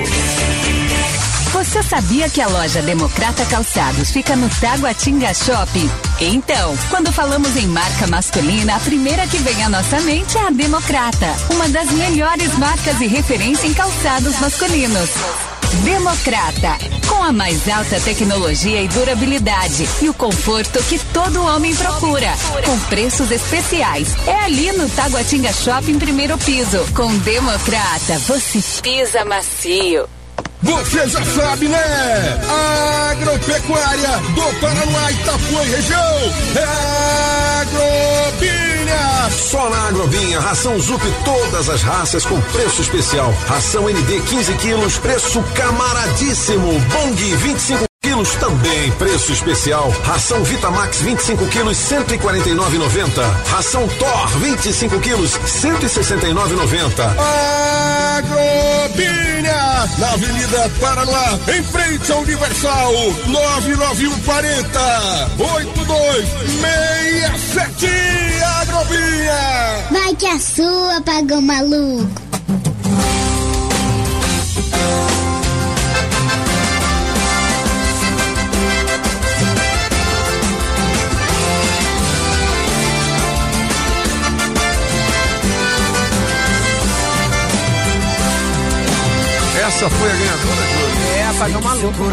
Você sabia que a loja Democrata Calçados fica no Taguatinga Shopping? Então, quando falamos em marca masculina, a primeira que vem à nossa mente é a Democrata, uma das melhores marcas e referência em calçados masculinos. Democrata, com a mais alta tecnologia e durabilidade e o conforto que todo homem procura, com preços especiais. É ali no Taguatinga Shopping primeiro piso. Com Democrata, você pisa macio. Você já sabe, né? Agropecuária do Paraná, Itapuã e região. É Agrobinha. Só na Agrobinha, ração Zup todas as raças com preço especial. Ração ND 15 quilos, preço camaradíssimo. Bong 25 quilos também, preço especial. Ração Vitamax 25 quilos, 149,90. Ração Thor 25 quilos, 169,90. Agrobinha, na Avenida Paraná, em frente ao Universal, 99140 8267 Agrobinha. Vai que a sua, pagou maluco. Foi a ganhadora, É, apagar maluco.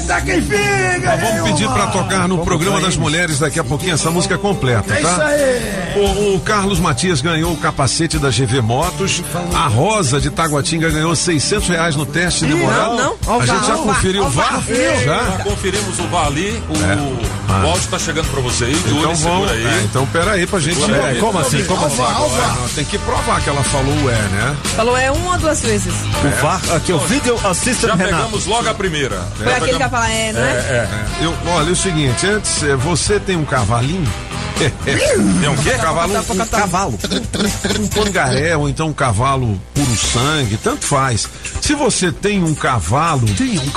Eita, quem fica? Nós vamos pedir pra tocar no programa das mulheres daqui a pouquinho essa música completa, É tá? isso aí. O, o Carlos Matias ganhou o capacete da GV Motos. A Rosa de Taguatinga ganhou 600 reais no teste de moral. não, não. A gente já conferiu o VAR? Já Já? conferimos o VAR ali, o, o áudio tá chegando pra você aí, de Então vamos. aí. é, então pera aí pra gente. Como assim? Como assim? Alva, alva. Não, tem que provar que ela falou o é, né? Falou é uma ou duas vezes. O VAR, aqui, o Video Assistant. Pegamos logo a primeira. Foi aquele que vai falar é, não é? É, eu, olha, é o seguinte, antes, eh, você tem um cavalinho? Tem um quê? Cavalo, um, cavalo. Um pangaré ou então um cavalo puro sangue, tanto faz. Se você tem um cavalo,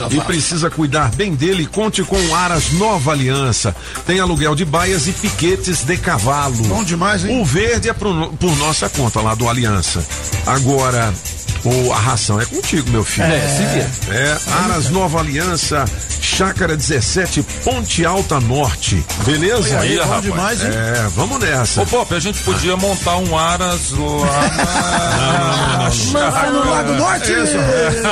e precisa cuidar bem dele, conte com o Aras Nova Aliança. Tem aluguel de baias e piquetes de cavalo. Bom demais, hein? O verde é pro- por nossa conta lá do Aliança. Agora, o, a ração é contigo, meu filho. É, se vira. É, Aras Nova Aliança, Chácara 17, Ponte Alta Norte. Beleza? Aí, Bom rapaz. demais, hein? É, vamos nessa. Ô, Pop, a gente podia montar um Aras lá Lá no Lago Norte. Isso.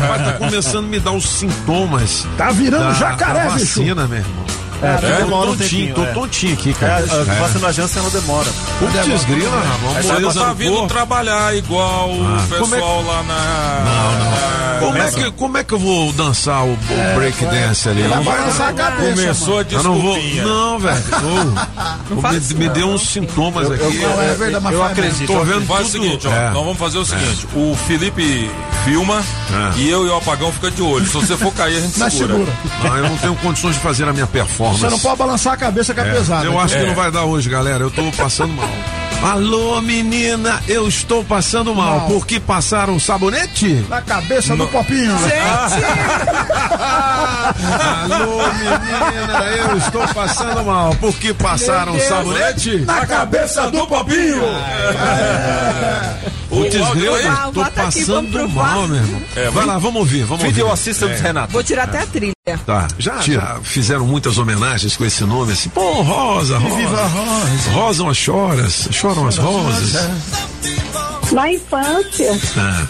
Rapaz, tá começando a me dar os sintomas. Tá virando da, jacaré, da bicho. vacina, meu irmão. É, tô demora um tontinho, tempinho, tô é. tontinho aqui, cara. É, a Janssen ela demora. Putz, grila. Essa moleza tá vindo trabalhar igual o como é pessoal lá na. Como é, que, como é que eu vou dançar o, o break dance ali? Não vai balançar a cabeça. Começou a Eu não vou. desculpinha. Não, velho. Me, deu uns sintomas aqui. Não, é verdade, mas eu acredito. Tô vendo Faz o seguinte, ó. É. Nós vamos fazer o seguinte: o Felipe filma É. e eu e o apagão fica de olho. Se você for cair, a gente segura. Não, eu não tenho condições de fazer a minha performance. Você não pode balançar a cabeça que é, É, pesada. Eu acho que É. não vai dar hoje, galera. Eu tô passando mal. Alô, menina, eu estou passando mal. Mal. Por que passaram sabonete? Na cabeça do popinho. Alô, menina, eu estou passando mal. Por que passaram sabonete? Na cabeça do popinho. Grilo, aí? Ah, tô aqui, passando mal, meu irmão. É, Vai lá, vamos ouvir, vamos Video ouvir. Assistant Renato. Vou tirar até a trilha. Tá, já, já fizeram muitas homenagens com esse nome, assim, pô, Rosa, Rosa. Viva a Rosa. Rosam as choras, choram as rosas. Na infância, Ah.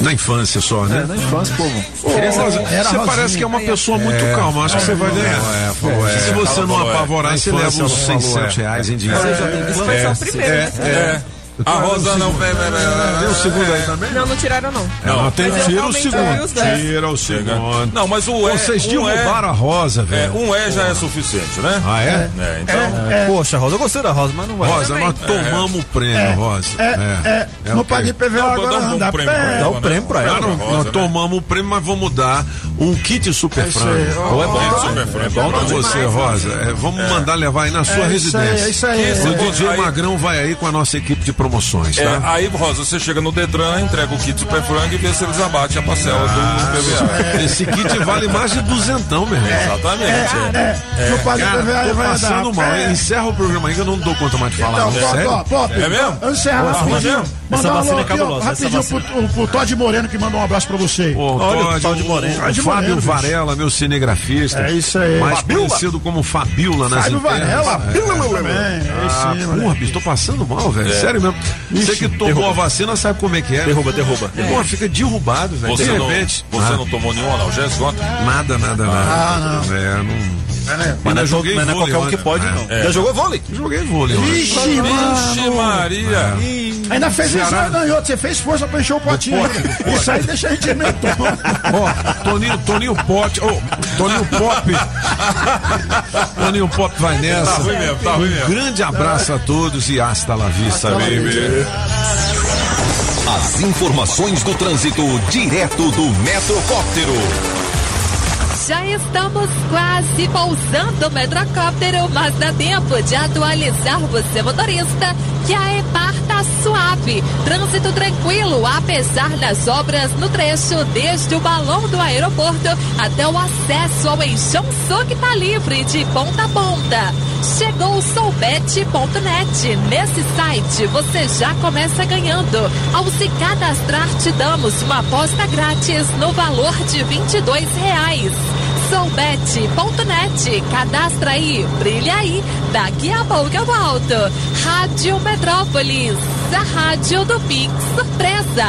Na infância só, né? É, na infância, povo. Rosa, você parece que é uma pessoa muito calma, acho que você vai ganhar. Se você não é. apavorar, você leva falou, 600 é. reais em dinheiro. Só o primeiro, né? É. A Rosa não. Vem, vem, vem, Tem o segundo aí também? Não, não tiraram não. Não, tem, tira o segundo. Tira o segundo. Não, mas o é. Vocês um derrubaram a rosa, é, velho. um é já é suficiente, né? Ah, é? É, então. Poxa, Rosa, eu gostei da Rosa, mas não vai. Rosa, nós tomamos o prêmio, Rosa. É, é, É não o quê? pague PVA Não, agora, dá um não dá prêmio pé. pra Dá ela, um prêmio pra né? ela. Não, Rosa, nós né? tomamos o prêmio, mas vamos dar um kit super frango. Ou é bom. É bom pra você, Rosa. É, vamos mandar levar aí na sua É isso aí, residência. é isso aí. O DJ Magrão vai aí com a nossa equipe de Isso promoções, É, tá? aí, Rosa, você chega no Detran, entrega o kit Super Frango e vê se eles abatem a parcela do PVA. Esse kit vale mais de duzentão, meu irmão. Exatamente. É, é. Não paga Cara, PVA, tô vai passando mal. É. Encerra o programa aí que eu não dou conta mais de falar. Então, não. É mesmo? Encerra Ah, rapidinho. Mesmo? Mandar um vacina alô é aqui, ó, cabulosa, essa rapidinho pro, vacina. pro Todd Moreno que mandou um abraço pra você. Ô, Olha o Todd, Moreno. o Todd Fábio Moreno, bicho. Varela, meu cinegrafista. É isso aí. Mais Fabiola. conhecido como Fabiola nas Fábio internas. Varela, É. Fabiola também. É isso Ah, aí, mano. porra, bicho, tô passando mal, velho. É. Sério mesmo. Você que tomou a vacina sabe como é que é. Derruba, derruba. Porra, fica derrubado, velho. Você, De não, repente. você Ah, não tomou nenhum analgésico ontem? Nada, nada, nada. Ah, não. É, não. É, né? Mas não é, joguei não é qualquer um que pode, É. não. É. Já jogou vôlei? Joguei vôlei. Vixe, Vixe. Maria! Ainda fez isso Ceará. outro, você fez força pra encher o potinho. Isso aí deixa a gente mentão. Ó, Toninho, Toninho Pote, ô, Toninho Pop. Toninho Pop vai nessa. Tá ruim mesmo, tá ruim mesmo. Um grande abraço a todos e hasta la vista, baby. As informações do trânsito direto do Metrocóptero. Já estamos quase pousando o metrocóptero, mas dá tempo de atualizar você, motorista, que a EPAR tá suave. Trânsito tranquilo, apesar das obras no trecho, desde o balão do aeroporto até o acesso ao Eixão Sul que tá livre de ponta a ponta. Chegou o soubet.net. Nesse site você já começa ganhando. Ao se cadastrar, te damos uma aposta grátis no valor de 22 reais. Soubet.net. Cadastra aí, brilha aí. Daqui a pouco eu volto. Rádio Metrópolis, a rádio do Pix Surpresa.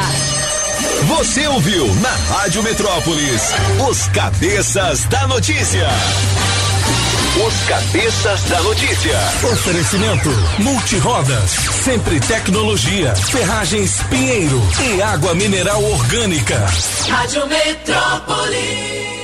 Você ouviu na Rádio Metrópolis os cabeças da notícia. Os cabeças da notícia. Oferecimento Multirodas, sempre tecnologia, ferragens Pinheiro e água mineral orgânica. Rádio Metrópolis.